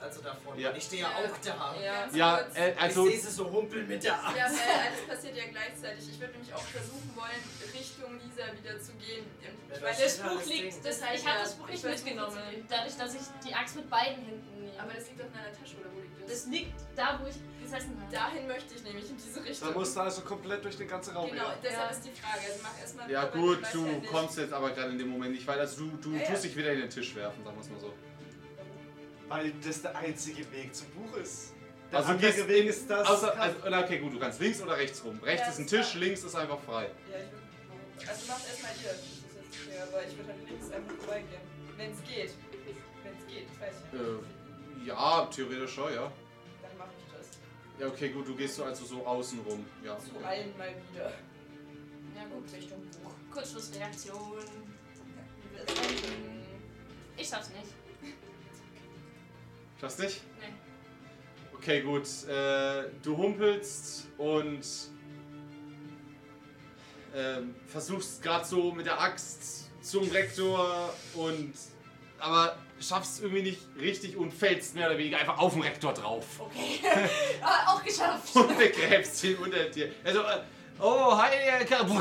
Also davon. Ja. weil Ich stehe ja auch da. Ja, Also Ja, äh, also. ich sehe sie so humpeln mit der Axt. Ja, äh, alles passiert ja gleichzeitig. Ich würde nämlich auch versuchen wollen, Richtung Lisa wieder zu gehen. Ja, ich das Das Buch liegt, das, ich habe das Buch ich nicht mitgenommen. Dadurch, dass ich die Axt mit beiden Händen nehme. aber das liegt doch in deiner Tasche, oder wo liegt das? das liegt da, wo ich gesessen habe. Dahin möchte ich nämlich, in diese Richtung. Da musst du also komplett durch den ganzen Raum Genau, deshalb Ja. ist die Frage. Also mach erstmal. Ja weil gut, du kommst jetzt aber gerade in dem Moment nicht weiter. Also du, du Ja, ja. tust dich wieder in den Tisch werfen, sagen wir es mal so. Weil das der einzige Weg zum Buch ist. Der Also andere gehst- Weg ist das. Außer, also, okay, gut, du kannst links oder rechts rum. Rechts Ja, ist ein Tisch, klar. links ist einfach frei. Ja, ich würde. Also mach erstmal hier. Das ist jetzt okay, aber ich würde halt links einfach vorbeigehen. Wenn es geht. Wenn es geht, das weiß ich ja. Äh, ja, theoretisch schon, ja. Dann mache ich das. Ja, okay, gut, du gehst so also so außen rum. Ja. Zu okay. allen mal wieder. Ja gut, Richtung Buch. Kurzschlussreaktion. Ich schaff's nicht. Schaffst nicht? Nee. Okay, gut. Äh, du humpelst und ähm, versuchst gerade so mit der Axt zum Rektor und aber schaffst irgendwie nicht richtig und fällst mehr oder weniger einfach auf den Rektor drauf Okay. [laughs] ah, auch geschafft. [laughs] und begräbst ihn unter dir. Also, äh, oh, hi, Herr Kar- [laughs] So.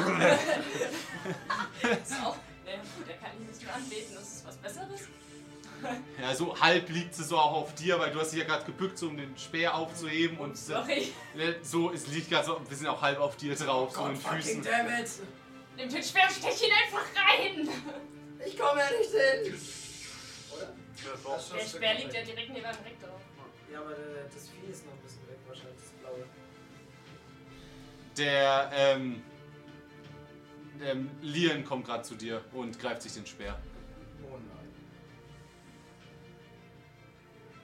Nee, gut, der kann ich nicht mehr anbeten. Das ist was Besseres. [laughs] Ja, so halb liegt sie so auch auf dir, weil du hast dich ja gerade gebückt, so um den Speer aufzuheben und Sorry. so, es liegt gerade so ein bisschen auch halb auf dir drauf, so in den fucking Füßen. damn it! Nimm den Speer, stech ihn einfach rein. Ich komme ja nicht hin! Oder? Ja, Der Speer liegt ja direkt neben dem Rektor. Ja, aber äh, das Vieh ist noch ein bisschen weg, wahrscheinlich das blaue. Der, ähm, ähm, Lian kommt gerade zu dir und greift sich den Speer.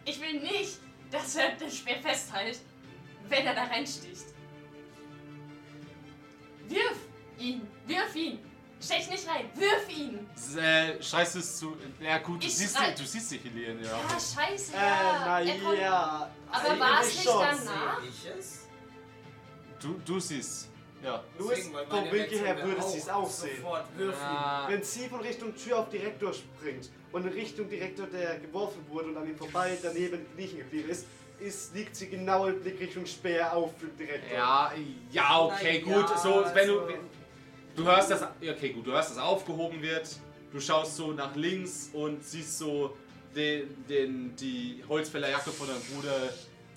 Ich will nicht, dass er den Speer festhält, wenn er da reinsticht. Wirf ihn! Wirf ihn! Stech nicht rein! Wirf ihn! Äh, du es zu. Ja, gut, du Ich siehst, schrei- du siehst dich, Lian, ja. Ja, scheiße, Äh, ja. na Er kommt- ja. Aber war es nicht danach? Sehe ich es? Du, du siehst. Ja. Louis, vom Winkel her würde sie es auch sehen. Sofort wirf ihn. Wenn sie von Richtung Tür auf Direktor springt und in Richtung Direktor, der geworfen wurde und an ihm vorbei daneben liegen geblieben ist, ist, liegt sie genau im Blick Richtung Speer auf dem Direktor. ja, ja, okay, Na ja, gut. So, wenn du. also- Du hörst das. ja, Okay, gut, du hörst, dass aufgehoben wird. Du schaust so nach links und siehst so den, den, die Holzfällerjacke von deinem Bruder,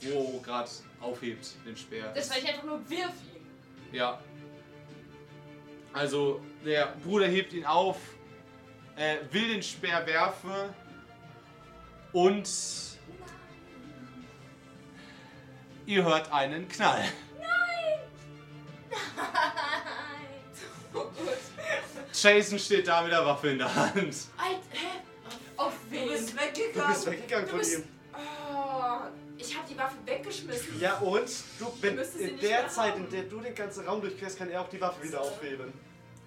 wo gerade aufhebt, den Speer. Das war ich einfach nur wirf ihn. Ja. Also der Bruder hebt ihn auf, äh, will den Speer werfen und ihr hört einen Knall. Oh [laughs] Gott. Jason steht da mit der Waffe in der Hand. Alter, hä? Auf Du wen? bist Du weggegangen. bist weggegangen Du von bist- ihm. Oh, ich habe die Waffe weggeschmissen. Ja, und du, wenn, in der Zeit, haben. in der du den ganzen Raum durchquerst, kann er auch die Waffe wieder aufheben.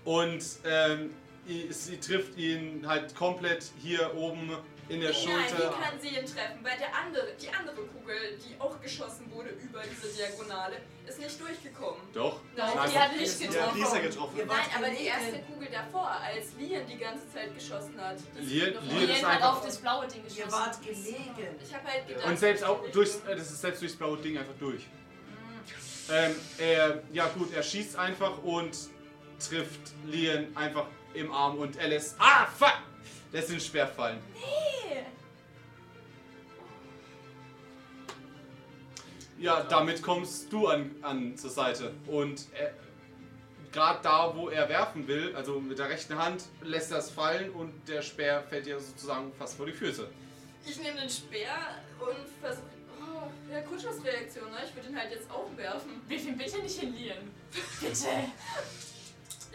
Und ähm, sie trifft ihn halt komplett hier oben in der Nein, Schulter. wie kann sie ihn treffen? Weil der andere, die andere Kugel, die auch geschossen wurde über diese Diagonale, ist nicht durchgekommen. Doch. Nein, Nein, die hat nicht getroffen. dieser getroffen. Ihr Nein, aber die erste Kugel davor, als Lian die ganze Zeit geschossen hat. die Lian- Lien ist hat auf das blaue Ding geschossen. Ihr wart gelegen. Ich habe halt gedacht. Und selbst auch durchs, das ist selbst durchs blaue Ding einfach durch. Ähm, er, ja gut, er schießt einfach und trifft Lian einfach im Arm und er lässt, ah fuck, lässt den Speer fallen. Ja, damit kommst du an, an zur Seite und gerade da, wo er werfen will, also mit der rechten Hand, lässt er es fallen und der Speer fällt dir sozusagen fast vor die Füße. Ich nehme den Speer und versuche. Oh, ja, Kutschussreaktion, ne? Ich würde ihn halt jetzt auch werfen. Wir ihn bitte nicht in Lien. Bitte. [laughs]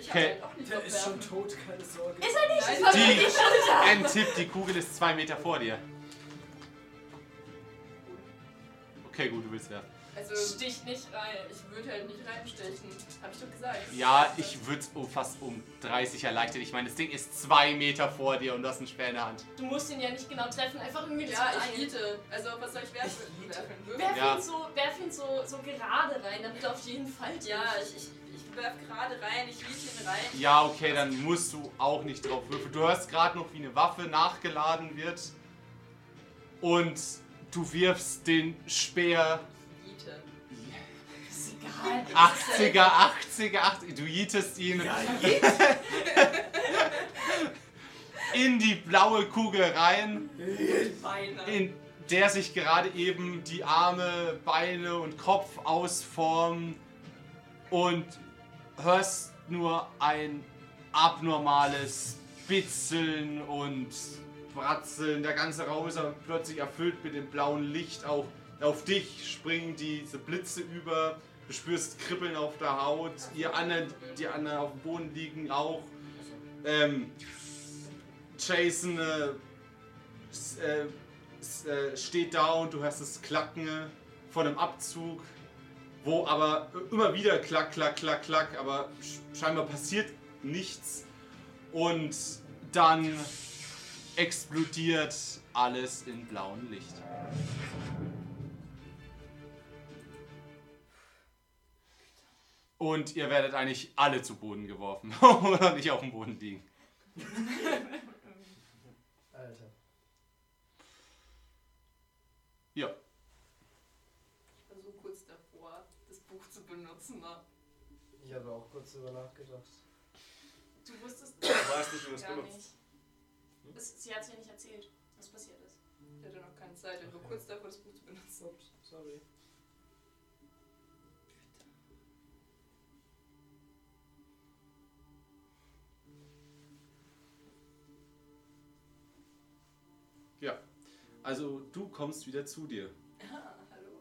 Ich Okay. halt auch nicht Der ist schon tot, keine Sorge. Ist er nicht? Nein, Die- wirklich Schulter. Ein Tipp, die Kugel ist zwei Meter vor dir. Okay, gut, du willst werfen. Also, Stich nicht rein. ich würde halt nicht reinstechen. Hab ich doch gesagt. Ja, ich würde es um fast um 30 erleichtern. Ich meine, das Ding ist zwei Meter vor dir und du hast einen Speer in der Hand. Du musst ihn ja nicht genau treffen, einfach irgendwie Ja, ich hiete. Also, was soll ich werfen? Ich? Werf Ja. ihn, so, werf ihn so, so gerade rein, damit er auf jeden Fall. Ja, ich, ich, ich werf gerade rein, ich hiete ihn rein. Ja, okay, dann musst du auch nicht drauf würfeln. Du hörst gerade noch, wie eine Waffe nachgeladen wird. Und du wirfst den Speer. 80er, 80er, 80er. Du jietest ihn in die blaue Kugel rein. In der sich gerade eben die Arme, Beine und Kopf ausformen und hörst nur ein abnormales Bitzeln und Bratzeln. Der ganze Raum ist plötzlich erfüllt mit dem blauen Licht. Auch auf dich springen diese Blitze über. Du spürst Kribbeln auf der Haut. Ihr anderen, die anderen auf dem Boden liegen auch. Ähm, Jason äh, äh, äh, steht da und du hörst das Klacken von einem Abzug, wo aber immer wieder klack, klack, klack, klack, aber sch- scheinbar passiert nichts und dann explodiert alles in blauem Licht. Und ihr werdet eigentlich alle zu Boden geworfen [laughs] oder nicht auf dem Boden liegen. Alter. Ja. Ich war so kurz davor, das Buch zu benutzen. Ne? Ich habe auch kurz drüber nachgedacht. Du wusstest Du weißt nicht, wie es gar benutzt. nicht. Es, sie hat es ja nicht erzählt, was passiert ist. Ich hatte noch keine Zeit, ich war kurz davor, das Buch zu benutzen. Sorry. Also du kommst wieder zu dir. Ah, hallo.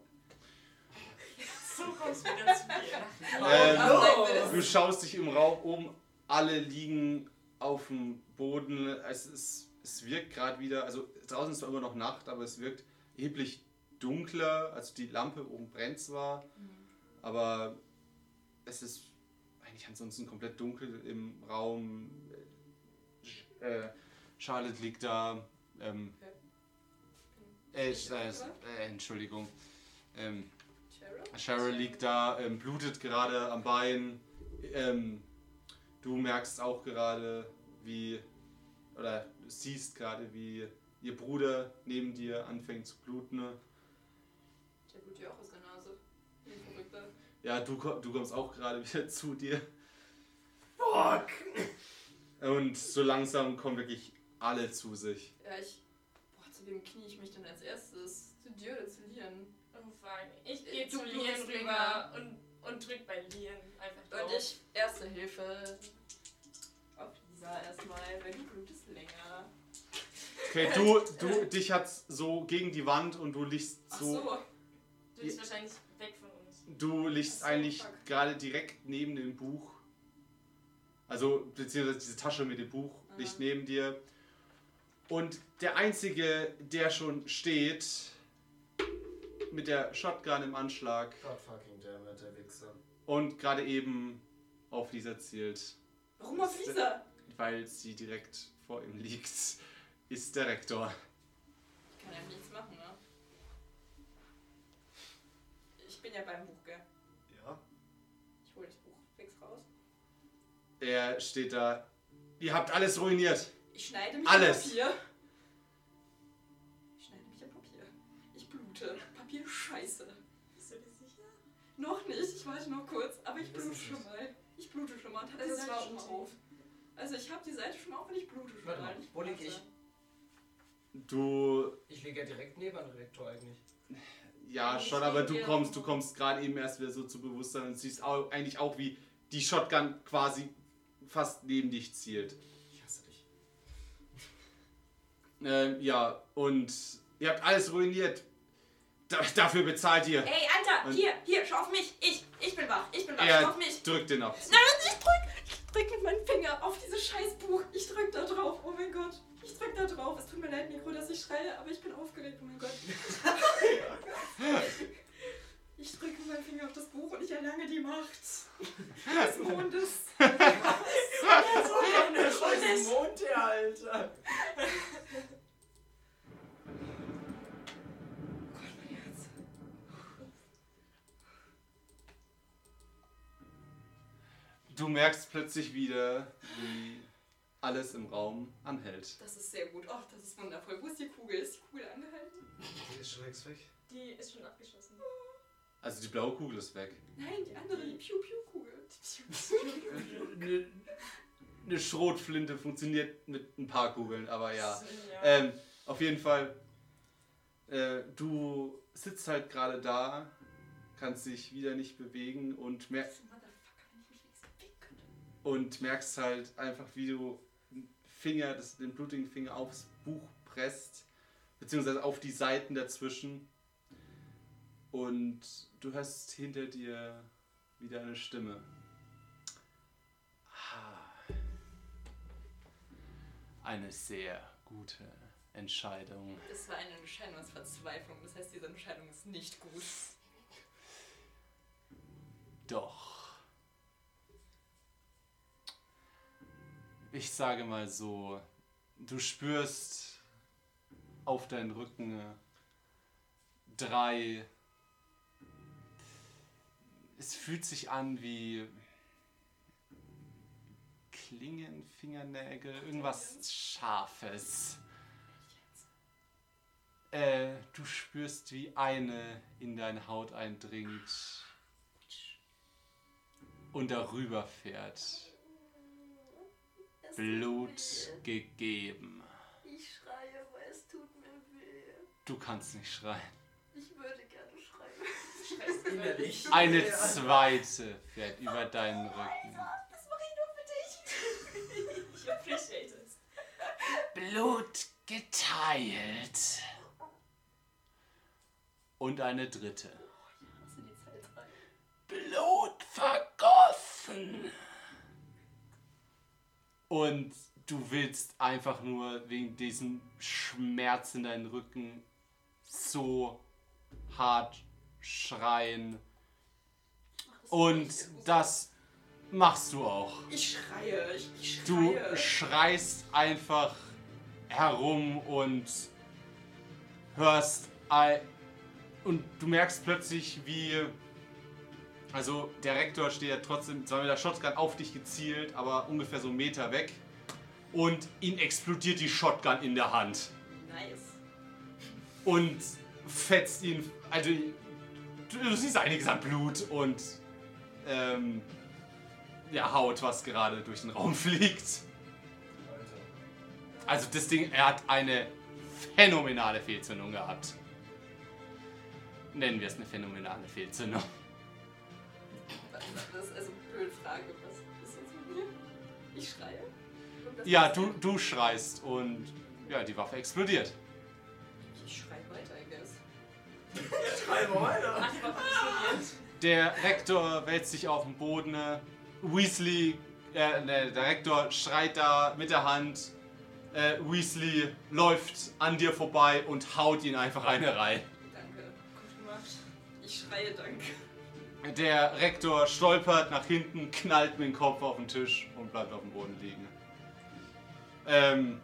So kommst du wieder zu mir. Ähm, Hallo. Du schaust dich im Raum um, alle liegen auf dem Boden. Es, ist, es wirkt gerade wieder, also draußen ist zwar immer noch Nacht, aber es wirkt erheblich dunkler. Also die Lampe oben brennt zwar, aber es ist eigentlich ansonsten komplett dunkel im Raum. Äh, Charlotte liegt da. Ähm, äh, äh, äh, Entschuldigung. Ähm, Cheryl? Liegt da, ähm, blutet gerade am Bein. Ähm, du merkst auch gerade, wie, oder siehst gerade, wie ihr Bruder neben dir anfängt zu bluten. Der blutet ja auch aus der Nase. Ja, du, du kommst auch gerade [laughs] wieder zu dir. Fuck! Und so langsam kommen wirklich alle zu sich. Ja, ich. Zu wem knie ich mich denn als erstes? Zu dir oder zu Lian? Oh, fuck. Ich gehe Du zu Lien rüber und, und drück bei Lien einfach drauf. Und ich, erste Hilfe. mal erstmal, weil du blutest länger. Okay, du, du, [laughs] dich hat's so gegen die Wand und du liegst Ach so. so. Du bist wahrscheinlich weg von uns. Du liegst so, eigentlich fuck. gerade direkt neben dem Buch. Also, beziehungsweise diese Tasche mit dem Buch Aha. liegt neben dir. Und der Einzige, der schon steht, mit der Shotgun im Anschlag God fucking damn it, der Wichser. und gerade eben auf Lisa zielt, Warum auf Lisa? weil sie direkt vor ihm liegt, ist der Rektor. Ich kann ja nichts machen, ne? Ich bin ja beim Buch, gell? Ja. Ich hole das Buch fix raus. Er steht da. Ihr habt alles ruiniert. Ich schneide mich Alles. am Papier. Ich schneide mich am Papier. Ich blute. Papier ist scheiße. Bist du dir sicher? Noch nicht, ich warte noch kurz, aber ich blute schon mal. Ich blute schon mal und hab Das die Seite schon mal auf. Also ich habe die Seite schon mal auf und ich blute schon Warte mal. mal, wo lieg warte. ich? Du. Ich liege ja direkt neben dem Rektor eigentlich. Ja, Eigentlich schon, aber du kommst, du kommst gerade eben erst wieder so zu Bewusstsein und siehst auch, eigentlich auch, wie die Shotgun quasi fast neben dich zielt. Ähm, ja, und ihr habt alles ruiniert. Da, dafür bezahlt ihr. Ey, Alter, Und- hier, hier, schau auf mich. Ich, ich bin wach, ich bin wach, schau Er auf mich. drückt den ab. Nein, ich drück, ich drück mit meinem Finger auf dieses scheiß Buch. Ich drück da drauf, oh mein Gott. Ich drück da drauf. Es tut mir leid, Mikro, dass ich schreie, aber ich bin aufgeregt, oh mein Gott. [laughs] [laughs] Ich drücke mit meinem Finger auf das Buch und ich erlange die Macht des [laughs] Mondes. Der scheiß Mond, der Alter. Gott, mein Herz. Du merkst plötzlich wieder, wie alles im Raum anhält. Das ist sehr gut. Oh, das ist wundervoll. Wo ist die Kugel? Ist die Kugel angehalten? Die ist schon längst weg. Die ist schon abgeschossen. Also die blaue Kugel ist weg. Nein, die andere, die Piu-Piu-Kugel. Eine eine Schrotflinte funktioniert mit ein paar Kugeln, aber ja. Ja. Ähm, auf jeden Fall, äh, du sitzt halt gerade da, kannst dich wieder nicht bewegen und, mer und merkst halt einfach, wie du den Finger, das, den blutigen Finger aufs Buch presst, beziehungsweise auf die Seiten dazwischen. Und du hörst hinter dir wieder eine Stimme. Ah. Eine sehr gute Entscheidung. Das war eine Entscheidung aus Verzweiflung. Das heißt, diese Entscheidung ist nicht gut. Doch. Ich sage mal so, du spürst auf deinen Rücken drei. Es fühlt sich an wie Klingen, Fingernägel, irgendwas Scharfes. Äh, du spürst, wie eine in deine Haut eindringt und darüber fährt. Blut gegeben. Ich schreie, aber es tut mir weh. Du kannst nicht schreien. Innerlich. Eine zweite fährt über deinen Rücken. Das mache ich nur für dich. [laughs] Ich appreciate it. Blut geteilt. Und eine dritte. Drei. Blut vergossen. Und du willst einfach nur wegen diesem Schmerz in deinen Rücken so hart schreien. Und das machst du auch. Ich schreie, ich, ich Du schreie. schreist einfach herum und hörst ei- und du merkst plötzlich, wie also der Rektor steht ja trotzdem zwar mit der Shotgun auf dich gezielt, aber ungefähr so einen Meter weg und ihn explodiert die Shotgun in der Hand nice. und fetzt ihn also du, siehst einiges an Blut und ähm, ja Haut, was gerade durch den Raum [laughs] fliegt. Also das Ding, er hat eine phänomenale Fehlzündung gehabt. Nennen wir es eine phänomenale Fehlzündung. Das ist also eine blöde Frage. Was ist jetzt mit mir? Ich schreie. Ja, du, du schreist und ja, die Waffe explodiert. Der Rektor wälzt sich auf den Boden. Weasley, äh, ne, der Rektor schreit da mit der Hand. Äh, Weasley läuft an dir vorbei und haut ihn einfach eine rein. Danke. Gut gemacht. Ich schreie Danke. Der Rektor stolpert nach hinten, knallt mit dem Kopf auf den Tisch und bleibt auf dem Boden liegen. Ähm,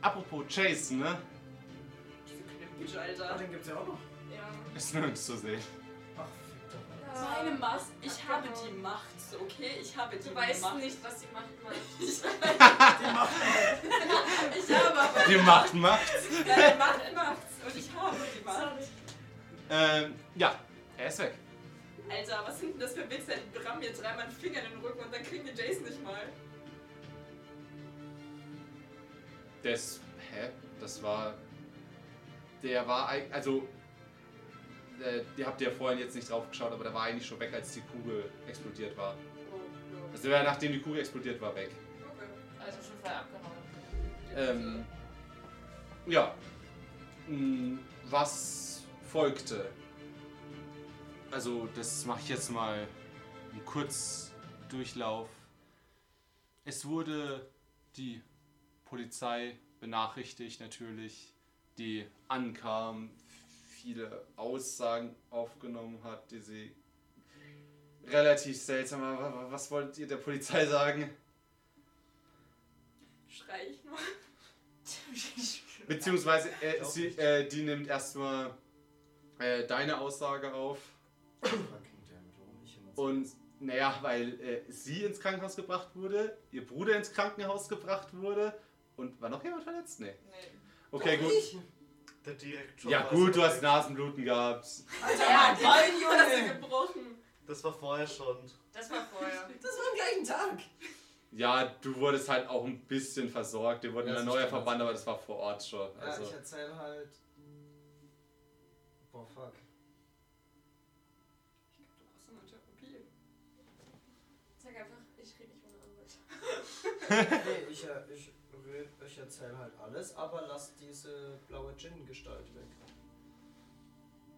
apropos Jason, ne? Diese Knüppel, Ah, Alter. den gibt's ja auch noch. Ja. Ist nirgends zu sehen. Ach, fick doch. Meine Macht. Ich Ach, habe genau. die Macht, okay? Ich habe die Du weißt Macht. nicht, was die Macht macht. [laughs] Die macht Ich habe aber Die Macht macht. ja, die Macht macht's und ich habe die Macht. Sorry. Ähm, ja, er ist weg. Alter, was sind denn das für Wichser? Die rammen mir dreimal einen Finger in den Rücken und dann kriegen wir Jason nicht mal. Das, hä? Das war, der war, eig- also, äh, ihr habt ja vorhin jetzt nicht drauf geschaut, aber der war eigentlich schon weg, als die Kugel explodiert war. Also der war, nachdem die Kugel explodiert war, weg. Okay. Also schon vorher abgehauen. Ähm, ja. Hm, Was folgte? Also, das mache ich jetzt mal einen Kurzdurchlauf. Es wurde die Polizei benachrichtigt, natürlich, die ankam, viele Aussagen aufgenommen hat, die sie relativ seltsam war. Was wollt ihr der Polizei sagen? Schrei ich nur. [laughs] Beziehungsweise äh, sie, nicht. äh, die nimmt erstmal äh, deine Aussage auf und naja, weil äh, sie ins Krankenhaus gebracht wurde, ihr Bruder ins Krankenhaus gebracht wurde und war noch jemand verletzt? Nee. Nee. Okay, Doch gut. ich. Der Direktor. Ja gut, du hast. Nasenbluten gehabt. Alter, Er hat die Nase Junge! gebrochen. Das war vorher schon. Das war vorher. Das war am gleichen Tag. Ja, du wurdest halt auch ein bisschen versorgt. Dir wurde Ja, ein neuer. Verband, aber das war vor Ort schon. Ja, Also, ich erzähl halt. Boah, fuck. Du brauchst eine Therapie. Sag einfach, ich rede nicht ohne Anwalt. [laughs] Nee, ich, äh, ich, ich erzähl halt alles, aber lass diese blaue Djinn-Gestalt weg.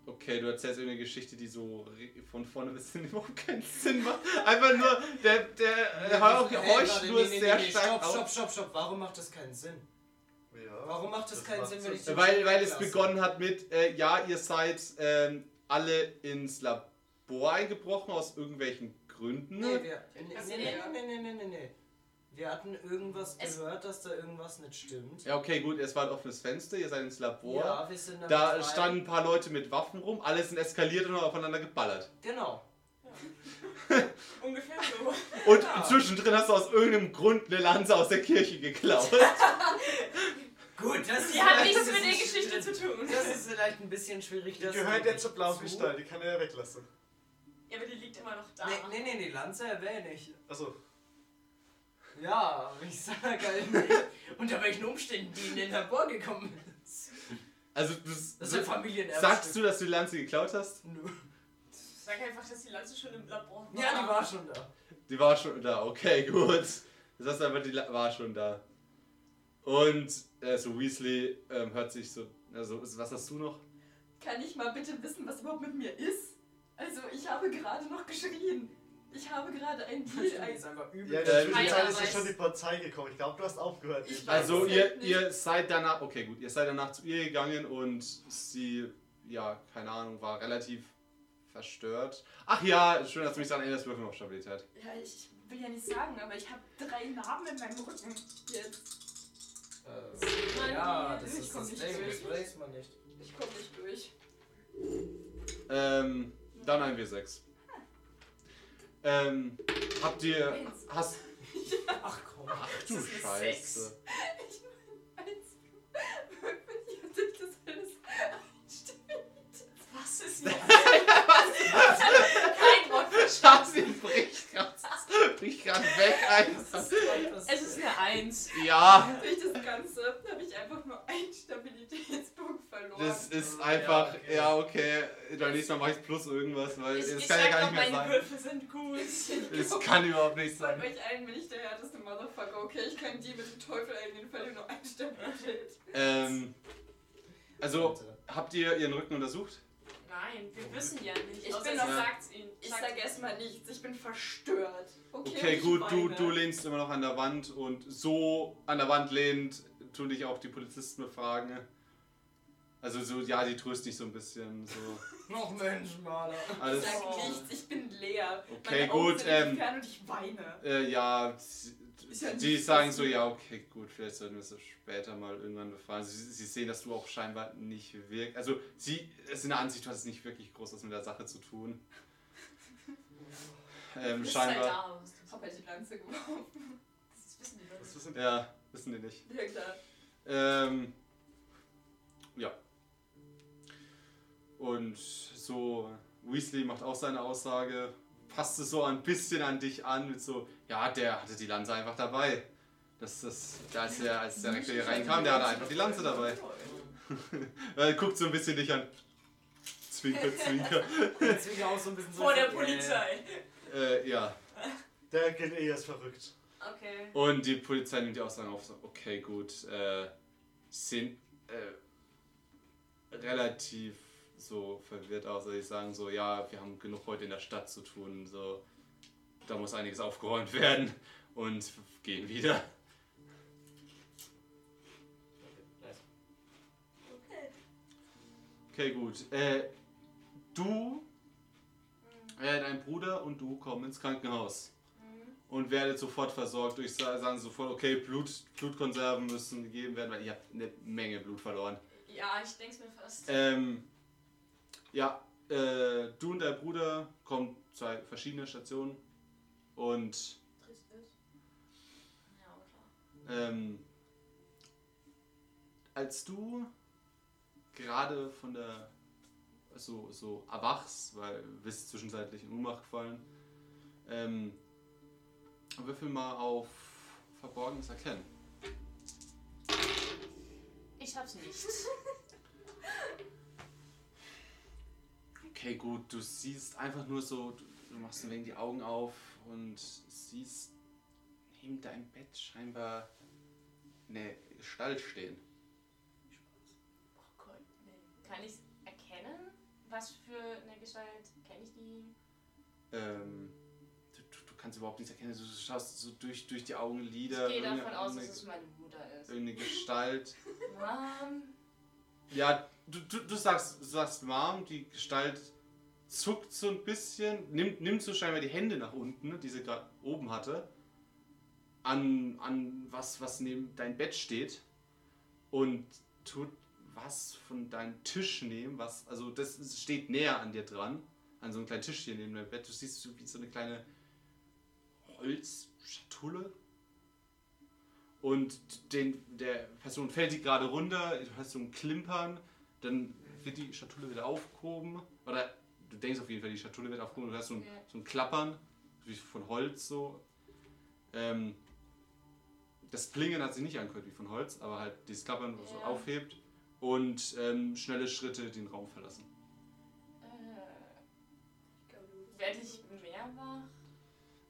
okay, du erzählst irgendeine Geschichte, die so von vorne bis hin [laughs] überhaupt keinen Sinn macht. Einfach nur, der, der äh, Hauch Hey, horcht warte, nur nee, nee, sehr nee, stark Stopp, stopp, stopp, stopp. Warum macht das keinen Sinn? Ja. Warum macht das, Das keinen macht Sinn, wenn ich den Weil, weil es begonnen hat mit, äh, ja, ihr seid ähm, alle ins Labor eingebrochen aus irgendwelchen Gründen. Nee, wir, nee, nee, nee, ja. nee, nee, nee, nee, nee. Wir hatten irgendwas Es- gehört, dass da irgendwas nicht stimmt. Ja, okay, gut, es war ein offenes Fenster, ihr seid ins Labor. Ja, wir sind da rein. standen ein paar Leute mit Waffen rum, alle sind eskaliert und haben aufeinander geballert. Genau. [laughs] Ungefähr so. [laughs] Und Ja. zwischendrin hast du aus irgendeinem Grund eine Lanze aus der Kirche geklaut. [laughs] Gut, das ist Die hat nichts mit der Geschichte zu tun. Das ist vielleicht ein bisschen schwierig. Die gehört ja ich zur. Gestalt, die kann er ja weglassen. Ja, aber die liegt immer noch da. Nee, nee, nee, die Lanze erwähne ich. Achso. Ja, aber ich sag halt nicht, unter welchen Umständen die in den Labor gekommen ist. Also, du, Das ist ein Familienerbe. sagst du, dass du die Lanze geklaut hast? Nö. Sag einfach, dass die Lanze schon im Labor war. Ja, die war schon da. Die war schon da, okay, gut. Das heißt einfach, die La- war schon da. Und äh, so Weasley ähm, hört sich so, also was hast du noch? Kann ich mal bitte wissen, was überhaupt mit mir ist? Also, ich habe gerade noch geschrien. Ich habe gerade ein Deal. ist einfach übel. Ja, in der Zwischenzeit ist ja schon die Polizei gekommen. Ich glaube, du hast aufgehört. Ich Also ihr, halt nicht. ihr seid danach, okay gut, ihr seid danach zu ihr gegangen und sie, ja, keine Ahnung, war relativ verstört. Ach ja, schön, dass du mich daran erinnerst, Würfel auf Stabilität. Ja, ich will ja nicht sagen, aber ich habe drei Narben in meinem Rücken. Jetzt. Äh, ja, das Ich ist komm das nicht Ding, durch. das weiß man nicht. Ich komme nicht durch. Ähm, dann ein W6. Ähm, habt ihr, hast, [laughs] Ach komm. ach du Das ist eine Scheiße. Eins. Wirklich, hat sich das alles einstellt. Was ist [laughs] jetzt? Kein Wort verstanden. Schatzi bricht grad, bricht grad weg einfach. Es ist eine Eins. Ja, Durch das Ganze habe ich einfach nur einen Stabilitätspunkt verloren. das, ist Ja, einfach, okay. ja, okay, dann nächstes Mal mache ich plus irgendwas, weil Ich, das ich kann ja gar nicht mehr meine sein. Würfel sind gut. [laughs] Das kann überhaupt nicht sein. euch allen bin ich der härteste Motherfucker. Okay, ich kann die mit dem Teufel eigentlich völlig nur Einstabilität. Ähm, also, habt ihr ihren Rücken untersucht? Nein, wir wissen ja nicht. Ich außer bin noch- sagt's ihnen. Ich sag erstmal nichts, ich bin verstört. Okay, Okay, ich gut, du, weine. du lehnst immer noch an der Wand und so an der Wand lehnend tun dich auch die Polizisten befragen. Also so, ja, die tröst dich so ein bisschen. So. [laughs] Noch Menschenmaler. Ich Alles, sag nichts, ich bin leer. Okay, Meine Augen gut, sind ähm, entfernt und ich weine. äh, ja, sie- ja die sagen so, ja, okay, gut, vielleicht sollten wir es später mal irgendwann befragen. Sie, sie sehen, dass du auch scheinbar nicht wirklich, also sie sind der Ansicht, du hast nicht wirklich groß was mit der Sache zu tun. [laughs] Ähm, Ist halt scheinbar, da, was Ich hab halt die Lanze geworfen. Das wissen die Das Leute. ist ja, wissen die nicht. Ja klar. Ähm, ja. Und so, Weasley macht auch seine Aussage, passt es so ein bisschen an dich an, mit so, ja, der hatte die Lanze einfach dabei. Das, das, als, der, als der Rektor hier reinkam, der hatte einfach die Lanze dabei. [laughs] Er guckt so ein bisschen dich an. Zwinker, zwinker. [laughs] Deswegen auch so ein bisschen so. Vor der äh, Polizei. äh, ja. Der Geleer ist verrückt. Okay. Und die Polizei nimmt die Aussagen auf, so, okay, gut, äh, sind äh, relativ so verwirrt aus, dass sie sagen so, ja, wir haben genug heute in der Stadt zu tun, so, da muss einiges aufgeräumt werden und gehen wieder. Okay. Okay, gut. Äh, du, äh, dein Bruder und du kommen ins Krankenhaus und werdet sofort versorgt. Ich sa- sagen sofort, okay, Blut, Blutkonserven müssen gegeben werden, weil ihr habt eine Menge Blut verloren. Ja, ich denk's mir fast. Ähm, ja, äh, du und dein Bruder kommen zwei verschiedene Stationen und Trist ist. Ja, klar. ähm, als du gerade von der so, so erwachst, weil du bist zwischenzeitlich in Ohnmacht gefallen, ähm, würfel mal auf Verborgenes Erkennen. Ich hab's nicht. [laughs] Okay, gut, du siehst einfach nur so, du, du machst ein wenig die Augen auf und siehst neben deinem Bett scheinbar eine Gestalt stehen. Oh Gott, nee. Kann ich's erkennen? Was für eine Gestalt? Kenn ich die? Ähm, du, du, kannst überhaupt nichts erkennen, du schaust so durch, durch die Augenlider. Ich gehe davon aus, dass es meine Mutter ist. irgendeine Gestalt. [laughs] Mom. Ja, du, du, du sagst, du sagst Mom, die Gestalt zuckt so ein bisschen, nimmt, nimmt so scheinbar die Hände nach unten, die sie gerade oben hatte, an, an was, was neben dein Bett steht und tut was von deinem Tisch nehmen, was, also das steht näher an dir dran, an so einem kleinen Tischchen neben deinem Bett. Du siehst so wie so eine kleine Holzschatulle und den, der Person fällt die gerade runter, du hast so ein Klimpern, dann wird die Schatulle wieder aufgehoben. Oder du denkst auf jeden Fall, die Schatulle wird aufgehoben, du hast so ein, Ja. so ein Klappern, wie von Holz so. Ähm, das Klingen hat sich nicht angehört wie von Holz, aber halt dieses Klappern, was so Ja. aufhebt. Und ähm, schnelle Schritte den Raum verlassen. Äh, Werde ich mehr wach?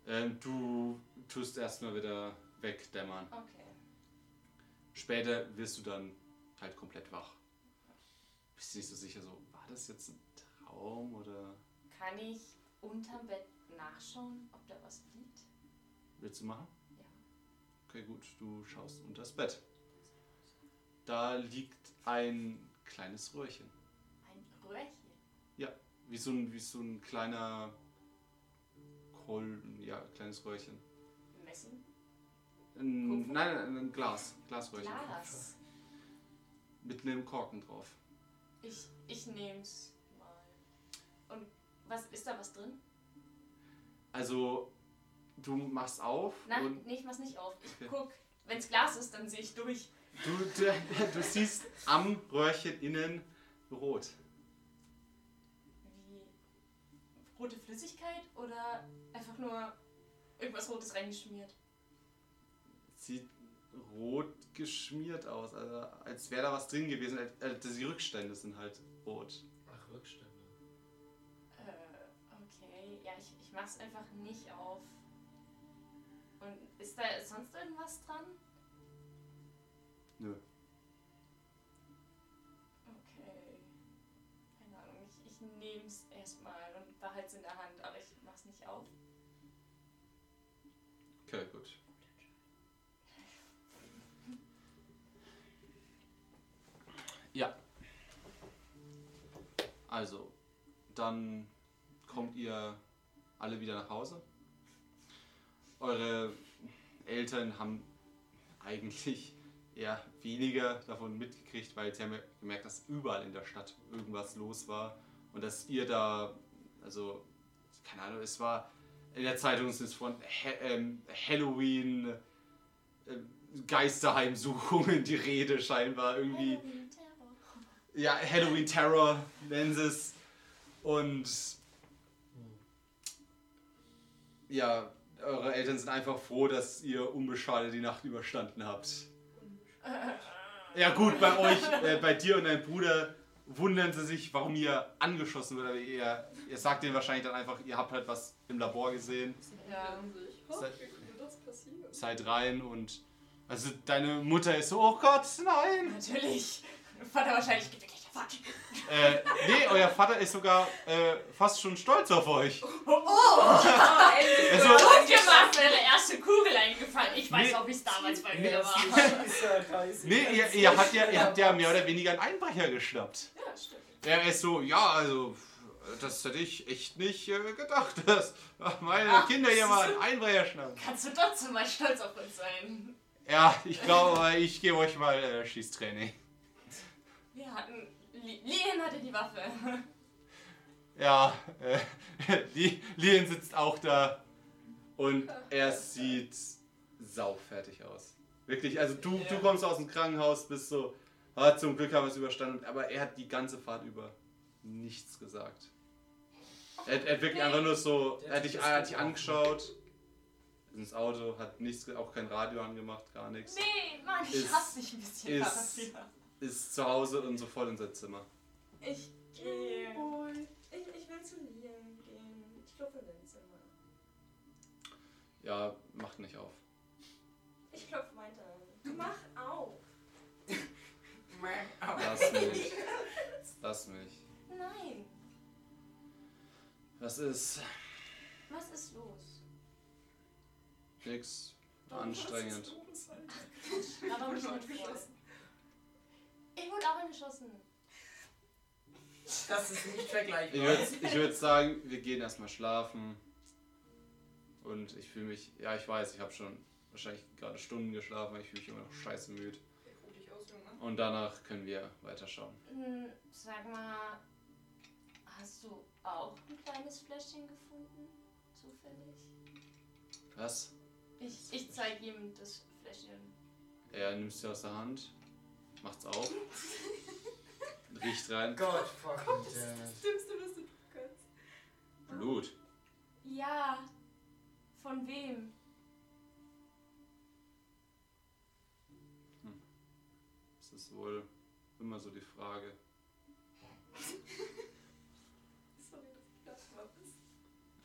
Ähm, du tust erstmal wieder wegdämmern. Okay. Später wirst du dann halt komplett wach. Bist du nicht so sicher, so, war das jetzt ein Traum oder Kann ich unterm Bett nachschauen, ob da was liegt? willst du machen? Ja. Okay, gut, du schaust unter das Bett. Da liegt ein kleines Röhrchen. Ein Röhrchen. Wie so ein, wie so ein kleiner Kolben, ja, kleines Röhrchen. Messing. Ein, nein, ein Glas, Glasröhrchen. Glas. Mit einem Korken drauf. Ich, ich nehm's mal. Und was ist da was drin? Also, du machst auf Nein, nee, ich mach's nicht auf. Ich guck. Wenn's Glas ist, dann sehe ich durch. du, du, du siehst am Röhrchen innen rot. Wie rote Flüssigkeit oder einfach nur irgendwas Rotes reingeschmiert? Sieht rot geschmiert aus. Also als wäre da was drin gewesen. Äh, die Rückstände sind halt rot. Ach, Rückstände. Äh, okay. Ja, ich, ich mach's einfach nicht auf. Und ist da sonst irgendwas dran? Nö. Okay. Keine Ahnung, ich, ich nehm's erstmal und behalte es in der Hand, aber ich mach's nicht auf. Okay, gut. Also, dann kommt ihr alle wieder nach Hause. Eure Eltern haben eigentlich eher weniger davon mitgekriegt, weil sie haben ja gemerkt, dass überall in der Stadt irgendwas los war und dass ihr da, also, keine Ahnung, es war in der Zeitung ist es von ha ähm, Halloween äh, Geisterheimsuchungen die Rede scheinbar irgendwie. Halloween. Ja, Halloween Terror nennen sie es. Und ja, eure Eltern sind einfach froh, dass ihr unbeschadet die Nacht überstanden habt. Ja gut, bei euch, äh, bei dir und deinem Bruder wundern sie sich, warum ihr angeschossen wird. Aber ihr, ihr sagt denen wahrscheinlich dann einfach, ihr habt halt was im Labor gesehen. Ja. Passieren? Seid rein und also deine Mutter ist so, oh Gott, nein. Natürlich. Vater wahrscheinlich fuck. Äh, nee, euer Vater ist sogar äh, fast schon stolz auf euch. Ah, endlich. Also, Und dir war wäre erste Kugel eingefallen. Ich weiß Nee. auch, wie es damals bei mir war. [laughs] nee, ihr, ihr, habt ja, ihr habt ja mehr oder weniger einen Einbrecher geschnappt. Ja, stimmt. Er ist so, ja, also, das hätte ich echt nicht äh, gedacht, [laughs] dass meine Ach, Kinder hier mal einen Einbrecher schnappen. Kannst du trotzdem mal stolz auf uns sein? Ja, ich glaube, ich gebe euch mal äh, Schießtraining. Wir hatten. Li- Lien hatte die Waffe. Ja, äh, [laughs] Li- Lien sitzt auch da und er sieht saufertig aus. Wirklich, also du, du Ja. kommst aus dem Krankenhaus, bist so, ah, zum Glück haben wir es überstanden, aber er hat die ganze Fahrt über nichts gesagt. Er, er hat wirklich einfach nur so, er hat dich, er hat dich angeschaut, ins Auto, hat nichts, auch kein Radio angemacht, gar nichts. Nee, Mann, ich Ist- hasse dich ein bisschen. ist-. Ist zu Hause und sofort in sein Zimmer. Ich gehe. Ich, ich will zu Lien gehen. Ich klopfe in dein Zimmer. Ja, macht nicht auf. Ich klopfe weiter. Mach auf. [laughs] Lass mich. [laughs] Lass mich. Nein. Was ist? Was ist los? Nix. Anstrengend. Aber mich [laughs] nicht voll. Ich wurde auch angeschossen. Das ist nicht vergleichbar. Ich würde würd sagen, wir gehen erstmal schlafen. Und ich fühle mich, ja, ich weiß, ich habe schon wahrscheinlich gerade Stunden geschlafen, aber ich fühle mich immer noch scheiße müde. Junge. Und danach können wir weiterschauen. Hm, Sag mal, hast du auch ein kleines Fläschchen gefunden? Zufällig? Was? Ich, ich zeige ihm das Fläschchen. Er nimmt sie aus der Hand, macht's auf, riecht rein. Gott, fucking Das ist das Dümmste, was du tun kannst. Blut. Ja. Von wem? Das ist wohl immer so die Frage. [laughs] Sorry, dass ich das war.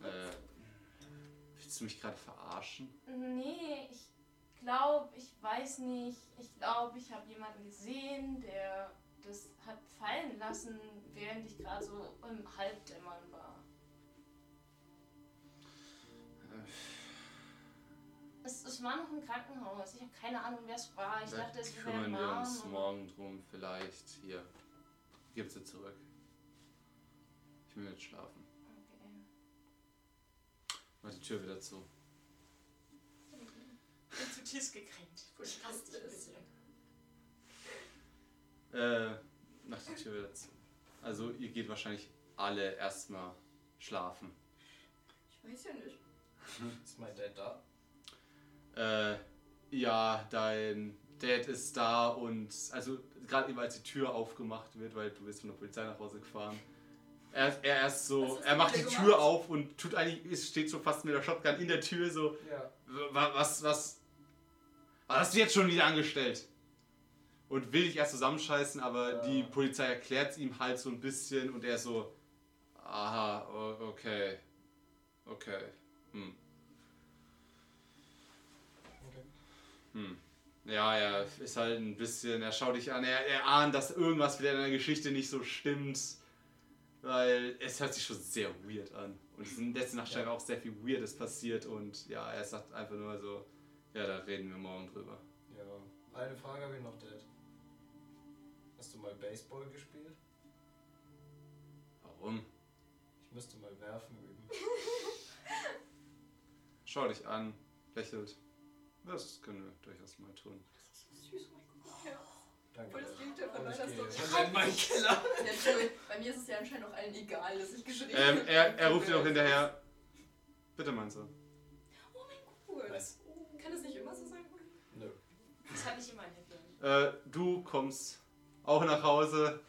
Äh, willst du mich gerade verarschen? Nee, ich glaube, ich weiß nicht. Ich glaube, ich habe jemanden gesehen, der das hat fallen lassen, während ich gerade so im Halbdämmern war. Es, es war noch im Krankenhaus. Ich habe keine Ahnung, wer es war. Ich dachte, es wäre kümmern ein wir Mann. uns morgen drum, vielleicht. Hier, gib sie zurück. Ich will jetzt schlafen. Okay. Mach die Tür wieder zu. Bin zutiefst gekränkt. Ich hasse dich ein bisschen. Äh, mach die Tür wieder zu. Also, ihr geht wahrscheinlich alle erstmal schlafen. Ich weiß ja nicht. [laughs] Ist mein Dad da? Äh, ja, dein Dad ist da und also gerade eben als die Tür aufgemacht wird, weil du bist von der Polizei nach Hause gefahren. Er, er ist so, er macht die Tür gemacht? auf und tut eigentlich, es steht so fast mit der Shotgun in der Tür so, Ja. wa- was, was, Was hast du jetzt schon wieder angestellt? Und will dich erst zusammenscheißen, aber Ja. die Polizei erklärt es ihm halt so ein bisschen und er ist so, aha, okay, okay, hm. Okay. Hm. Ja, er ist halt ein bisschen, er schaut dich an, er, er ahnt, dass irgendwas wieder in der Geschichte nicht so stimmt, weil es hört sich schon sehr weird an. Und es ist in letzter Nacht scheinbar auch sehr viel Weirdes passiert und ja, er sagt einfach nur so, ja, da reden wir morgen drüber. Ja. Eine Frage habe ich noch, Dad. Hast du mal Baseball gespielt? Warum? Ich müsste mal werfen üben. [laughs] Schau dich an, lächelt. Das können wir durchaus mal tun. Süß, mein Gott. Ja. Danke. Voll das Gegenteil von meiner Story. in meinen Keller. Ja, Entschuldigung, bei mir ist es ja anscheinend auch allen egal, dass ich geschrieben Ähm, er, er ruft dir noch hinterher. Bitte, mein Sohn. Oh mein Gott. Was? Kann das nicht immer so sein? Nö. Das hat nicht immer ein Happy End. Äh, du kommst auch nach Hause.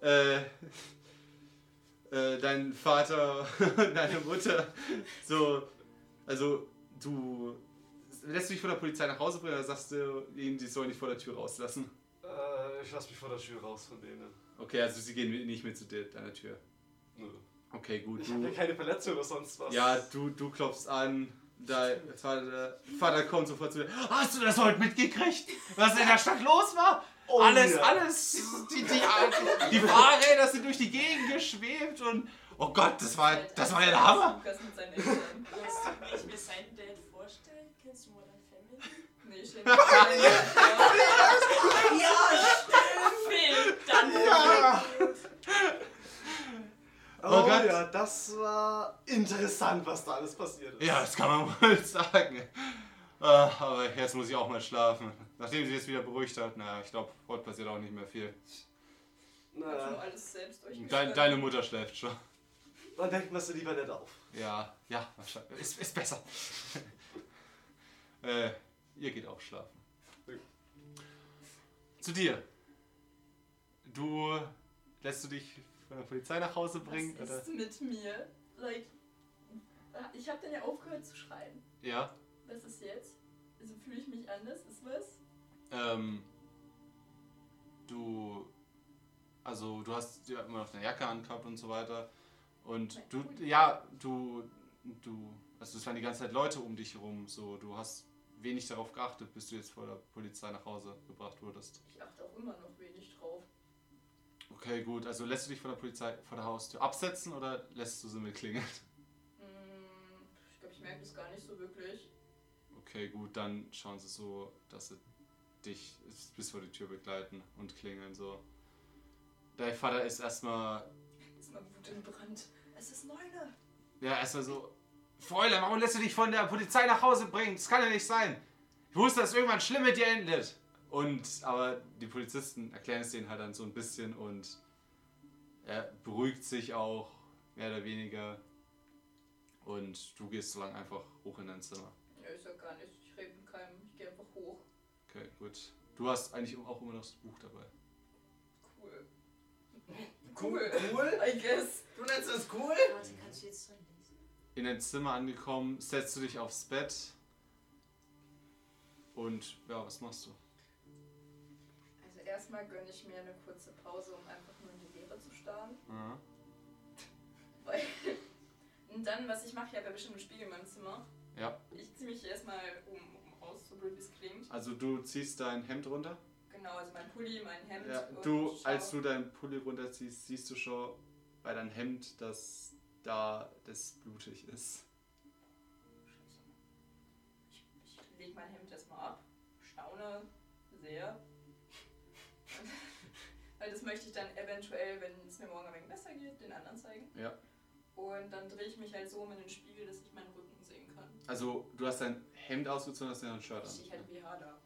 Äh, [laughs] äh, dein Vater und [laughs] deine Mutter. So, also du lässt du dich von der Polizei nach Hause bringen oder sagst du ihnen, sie sollen dich vor der Tür rauslassen? Äh, ich lass mich vor der Tür raus von denen. Okay, also sie gehen nicht mit zu dir, deiner Tür. Nö. Okay, gut. Ich habe Du, ja keine Verletzung oder sonst was. ja, du, du klopfst an. Dein Vater, Vater kommt sofort zu dir. Hast du das heute mitgekriegt? Was in der Stadt los war? Oh, alles, ja. alles. Die, die, die Fahrräder sind durch die Gegend geschwebt und. Oh Gott, das war, das war ja der Hammer. Lukas mit seinen Eltern. Weißt du, mir seinen Dad vorstelle? Kennst du Modern Family? Nee, ich mir vor, Film, dann Ja. Oh Oh, Gott. ja, das war interessant, was da alles passiert ist. Ja, das kann man [laughs] wohl sagen. Ah, Aber jetzt muss ich auch mal schlafen. Nachdem sie jetzt wieder beruhigt hat, naja, ich glaube, heute passiert auch nicht mehr viel. Ich hab schon Na, alles selbst Dein, durchgestanden. deine Mutter schläft schon. dann denkt man sie lieber nicht auf. Ja, ja, wahrscheinlich. Ist, ist besser. [laughs] äh, ihr geht auch schlafen. Zu dir. Du lässt du dich von der Polizei nach Hause bringen? Was Oder? ist mit mir? Like, ich habe dann ja aufgehört zu schreien. Ja. Was ist jetzt? Also fühle ich mich anders? Ist was? Ähm, du, also du hast ja immer noch eine Jacke angehabt und so weiter. Und Mein du, Pulli. ja, du, du, also es waren die ganze Zeit Leute um dich herum. So, du hast wenig darauf geachtet, bis du jetzt vor der Polizei nach Hause gebracht wurdest. Ich achte auch immer noch wenig drauf. Okay, gut. Also lässt du dich von der Polizei vor der Haustür absetzen oder lässt du sie mit klingeln? [laughs] Mm, Ich glaube, ich merke das gar nicht so wirklich. Okay, gut, dann schauen sie so, dass sie dich bis vor die Tür begleiten und klingeln so. Dein Vater ist erstmal Ist mal Wut in Brand. Es ist Neune. Ja, erstmal so. Fräulein, warum lässt du dich von der Polizei nach Hause bringen? Das kann ja nicht sein. Ich wusste, dass irgendwann schlimm mit dir endet. Und, aber die Polizisten erklären es denen halt dann so ein bisschen und er beruhigt sich auch, mehr oder weniger. Und du gehst so lang einfach hoch in dein Zimmer. Ja, ich sag gar nichts. Ich rede mit keinem. Ich gehe einfach hoch. Okay, gut. Du hast eigentlich auch immer noch das Buch dabei. Cool. [laughs] Cool. Cool? I guess. Du nennst das cool? Warte, kannst du jetzt drin lesen? In dein Zimmer angekommen, setzt du dich aufs Bett. Und ja, was machst du? Erstmal gönne ich mir eine kurze Pause, um einfach nur in die Leere zu starren. Mhm. [laughs] Weil. Und dann, was ich mache, ich habe ja bestimmt einen Spiegel in meinem Zimmer. Ja. Ich ziehe mich erstmal um, um aus, so blöd wie es klingt. Also du ziehst dein Hemd runter. Genau, also mein Pulli, mein Hemd. Ja, du, als du deinen Pulli runterziehst, siehst du schon bei deinem Hemd, dass da das blutig ist. Ich, ich lege mein Hemd erstmal ab, staune sehr. Weil das möchte ich dann eventuell, wenn es mir morgen ein wenig besser geht, den anderen zeigen. Ja. Und dann drehe ich mich halt so um in den Spiegel, dass ich meinen Rücken sehen kann. Also du hast dein Hemd ausgezogen, hast noch ein Shirt Ich an. stehe halt BH da.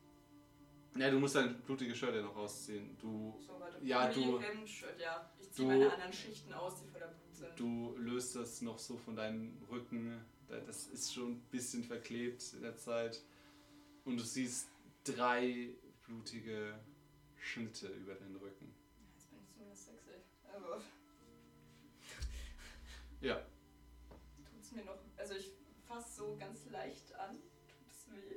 Ja, du musst dein blutiges Shirt ja noch rausziehen. Du, So, warte. Ja, du- Hemd, Shirt, ja. Ich ziehe meine anderen Schichten aus, die voller Blut sind. du löst das noch so von deinem Rücken. Da- Das ist schon ein bisschen verklebt in der Zeit. Und du siehst drei blutige Schnitte über den Rücken. Ja. tut's mir noch. Also ich fasse so ganz leicht an. Tut es weh?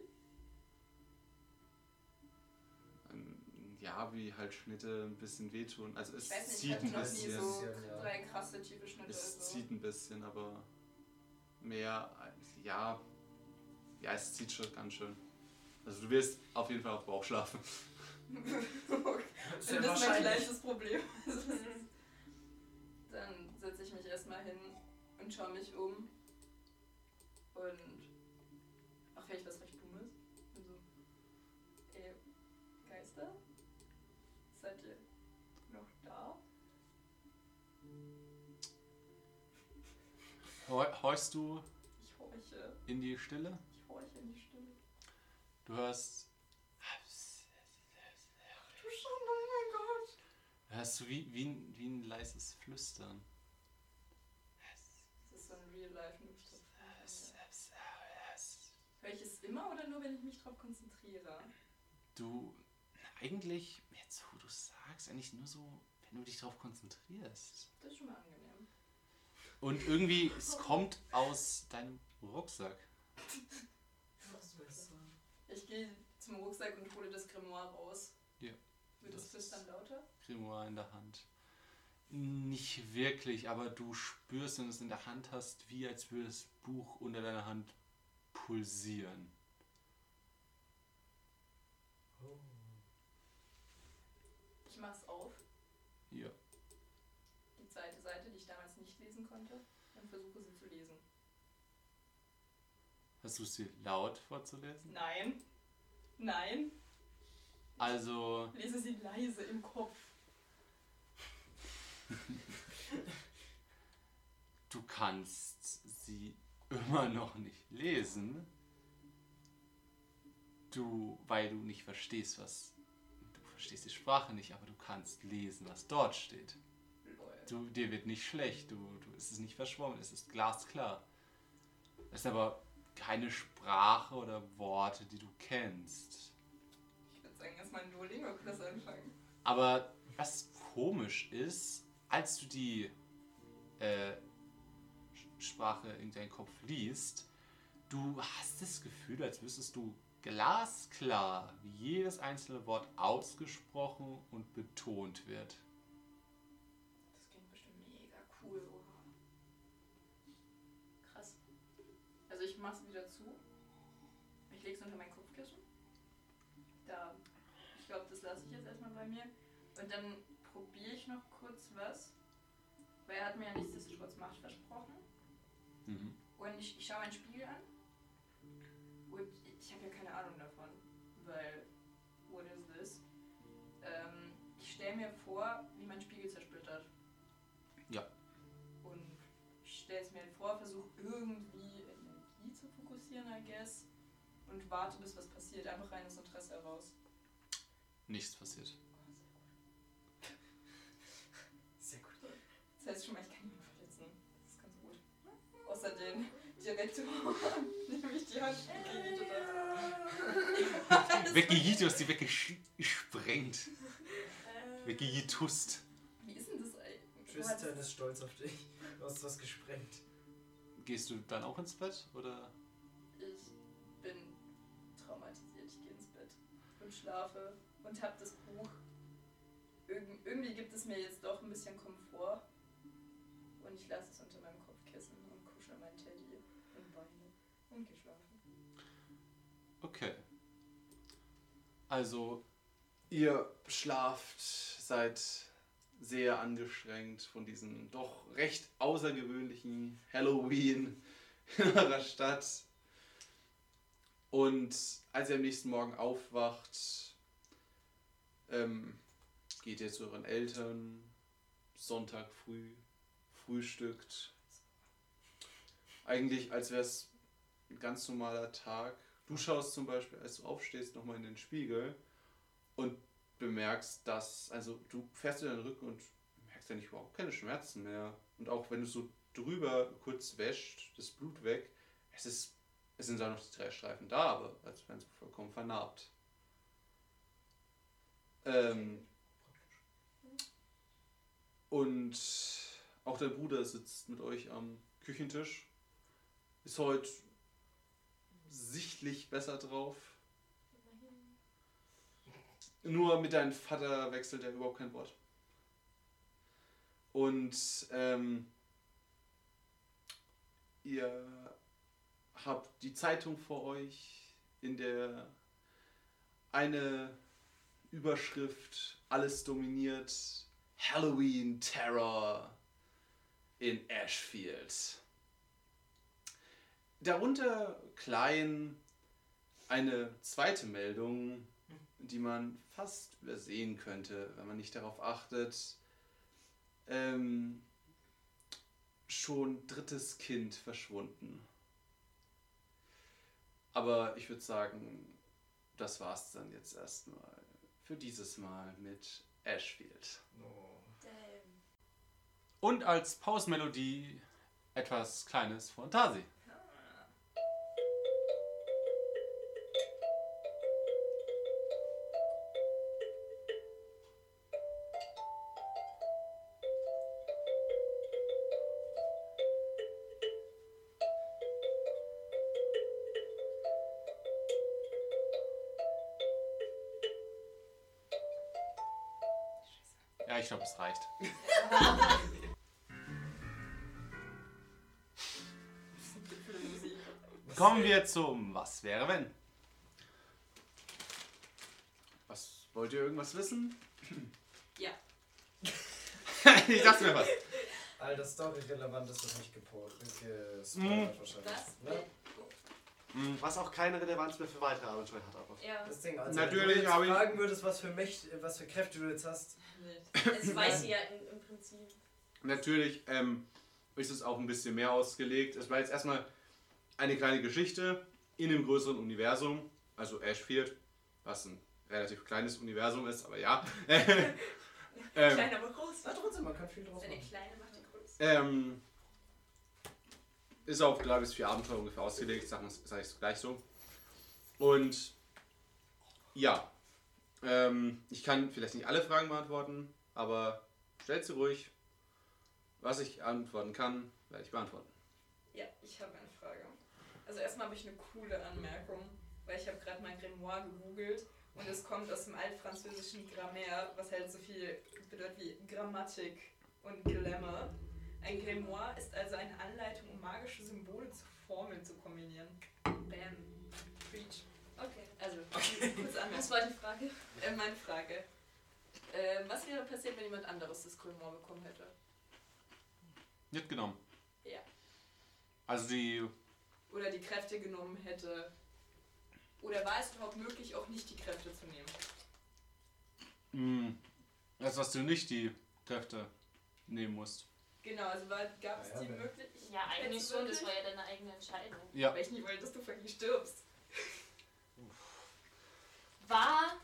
ja, wie halt Schnitte ein bisschen wehtun. Also es Ich weiß nicht, ich zieht hatte ein noch nie bisschen. so Bisschen, ja. drei krasse tiefe Schnitte. Es also. zieht ein bisschen, aber mehr, als- ja, ja, es zieht schon ganz schön. Also du wirst auf jeden Fall auf Bauch schlafen. [laughs] Das das ist mein kleinstes Problem. [laughs] Dann setze ich mich erstmal hin und schaue mich um. Und. Ach, vielleicht was recht Dummes. Also. Ey, Geister? Seid ihr noch da? Hor- Horchst du Ich horche. in die Stille? Ich horche in die Stille. Du hörst. Du schon, oh mein Gott. Hörst du wie, wie, ein, wie ein leises Flüstern. Ein Real-Life-Noob. Höre ich es immer oder nur, wenn ich mich drauf konzentriere? Du, eigentlich, jetzt wo du sagst, eigentlich nur so, wenn du dich darauf konzentrierst. Das ist schon mal angenehm. Und irgendwie, [laughs] es kommt aus deinem Rucksack. [laughs] Ich gehe zum Rucksack und hole das Grimoire raus. Ja, Wird das das Flüstern lauter? Grimoire in der Hand. Nicht wirklich, aber du spürst, wenn du es in der Hand hast, wie als würde das Buch unter deiner Hand pulsieren. Ich mach's auf, Ja. die zweite Seite, die ich damals nicht lesen konnte, und versuche sie zu lesen. Versuchst du sie laut vorzulesen? Nein. Nein. Also, Lese sie leise im Kopf. Du kannst sie immer noch nicht lesen. Du, weil du nicht verstehst, was. Du verstehst die Sprache nicht, aber du kannst lesen, was dort steht. Du, dir wird nicht schlecht, du, du, es ist nicht verschwommen, es ist glasklar. Es ist aber keine Sprache oder Worte, die du kennst. Ich würde sagen, erstmal einen Duolingo-Kurs anfangen. Aber was komisch ist, als du die äh, Sprache in deinem Kopf liest, du hast das Gefühl, als wüsstest du glasklar, wie jedes einzelne Wort ausgesprochen und betont wird. Das klingt bestimmt mega cool, oha. Krass. Also ich mach's wieder zu. Ich leg's unter mein Kopfkissen. Da, ich glaube, das lasse ich jetzt erstmal bei mir. Und dann probiere ich noch was. Weil er hat mir ja nichtsdestotrotz Macht versprochen. Mhm. Und ich, ich schaue einen Spiegel an. Und ich habe ja keine Ahnung davon. Weil, what is this? Ähm, ich stelle mir vor, wie mein Spiegel zersplittert. Ja. Und ich stelle es mir vor, versuche irgendwie Energie zu fokussieren, I guess. Und warte, bis was passiert. Einfach reines Interesse heraus. Nichts passiert. Heißt schon mal, ich kann niemanden verletzen. Das ist ganz gut. Außer den Direktor, nämlich [laughs] die Hand du [laughs] hast die weggesprengt. Weggejitust. Wie ist denn das eigentlich? Tristan ist stolz auf dich. Du hast was gesprengt. Gehst du dann auch ins Bett? Oder? Ich bin traumatisiert. Ich gehe ins Bett und schlafe und habe das Buch. Irg irgendwie gibt es mir jetzt doch ein bisschen Komfort. Und ich lasse es unter meinem Kopfkissen und kuschel mein Teddy und weine und gehe schlafen. Okay. Also, ihr schlaft, seid sehr angestrengt von diesem doch recht außergewöhnlichen Halloween [laughs] in eurer Stadt. Und als ihr am nächsten Morgen aufwacht, ähm, geht ihr zu euren Eltern, Sonntag früh, frühstückt. Eigentlich, als wäre es ein ganz normaler Tag. Du schaust zum Beispiel, als du aufstehst, nochmal in den Spiegel und bemerkst, dass, also du fährst in deinen Rücken und merkst eigentlich überhaupt keine Schmerzen mehr. Und auch wenn du so drüber kurz wäscht, das Blut weg, es ist, es sind zwar noch die drei Streifen da, aber als wären sie vollkommen vernarbt. Ähm, und auch dein Bruder sitzt mit euch am Küchentisch. Ist heute sichtlich besser drauf. Nur mit deinem Vater wechselt er überhaupt kein Wort. Und ähm, ihr habt die Zeitung vor euch, in der eine Überschrift alles dominiert. Halloween Terror in Ashfield. Darunter klein eine zweite Meldung, die man fast übersehen könnte, wenn man nicht darauf achtet. Ähm, schon drittes Kind verschwunden. Aber ich würde sagen, das war's dann jetzt erstmal für dieses Mal mit Ashfield. Damn. Und als Pausenmelodie etwas Kleines von Tasi. Ja, ich glaube, es reicht. [laughs] Kommen wir zum Was wäre wenn? Was wollt ihr irgendwas wissen? Ja. [laughs] ich dachte mir was. Alter, Story-relevant ist das nicht gepostet. Gespoilert Mhm. wahrscheinlich. Das? Ne? Was auch keine Relevanz mehr für weitere Abenteuer hat, aber. Ja. Das Ding, also Natürlich wenn du jetzt fragen würdest, was für, Mächt, was für Kräfte du jetzt hast. Das weiß sie ja im, im Prinzip. Natürlich ähm, ist es auch ein bisschen mehr ausgelegt. Es war jetzt erstmal eine kleine Geschichte in einem größeren Universum, also Ashfield, was ein relativ kleines Universum ist, aber ja. [laughs] ähm, Klein, aber groß. Na trotzdem, man kann viel draus Eine machen. kleine macht die größte. ähm, ist auf drei bis vier Abenteuer ungefähr ausgelegt, sage sag ich gleich so. Und ja, ähm, ich kann vielleicht nicht alle Fragen beantworten, aber stellt sie ruhig. Was ich antworten kann, werde ich beantworten. Ja, ich habe eine Frage. Also erstmal habe ich eine coole Anmerkung, weil ich habe gerade mein Grimoire gegoogelt und es kommt aus dem altfranzösischen Grammaire, was halt so viel bedeutet wie Grammatik und Glamour. Ein Grimoire ist also eine Anleitung, um magische Symbole zu Formeln zu kombinieren. Bam. Preach. Okay. Also, [laughs] kurze Anmerkung. Was war die Frage? Äh, meine Frage. Äh, was wäre passiert, wenn jemand anderes das Grimoire bekommen hätte? Nicht genommen. Ja. Also die. Oder die Kräfte genommen hätte? Oder war es überhaupt möglich, auch nicht die Kräfte zu nehmen? Mh, das, was du nicht die Kräfte nehmen musst. Genau, also gab es Ja, ja, die wenn- Möglichkeit? Ja, eigentlich schon. Das war ja deine eigene Entscheidung. Ja. Weil ich nicht wollte, dass du fucking stirbst. [laughs] War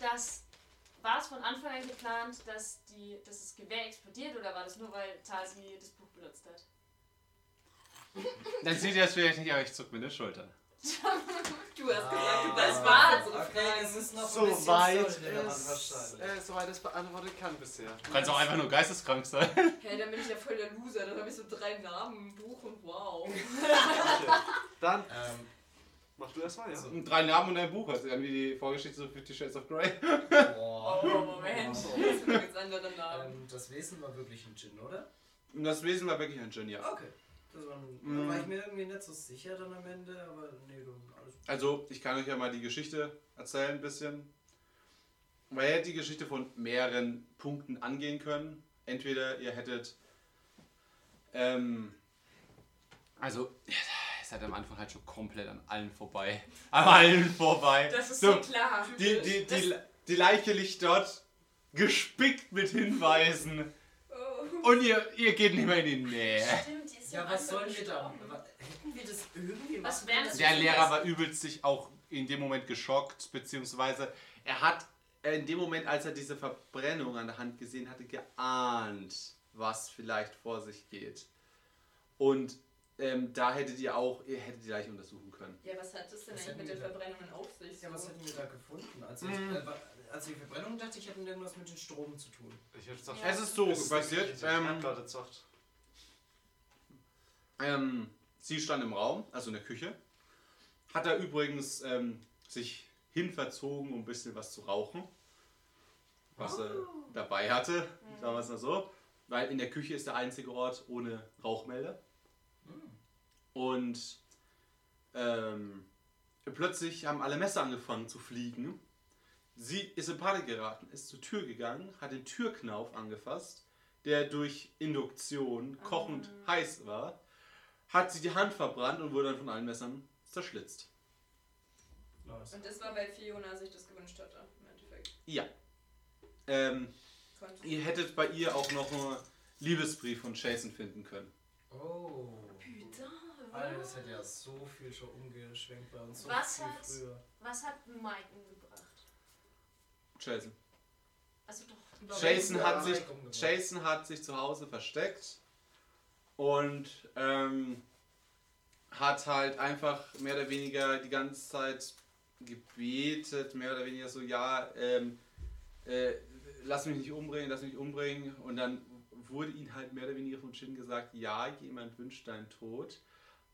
das. War es von Anfang an geplant, dass, die, dass das Gewehr explodiert oder war das nur, weil Tasi das Buch benutzt hat? Dann seht ihr es vielleicht nicht, aber ich zuck mir die Schulter. [laughs] Du hast gesagt, du Ah. das Das war war- unsere Okay, Frage. es ist noch ein So bisschen weit es, äh, soweit es beantwortet kann bisher. Du kannst auch einfach nur geisteskrank sein. Hä, dann bin ich ja voll der Loser. Dann habe ich so drei Namen im Buch und wow. [laughs] Okay. Dann Ähm, mach du erst mal, ja? So. Drei Namen und ein Buch, also irgendwie die Vorgeschichte so Fifty Shades of Grey. boah. Oh, Moment. Das sind jetzt andere Namen. Ähm, das Wesen war wirklich ein Djinn, oder? Das Wesen war wirklich ein Genie. ja. Okay. Das war, Mhm. Da war ich mir irgendwie nicht so sicher dann am Ende, aber nee, du, alles Also, ich kann euch ja mal die Geschichte erzählen ein bisschen. Weil ihr hättet die Geschichte von mehreren Punkten angehen können. Entweder ihr hättet. Ähm, Also, ihr seid am Anfang halt schon komplett an allen vorbei. [laughs] An allen vorbei. Das ist So, so klar. die, die, die, die Leiche liegt dort gespickt mit Hinweisen. Oh. Und ihr, ihr geht nicht mehr in die Nähe. Stimmt, Ja, was sollen wir da? Hätten wir das irgendwie Was machen das Der Lehrer war übelst sich auch in dem Moment geschockt, beziehungsweise er hat In dem Moment, als er diese Verbrennung an der Hand gesehen hatte, geahnt, was vielleicht vor sich geht. Und ähm, da hättet ihr auch, ihr hättet die Leiche untersuchen können. Ja, was hat das denn Was eigentlich mit hätten den Verbrennungen auf sich? Ja, was hätten wir da gefunden? Als ich, Mhm. äh, wa- als ich Verbrennung dachte, ich hätte irgendwas mit den Strom zu tun. Ich hätte gesagt, Ja. Es ist so passiert. Ähm, Erdplatte gesagt. Ähm, sie stand im Raum, also in der Küche. Hat da übrigens ähm, sich hinverzogen, um ein bisschen was zu rauchen. Was er dabei hatte, sagen wir es mal so. Weil in der Küche ist der einzige Ort ohne Rauchmelder. Und ähm, plötzlich haben alle Messer angefangen zu fliegen. Sie ist in Panik geraten, ist zur Tür gegangen, hat den Türknauf angefasst, der durch Induktion kochend heiß war, hat sie die Hand verbrannt und wurde dann von allen Messern zerschlitzt. Und das war, weil Fiona sich das gewünscht hatte, im Endeffekt. Ja. Ähm, ihr hättet bei ihr auch noch einen Liebesbrief von Jason finden können. Oh. Putain, Alter, das hätte ja so viel schon umgeschwenkt bei uns. So Was viel hat- früher. Was hat Mike umgebracht? Jason. Also doch. Jason Ja, hat, sich. Jason hat sich zu Hause versteckt und ähm, hat halt einfach mehr oder weniger die ganze Zeit gebetet, mehr oder weniger so, ja, ähm, äh, lass mich nicht umbringen, lass mich umbringen. Und dann wurde ihm halt mehr oder weniger von Shin gesagt, ja, jemand wünscht deinen Tod,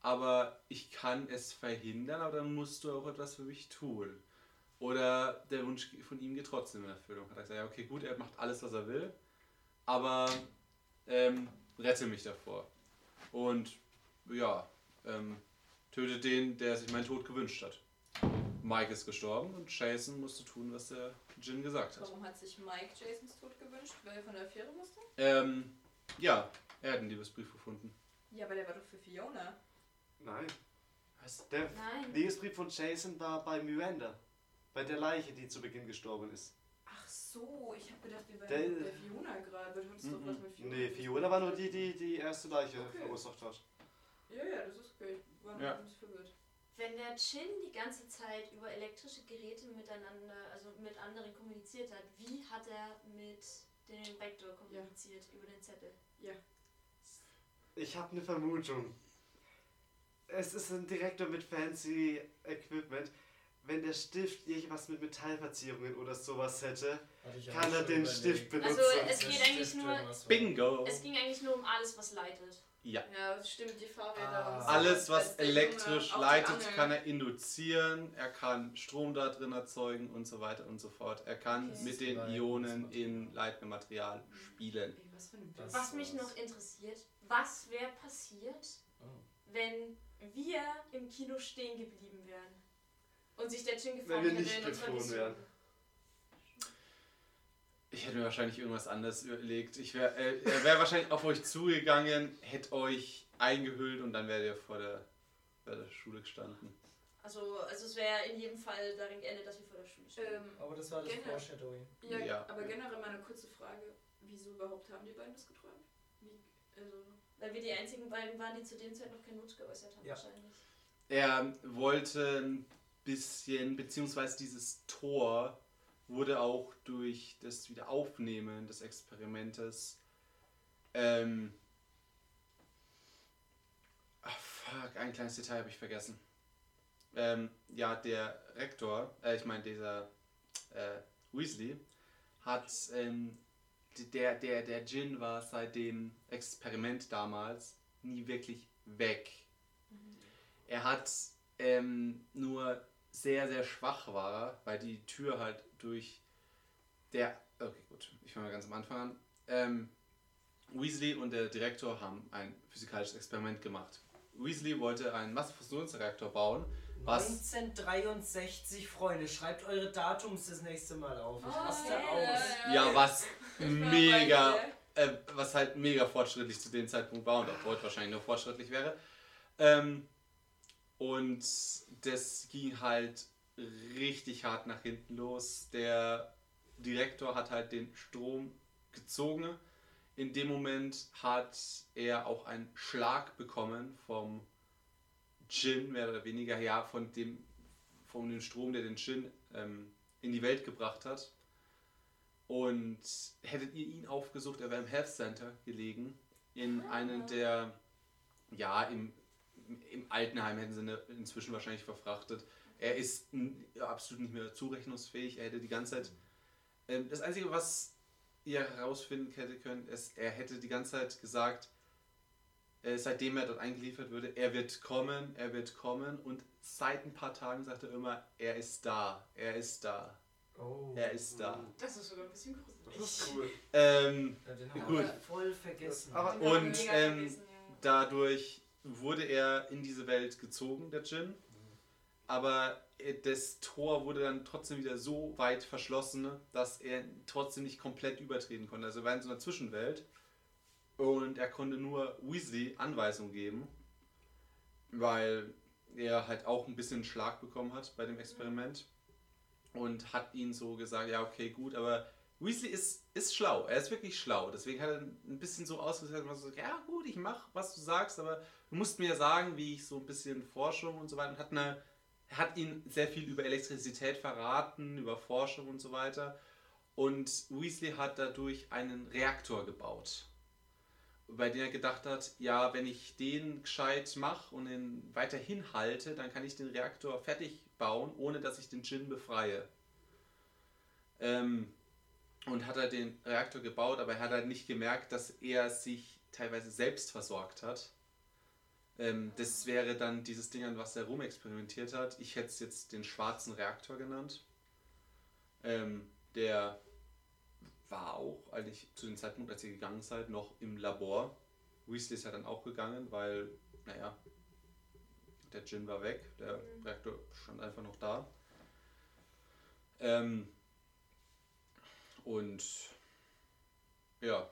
aber ich kann es verhindern, aber dann musst du auch etwas für mich tun. Oder der Wunsch von ihm geht trotzdem in Erfüllung. Hat er gesagt, ja, okay, gut, er macht alles, was er will, aber ähm, rette mich davor. Und ja, ähm, tötet den, der sich meinen Tod gewünscht hat. Mike ist gestorben und Jason musste tun, was der Jin gesagt hat. Warum hat sich Mike Jasons Tod gewünscht? Weil er von der Affäre wusste? Ähm, ja, er hat einen Liebesbrief gefunden. Ja, aber der war doch für Fiona. Nein. Was? Der Nein. Liebesbrief von Jason war bei Miranda. Bei der Leiche, die zu Beginn gestorben ist. So, ich habe gedacht, wir Der- wären bei Fiona gerade. Du hattest doch was mit Fiona. Nee. Fiona war nur die, die die erste Leiche Okay. verursacht hat. Ja, ja, das ist okay. War noch Ja. ein bisschen verwirrt. Wenn der Chin die ganze Zeit über elektrische Geräte miteinander, also mit anderen kommuniziert hat, wie hat er mit dem Backdoor kommuniziert über den Zettel? Ich habe eine Vermutung. Es ist ein Direktor mit fancy Equipment. Wenn der Stift irgendwas mit Metallverzierungen oder sowas hätte, kann er den überlegt. Stift benutzen. Also, es Der geht eigentlich nur-. Bingo! Es ging eigentlich nur um alles, was leitet. Ja. Ja, das stimmt, die Fahrräder Ah. und so. Alles, was elektrisch leitet, kann er induzieren, er kann Strom da drin erzeugen und so weiter und so fort. Er kann Okay. mit den Ionen in leitendem Material spielen. Ey, was Das Was mich noch interessiert, was wäre passiert, Oh. wenn wir im Kino stehen geblieben wären und sich der Chin Wenn gefangen wir hätte nicht geflohen wären. Ich hätte mir wahrscheinlich irgendwas anderes überlegt. Ich wär, äh, er wäre wahrscheinlich auf euch zugegangen, hätte euch eingehüllt und dann wärt ihr vor der, vor der Schule gestanden. Also, also es wäre in jedem Fall darin geendet, dass wir vor der Schule stehen. Ähm, Aber das war das Foreshadowing. ja, Ja. aber generell mal eine kurze Frage. Wieso überhaupt haben die beiden das geträumt? Wie, also, Weil wir die einzigen beiden waren, die zu dem Zeit noch keinen Wunsch geäußert haben, Ja. wahrscheinlich. Er wollte bisschen, beziehungsweise dieses Tor wurde auch durch das Wiederaufnehmen des Experimentes ähm, ach, fuck, ein kleines Detail habe ich vergessen. Ähm, ja, der Rektor, äh, ich meine dieser äh, Weasley, hat ähm, der, der, der Djinn war seit dem Experiment damals nie wirklich weg. Er hat ähm, nur sehr, sehr schwach war, weil die Tür halt durch der. Okay, gut, ich fange mal ganz am Anfang an. Ähm, Weasley und der Direktor haben ein physikalisches Experiment gemacht. Weasley wollte einen Massenfusionsreaktor bauen. Was? 1963, Freunde, schreibt eure Datums das nächste Mal auf. Ich Oh, raste ja, aus. ja, Ja, was Ich war mega, äh, was halt mega fortschrittlich zu dem Zeitpunkt war und auch heute wahrscheinlich noch fortschrittlich wäre. Ähm, und das ging halt richtig hart nach hinten los. Der Direktor hat halt den Strom gezogen. In dem Moment hat er auch einen Schlag bekommen vom Djinn, mehr oder weniger, ja, von dem, von dem Strom, der den Djinn ähm, in die Welt gebracht hat. Und hättet ihr ihn aufgesucht, er wäre im Health Center gelegen, in einem der, ja, im, im Altenheim hätten sie ihn inzwischen wahrscheinlich verfrachtet. Er ist absolut nicht mehr zurechnungsfähig, er hätte die ganze Zeit, ähm, das Einzige, was ihr herausfinden hätte können, ist, er hätte die ganze Zeit gesagt, äh, seitdem er dort eingeliefert wurde, er wird kommen, er wird kommen und seit ein paar Tagen sagt er immer, er ist da, er ist da, Oh. er ist da. Das ist sogar ein bisschen Das gruselig. ist cool. Ähm, Ja, den haben Gut. wir voll vergessen. Aber- Und, mega ähm, gewesen, ja. dadurch wurde er in diese Welt gezogen, der Djinn. Aber das Tor wurde dann trotzdem wieder so weit verschlossen, dass er trotzdem nicht komplett übertreten konnte. Also er war in so einer Zwischenwelt und er konnte nur Weasley Anweisungen geben, weil er halt auch ein bisschen Schlag bekommen hat bei dem Experiment und hat ihn so gesagt, ja okay gut, aber Weasley ist, ist schlau, er ist wirklich schlau, deswegen hat er ein bisschen so ausgesagt, so, ja gut, ich mach, was du sagst, aber du musst mir sagen, wie ich so ein bisschen Forschung und so weiter und hat eine hat ihn sehr viel über Elektrizität verraten, über Forschung und so weiter. Und Weasley hat dadurch einen Reaktor gebaut, bei dem er gedacht hat, ja, wenn ich den gescheit mache und ihn weiterhin halte, dann kann ich den Reaktor fertig bauen, ohne dass ich den Djinn befreie. Ähm, und hat er den Reaktor gebaut, aber er hat halt nicht gemerkt, dass er sich teilweise selbst versorgt hat. Ähm, das wäre dann dieses Ding, an was er rumexperimentiert hat. Ich hätte es jetzt den schwarzen Reaktor genannt. Ähm, der war auch eigentlich zu dem Zeitpunkt, als ihr gegangen seid, noch im Labor. Weasley ist ja dann auch gegangen, weil, naja, der Gin war weg, der Reaktor stand einfach noch da. Ähm, und ja,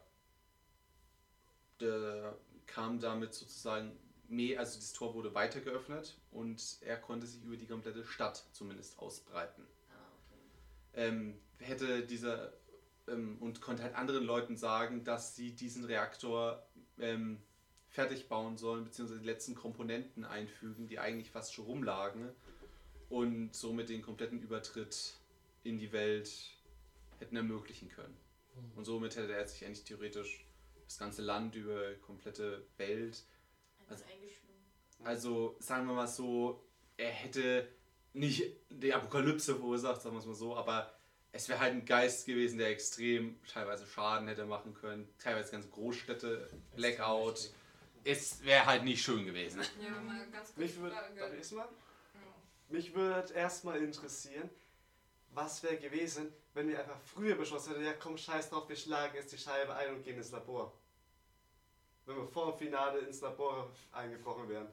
der kam damit sozusagen mehr, also das Tor wurde weiter geöffnet und er konnte sich über die komplette Stadt zumindest ausbreiten. Ah, okay. Ähm, hätte dieser ähm, und konnte halt anderen Leuten sagen, dass sie diesen Reaktor ähm, fertig bauen sollen, beziehungsweise die letzten Komponenten einfügen, die eigentlich fast schon rumlagen und somit den kompletten Übertritt in die Welt hätten ermöglichen können. Und somit hätte er sich eigentlich theoretisch das ganze Land über komplette Welt Eingeschwungen. also sagen wir mal so, er hätte nicht die Apokalypse verursacht, sagen wir es mal so, aber es wäre halt ein Geist gewesen, der extrem teilweise Schaden hätte machen können, teilweise ganze Großstädte, Blackout. Es wäre halt nicht schön gewesen. Ja, mal ganz kurz Mich würde? Ja. Mich würde erstmal interessieren, was wäre gewesen, wenn wir einfach früher beschlossen hätten, ja komm, scheiß drauf, wir schlagen jetzt die Scheibe ein und gehen ins Labor. Wenn wir vor dem Finale ins Labor eingebrochen wären.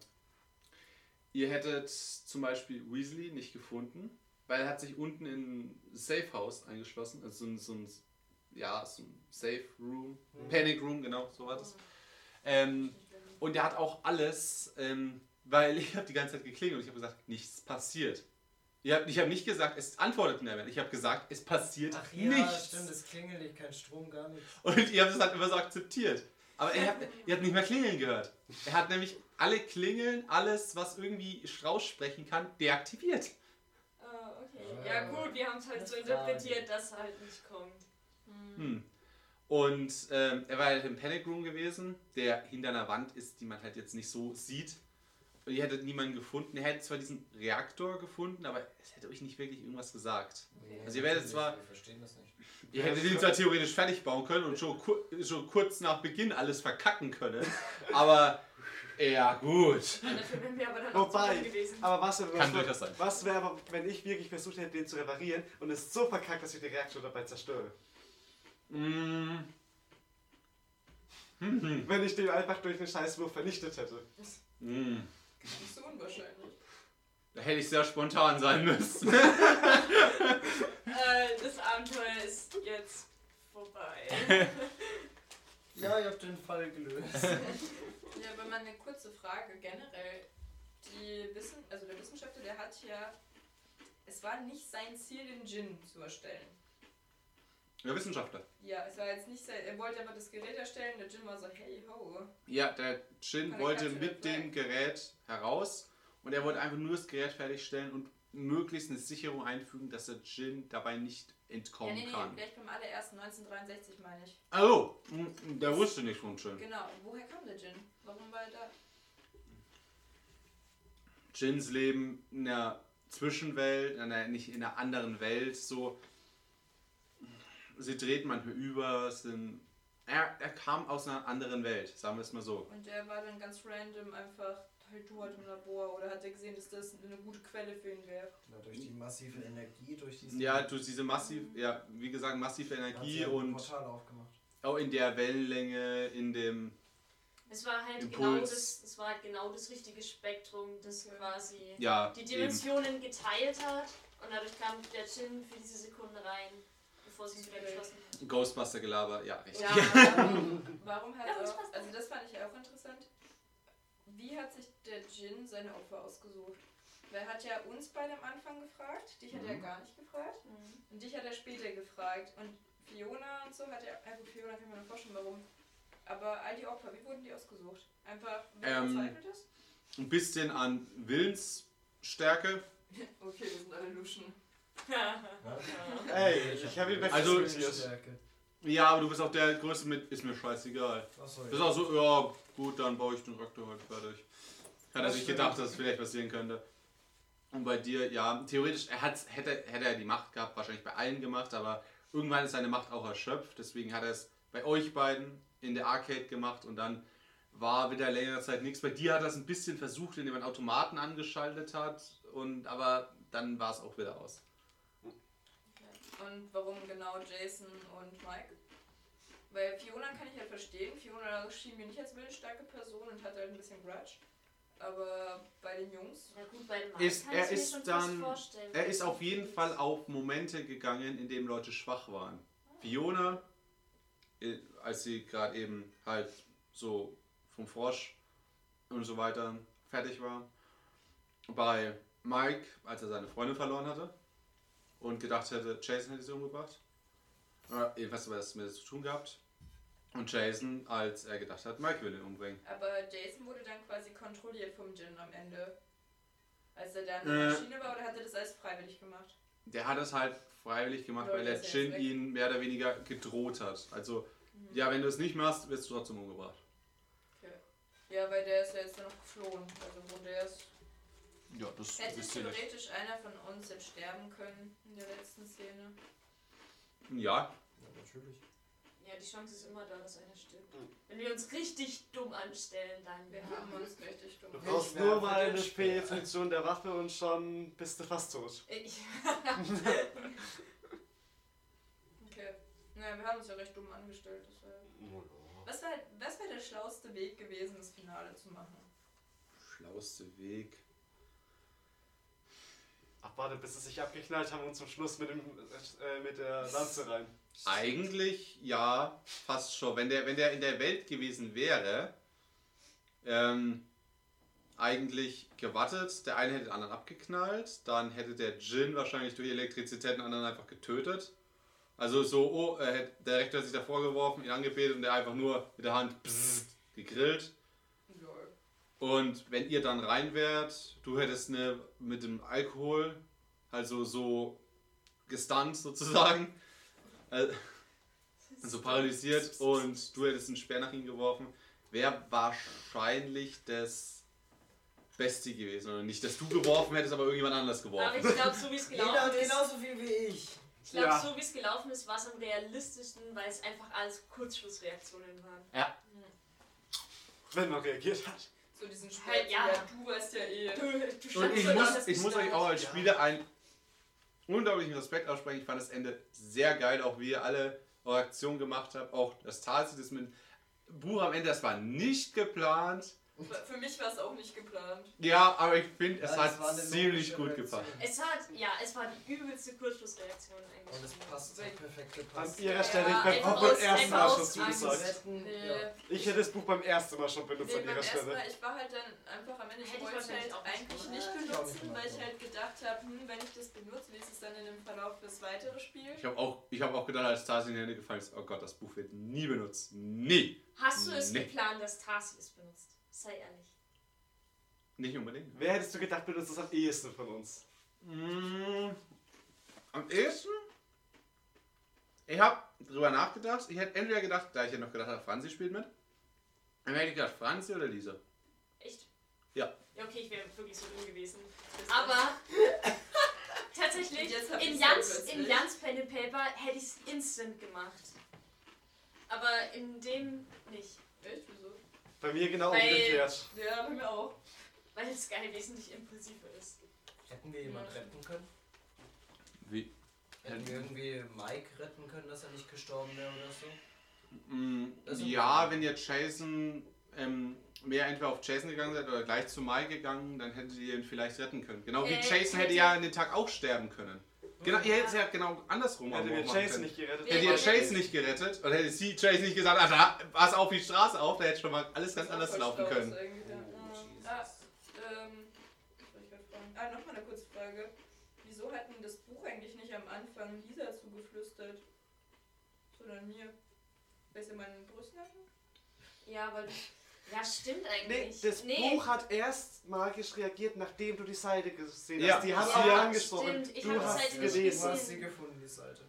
Ihr hättet zum Beispiel Weasley nicht gefunden, weil er hat sich unten in Safe House eingeschlossen, also so ein, so ein ja, so ein Safe Room, Panic Room, genau, so war das. Ähm, Und er hat auch alles, ähm, weil [laughs] ich habe die ganze Zeit geklingelt und ich habe gesagt, nichts passiert. Ich habe ich hab nicht gesagt, es antwortet niemand. Ich habe gesagt, es passiert Ach ja, nichts. stimmt, es klingelt nicht, kein Strom, gar nichts. Und ihr habt es halt immer so akzeptiert. Aber ihr habt, ihr habt nicht mehr klingeln gehört. Er hat nämlich alle Klingeln, alles, was irgendwie raussprechen kann, deaktiviert. Ah, okay. Ja gut, wir haben es halt Das so interpretiert, dass er halt nicht kommt. Hm. Und ähm, er war halt im Panic Room gewesen, der hinter einer Wand ist, die man halt jetzt nicht so sieht. Und ihr hättet niemanden gefunden. Er hätte zwar diesen Reaktor gefunden, aber es hätte euch nicht wirklich irgendwas gesagt. Also ihr werdet zwar- Wir verstehen das nicht. Ihr hättet ihn zwar theoretisch fertig bauen können und schon, kur schon kurz nach Beginn alles verkacken können, [laughs] aber ja gut. Ja, dafür wären wir aber dann auch zu Wobei, aber was, was, Kann durchaus sein. was wäre aber, wenn ich wirklich versucht hätte, den zu reparieren und es so verkackt, dass ich den Reaktor dabei zerstöre? Mm. Hm. [laughs] Wenn ich den einfach durch einen Scheißwurf vernichtet hätte. Mm. Nicht so unwahrscheinlich. Da hätte ich sehr spontan sein müssen. [laughs] Äh, das Abenteuer ist jetzt vorbei. [laughs] Ja, ihr habt den Fall gelöst. [laughs] Ja, aber mal eine kurze Frage generell. Die Wissen, also der Wissenschaftler, der hat ja, es war nicht sein Ziel, den Djinn zu erstellen. Der Wissenschaftler. Ja, es war jetzt nicht sein, er wollte aber das Gerät erstellen, der Djinn war so, hey ho. Ja, der Jin Keine wollte mit dem Gerät heraus und er wollte einfach nur das Gerät fertigstellen und möglichst eine Sicherung einfügen, dass der Jin dabei nicht Ja, entkommen nee, nee, kann. gleich beim allerersten 1963 meine ich. Oh, mm, der wusste nicht von Jin. Genau, woher kam der Djinn? Warum war er da? Jins Leben in einer Zwischenwelt, in einer, nicht in einer anderen Welt, so. Sie dreht manchmal über, sind er, er kam aus einer anderen Welt, sagen wir es mal so. Und der war dann ganz random einfach halt dort im Labor oder hat er gesehen, dass das eine gute Quelle für ihn wäre. Na, durch die massive Energie, durch diesen. Ja, durch diese massiv, ja, wie gesagt, massive hat sie Energie ja ein und Portal aufgemacht. auch in der Wellenlänge, in dem. Es war halt Impuls. genau das, es war halt genau das richtige Spektrum, das quasi Ja, die eben. Dimensionen geteilt hat und dadurch kam der Djinn für diese Sekunde rein, bevor sie es wieder geschlossen hat. Ghostbuster-Gelaber, ja, richtig. Ja, warum, [laughs] warum hat Ja, er, also das fand ich auch interessant. Wie hat sich der Djinn seine Opfer ausgesucht? Weil er hat ja uns beide am Anfang gefragt, dich hat er Mhm. gar nicht gefragt und dich hat er später gefragt und Fiona und so hat er, ja gut, Fiona kann man noch vorstellen, warum. Aber all die Opfer, wie wurden die ausgesucht? Einfach, wer Ähm, verzweifelt ist? Ein bisschen an Willensstärke. [laughs] Okay, wir sind alle Luschen. [laughs] Ey, ich habe ihn Also- wegdiskutiert. Stärke. Ja, aber du bist auch der Größte mit, ist mir scheißegal. Achso, Das ist auch so, ja, gut, dann baue ich den Reaktor halt fertig. Hat er sich gedacht, dass es vielleicht passieren könnte. Und bei dir, ja, theoretisch, er hat's, hätte, hätte er die Macht gehabt, wahrscheinlich bei allen gemacht, aber irgendwann ist seine Macht auch erschöpft. Deswegen hat er es bei euch beiden in der Arcade gemacht und dann war wieder längere Zeit nichts. Bei dir hat er es ein bisschen versucht, indem er einen Automaten angeschaltet hat, und, aber dann war es auch wieder aus. Und warum genau Jason und Mike? Weil Fiona kann ich halt verstehen. Fiona schien mir nicht als willensstarke Person und hatte halt ein bisschen Grudge. Aber bei den Jungs. Ja gut, bei dem Mann Ist- kann er ich mir ist schon dann- vorstellen. Er ist auf jeden Fall auf Momente gegangen, in denen Leute schwach waren. Fiona, äh, als sie gerade eben halt so vom Frosch und so weiter fertig war. Bei Mike, als er seine Freundin verloren hatte und gedacht hätte, Jason hätte sie umgebracht. Oder jedenfalls hat das mit zu tun gehabt. Und Jason, als er gedacht hat, Mike will ihn umbringen. Aber Jason wurde dann quasi kontrolliert vom Jin am Ende. Als er da in der Äh. Maschine war oder hat er das alles freiwillig gemacht? Der hat es halt freiwillig gemacht, Oder weil der ist er Jin ihn mehr oder weniger gedroht hat. Also, ja, wenn du es nicht machst, wirst du trotzdem umgebracht. Okay. Ja, weil der ist ja jetzt noch geflohen. Also wo der ist. Ja, das Hätte nicht. theoretisch einer von uns jetzt sterben können in der letzten Szene. Ja, Ja, natürlich. Ja, die Chance ist immer da, dass einer stirbt. Hm. Wenn wir uns richtig dumm anstellen, dann. Wir haben uns richtig dumm. Du brauchst nur mal eine der Fehlfunktion der Waffe und schon bist du fast tot. [laughs] Ich, Okay. Naja, wir haben uns ja recht dumm angestellt. Deshalb. Was wäre was wär der schlauste Weg gewesen, das Finale zu machen? schlauste Weg. Ach, warte, bis sie sich abgeknallt haben und zum Schluss mit, dem, äh, mit der Lanze rein. Eigentlich ja, fast schon. Wenn der, wenn der in der Welt gewesen wäre, ähm, eigentlich gewartet, der eine hätte den anderen abgeknallt, dann hätte der Jin wahrscheinlich durch Elektrizität den anderen einfach getötet. Also so, oh, er hätte, der Rektor hat sich davor geworfen, ihn angebetet und der einfach nur mit der Hand pssst, gegrillt. Und wenn ihr dann rein wärt, du hättest eine mit dem Alkohol, also so gestunt sozusagen, äh, so paralysiert und du hättest einen Speer nach ihm geworfen, wäre wahrscheinlich das Beste gewesen. Oder nicht, dass du geworfen hättest, aber irgendjemand anders aber geworfen. ich glaube, so wie es [laughs] gelaufen ist. genauso viel wie ich. Ich glaube, Ja. so wie es gelaufen ist, war es am realistischsten, weil es einfach alles Kurzschlussreaktionen waren. Wenn man reagiert hat. So diesen Spiel. Halt, ja. du weißt ja eh. Du, du Und ich muss, ich muss euch auch als Spieler einen unglaublichen Respekt aussprechen. Ich fand das Ende sehr geil, auch wie ihr alle eure Aktion gemacht habt. Auch das Tazi, das mit Buch am Ende, das war nicht geplant. Für mich war es auch nicht geplant. Ja, aber ich finde, es Ja, hat ziemlich gut Reaktion. gepasst. Es hat, ja, es war die übelste Kurzschlussreaktion eigentlich. Und es passt, es hat perfekt An gepasst. ihrer Stelle, Ja, ich beim einfach Buch beim aus- ersten Mal schon zugesagt. Ja. Ich hätte das Buch beim ersten Mal schon benutzt Nee, an ihrer Stelle. Mal, ich war halt dann einfach am Ende, ich wollte es halt eigentlich nicht benutzen, weil ich halt gedacht habe, hm, wenn ich das benutze, lese ich es dann in dem Verlauf fürs weitere Spiel. Ich habe auch, ich hab auch gedacht, als Tazi in die Hände gefallen ist, oh Gott, das Buch wird nie benutzt. Nie. Hast du es Nee. geplant, dass Tarsi es benutzt? Sei ehrlich. Nicht unbedingt. Wer hättest du gedacht, benutzt das am ehesten von uns? Mm, am ehesten? Ich habe drüber nachgedacht. Ich hätte entweder gedacht, da ich ja noch gedacht habe, Franzi spielt mit. Dann hätte ich gedacht, Franzi oder Lisa. Echt? Ja. Ja, okay, ich wäre wirklich so dumm gewesen. Aber [laughs] [laughs] tatsächlich, in Jans, in Jans Pen and Paper hätte ich es instant gemacht. Aber in dem nicht. Echt? Wieso? Bei mir genau Weil- umgekehrt. Ja, bei mir auch. Weil Sky wesentlich impulsiver ist. Hätten wir jemanden retten können? Wie? Hätten wir irgendwie Mike retten können, dass er nicht gestorben wäre oder so? Mm, Also- ja, wenn ihr Jason ähm, mehr entweder auf Jason gegangen seid oder gleich zu Mai gegangen, dann hättet ihr ihn vielleicht retten können. Genau wie Äh, Jason hätte hätte- ja an den Tag auch sterben können. Genau, ihr hättet es ja genau andersrum Hätte Jason können. nicht gerettet. Hätte ihr Jason nicht gerettet und hätte sie Jason nicht gesagt, ah, da, pass auf die Straße auf, da hätte schon mal alles ganz anders laufen können. Oh, Ah, ähm, gerade fragen? Ah, nochmal eine kurze Frage. Wieso hat denn das Buch eigentlich nicht am Anfang Lisa zugeflüstert? Sondern mir? Weil sie meinen Brüsten hatten? Ja, weil. Ja, stimmt Nee, eigentlich. das Nee. Buch hat erst magisch reagiert, nachdem du die Seite gesehen Ja. hast. Die hat Ja, sie ja angesprochen. stimmt. Ich Du hab die hast Seite nicht Du gelesen. hast sie gefunden, die Seite.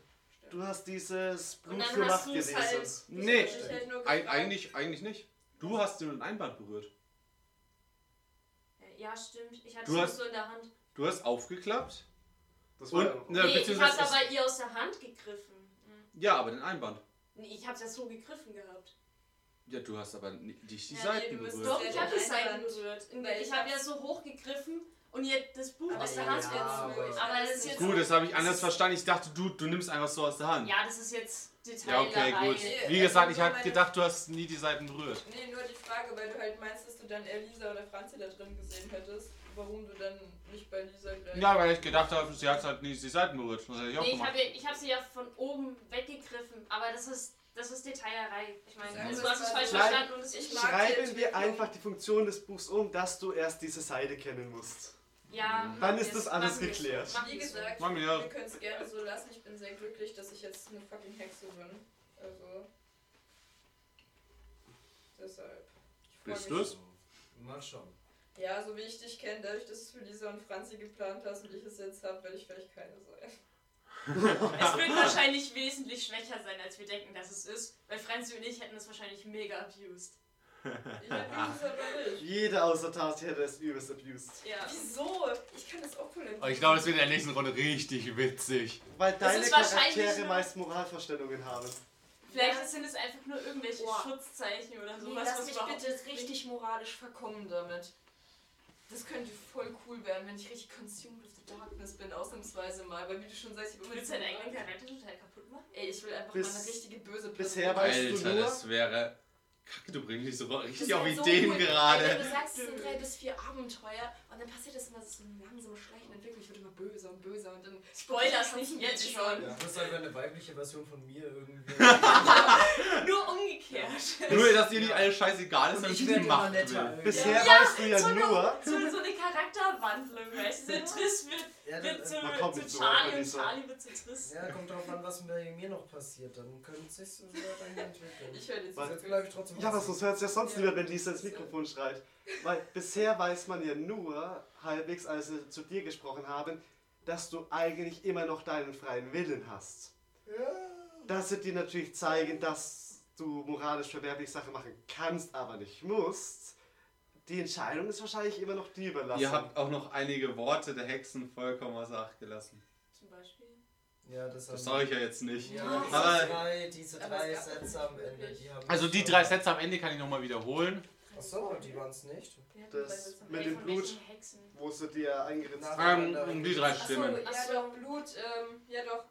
Du hast dieses Blut für hast Macht du es gelesen. halt. Nee, nur Eig eigentlich, eigentlich nicht. Du hast den Einband berührt. Ja, stimmt. Ich hatte Du es hast- so in der Hand. Du hast aufgeklappt Das war ja noch- und, ne, nee, ich hab's es- aber ihr aus der Hand gegriffen. Hm. ja, aber den Einband. Nee, ich hab's ja so gegriffen gehabt. Ja, du hast aber nicht die, Ja, nee, Seiten du bist berührt. Doch, Ja, ich den hab die Seiten berührt. Ich habe ja so hochgegriffen und ihr das Buch Aber aus der ja, Hand ja, gezogen. aber- das ist jetzt. Gut, das habe ich anders verstanden. Ich dachte, du, du nimmst einfach so aus der Hand. Ja, das ist jetzt Ja, Detailerei. okay, gut. Nee, Wie gesagt, ich habe gedacht, du hast nie die Seiten berührt. Nee, nur die Frage, weil du halt meinst, dass du dann eher Lisa oder Franzi da drin gesehen hättest. Warum du dann nicht bei Lisa gleich. Ja, weil ich gedacht habe, sie hat halt nie die Seiten berührt. Das hätte ich auch Nee, ich gemacht. habe ich hab sie ja von oben weggegriffen, aber das ist, das ist Detailerei. Ich meine, Ja, du das hast es falsch verstanden und es ich ist mag- Schreiben wir einfach die Funktion des Buchs um, dass du erst diese Seite kennen musst. Ja, Mhm. Dann ist das alles geklärt. Machen Wie gesagt, Mach mir. wir können es gerne so lassen. Ich bin sehr glücklich, dass ich jetzt eine fucking Hexe bin. Also. Deshalb. Bist mich. du's? Mal schauen. Ja, so wie ich dich kenne, dadurch, dass du es für Lisa und Franzi geplant hast und ich es jetzt habe, werde ich vielleicht keine sein. Es wird wahrscheinlich wesentlich schwächer sein, als wir denken, dass es ist, weil Franzi und ich hätten es wahrscheinlich mega abused. [laughs] Ich nicht. Jeder außer Tati hätte es übelst abused. Ja. Wieso? Ich kann das auch voll Aber ich glaube, das wird in der nächsten Runde richtig witzig. Weil deine ist wahrscheinlich Charaktere nur- meist Moralvorstellungen haben. Vielleicht sind es einfach nur irgendwelche Boah. Schutzzeichen oder Nee, sowas, lass was mich überhaupt bitte richtig moralisch verkommen damit. Das könnte voll cool werden, wenn ich richtig consumed with the darkness bin, ausnahmsweise mal. Weil wie du schon sagst, ich habe immer Willst deinen eigenen Charakter total kaputt machen? Ey, ich will einfach Bis- mal eine richtige böse Person bisher weißt du Alter, nur- das wäre. Kacke, du bringst mich so richtig Das auf so Ideen cool. gerade. Du sagst, es sind drei bis vier Abenteuer und dann passiert das immer so eine langsame schleichende Entwicklung. Ich wird immer böser und böser und dann. Spoilers nicht jetzt schon. Ja, das ist einfach eine weibliche Version von mir irgendwie. [laughs] Nur umgekehrt. Nur, dass dir nicht alles scheißegal ist, Und die immer Macht netter. will. irgendwie. Bisher Ja, weißt du ja so, nur, eine, so, so eine Charakterwandlung, weißt du? Der Triss wird, Ja, wird das, zu, so Charlie und so. Charlie wird zu Triss. ja, kommt drauf an, was bei mir noch passiert. Dann könnte es sich so weiterhin entwickeln. Ich höre jetzt jetzt bleibe ich trotzdem Ja, aber passiv. sonst hört es ja sonst Ja. niemand, wenn Lisa ins Mikrofon schreit. Weil bisher weiß man ja nur, halbwegs, als sie zu dir gesprochen haben, dass du eigentlich immer noch deinen freien Willen hast. Ja. Dass sie dir natürlich zeigen, dass du moralisch verwerbliche Sachen machen kannst, aber nicht musst. Die Entscheidung ist wahrscheinlich immer noch die überlassen. Ihr habt auch noch einige Worte der Hexen vollkommen außer Acht gelassen. Ja, das, Das sage ich ja jetzt nicht. Ja, diese Aber- drei, diese drei Sätze am Ende, die haben Also die drei Sätze am Ende kann ich nochmal wiederholen. Achso, die waren es nicht. Das mit dem Blut, wo sie dir eingeritzt haben. Ähm, die drei Achso, Stimmen. ja Achso. doch, Blut, ähm, ja doch.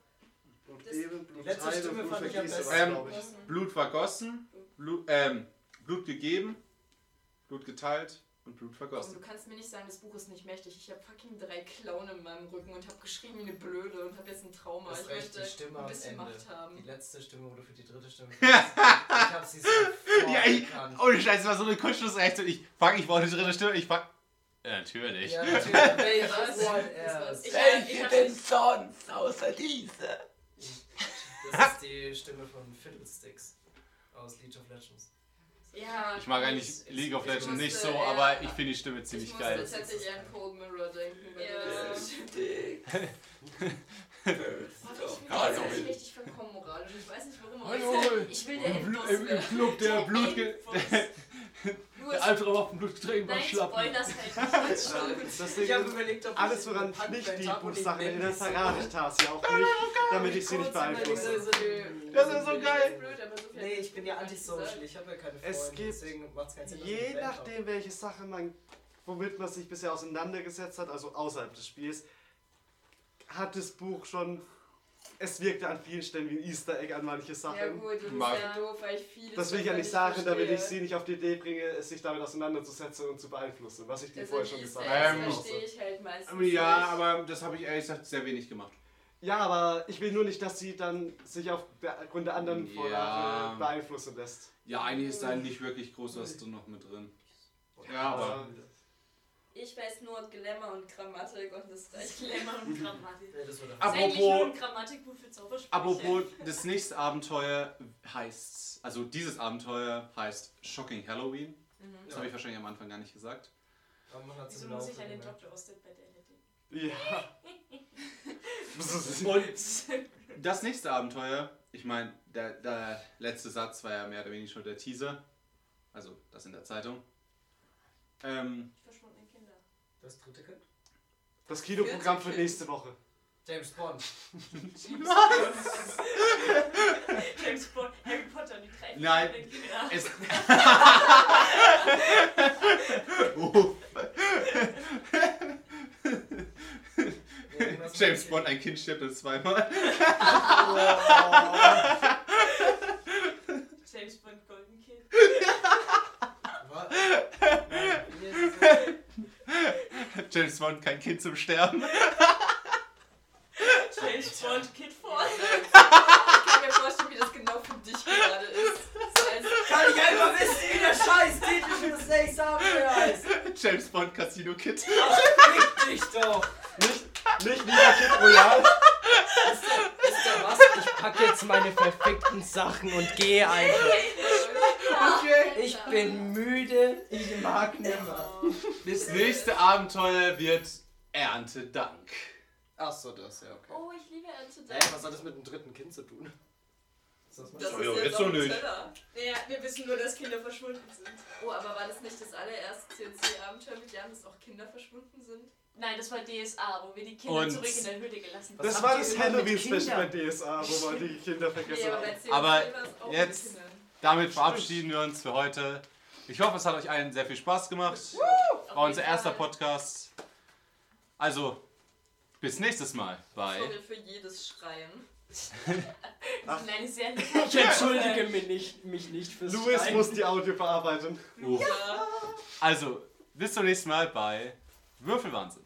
Blut das- geben, Blut letzte teilen, Stimme Blut fand ich am vergießen. Gossen. Blut vergossen, Blut, ähm, Blut gegeben, Blut geteilt und Blut Komm, vergossen. du kannst mir nicht sagen, das Buch ist nicht mächtig. Ich habe fucking drei Klauen in meinem Rücken und habe geschrien wie eine Blöde und habe jetzt ein Trauma. Das ich recht, die möchte Stimme ein am bisschen Ende. Macht haben. Die letzte Stimme oder für die dritte Stimme. [laughs] ich habe sie sofort [laughs] Ja, ich-. Ohne Scheiß, das war so eine Kurzschlussreaktion. Ich fuck, ich wollte die dritte Stimme, ich fuck. Ja, natürlich. Ja, [laughs] natürlich. Welche war's. Ich, ich hab, sonst außer diese? Das ist die Stimme von Fiddlesticks aus League of Legends. Ja, Ich mag eigentlich ich- League of ich Legends musste nicht so, eher- aber ich finde die Stimme Ich ziemlich musste geil. tatsächlich an Cold Mirror denken. Ja. das Boah, ich bin richtig verkommen moralisch. Ich weiß nicht warum, aber Hallo. ich, ich will der Endboss werden. Club der Der Du Der Albtraum auf dem Blutgetränk war Nein, schlapp. Spoilers halt nicht. [laughs] Ja, Ich habe überlegt, ob alles ich woran ich nicht die Buchsachen erinnere, nenne verrate ich Tasi auch nicht, damit ich sie nicht beeinflusse. Das ist so geil. Nee, ich bin ja antisocial, ich habe ja keine Freunde, Es gibt deswegen macht es keinen Sinn, Je nachdem, welche Sache man, womit man sich bisher auseinandergesetzt hat, also außerhalb des Spiels, hat das Buch schon. Es wirkte an vielen Stellen wie ein Easter Egg an manche Ja Sachen. gut, das ist Mag- ja doof, weil ich vieles das will ich ja nicht sagen, damit ich sie nicht auf die Idee bringe, es sich damit auseinanderzusetzen und zu beeinflussen, was ich dir vorher schon gesagt habe. Ähm, verstehe ich halt meistens Ja, nicht. aber das habe ich ehrlich gesagt sehr wenig gemacht. Ja, aber ich will nur nicht, dass sie dann sich aufgrund der anderen Ja. Vorlage beeinflussen lässt. Ja, eigentlich ist da nicht wirklich groß was drin noch mit drin. Ja, aber. Ich weiß nur Glamour und Grammatik und das reicht. [laughs] Glamour und Grammatik. Nee, das Apropos- nur ein Grammatikbuch für Zaubersprüche. Apropos, das nächste Abenteuer heißt, also dieses Abenteuer heißt Shocking Halloween. Mhm. Das habe ich wahrscheinlich am Anfang gar nicht gesagt. Aber man hat's Wieso im muss ich an den. Dr. Ostedt bei der? Ja. [laughs] Und das nächste Abenteuer, ich meine, der, der letzte Satz war ja mehr oder weniger schon der Teaser. Also das in der Zeitung. Ähm, Verschwundene Kinder. Das dritte Kind? Das Kinoprogramm für nächste Woche. James Bond. James Bond, Harry Potter, die drei Nein. es [laughs] oh, James Bond, ein Kind stirbt zweimal. [laughs] [laughs] James Bond, Golden Kid. Was? Nein, hier ist es- [laughs] James Bond, kein Kind zum Sterben. [laughs] James Bond, Kid Fall. Ich kann mir vorstellen, wie das genau für dich gerade ist. So als Kann ich einfach wissen, wie der scheiß Titel für das nächste Abenteuer heißt? James Bond, Casino Kid. Fick dich doch! Nicht, nicht lieber Kid Royal. Wisst ihr was? Ich pack jetzt meine verfickten Sachen und gehe einfach. Ich bin müde, ich mag nimmer. Das nächste Abenteuer wird Erntedank. Achso, das, ja, okay. Oh, ich liebe Ernte Hä, was hat das mit dem dritten Kind zu tun? Ist das Das ist jetzt jetzt so nicht. Teller. Naja, wir wissen nur, dass Kinder verschwunden sind. Oh, aber war das nicht das allererste CNC-Abenteuer mit Jan, dass auch Kinder verschwunden sind? Nein, das war DSA, wo wir die Kinder Und- zurück in der Höhle gelassen Was Das war das Halloween-Special bei? DSA, wo man die Kinder vergessen Nee, aber. CNC Aber auch jetzt-. Damit verabschieden wir uns für heute. Ich hoffe, es hat euch allen sehr viel Spaß gemacht. War unser erster Podcast. Also, bis nächstes Mal bei. Sorry für jedes Schreien. [laughs] Ich entschuldige mich nicht, mich nicht fürs Louis Schreien. muss die Audio verarbeiten. Uh. Also, bis zum nächsten Mal bei Würfelwahnsinn.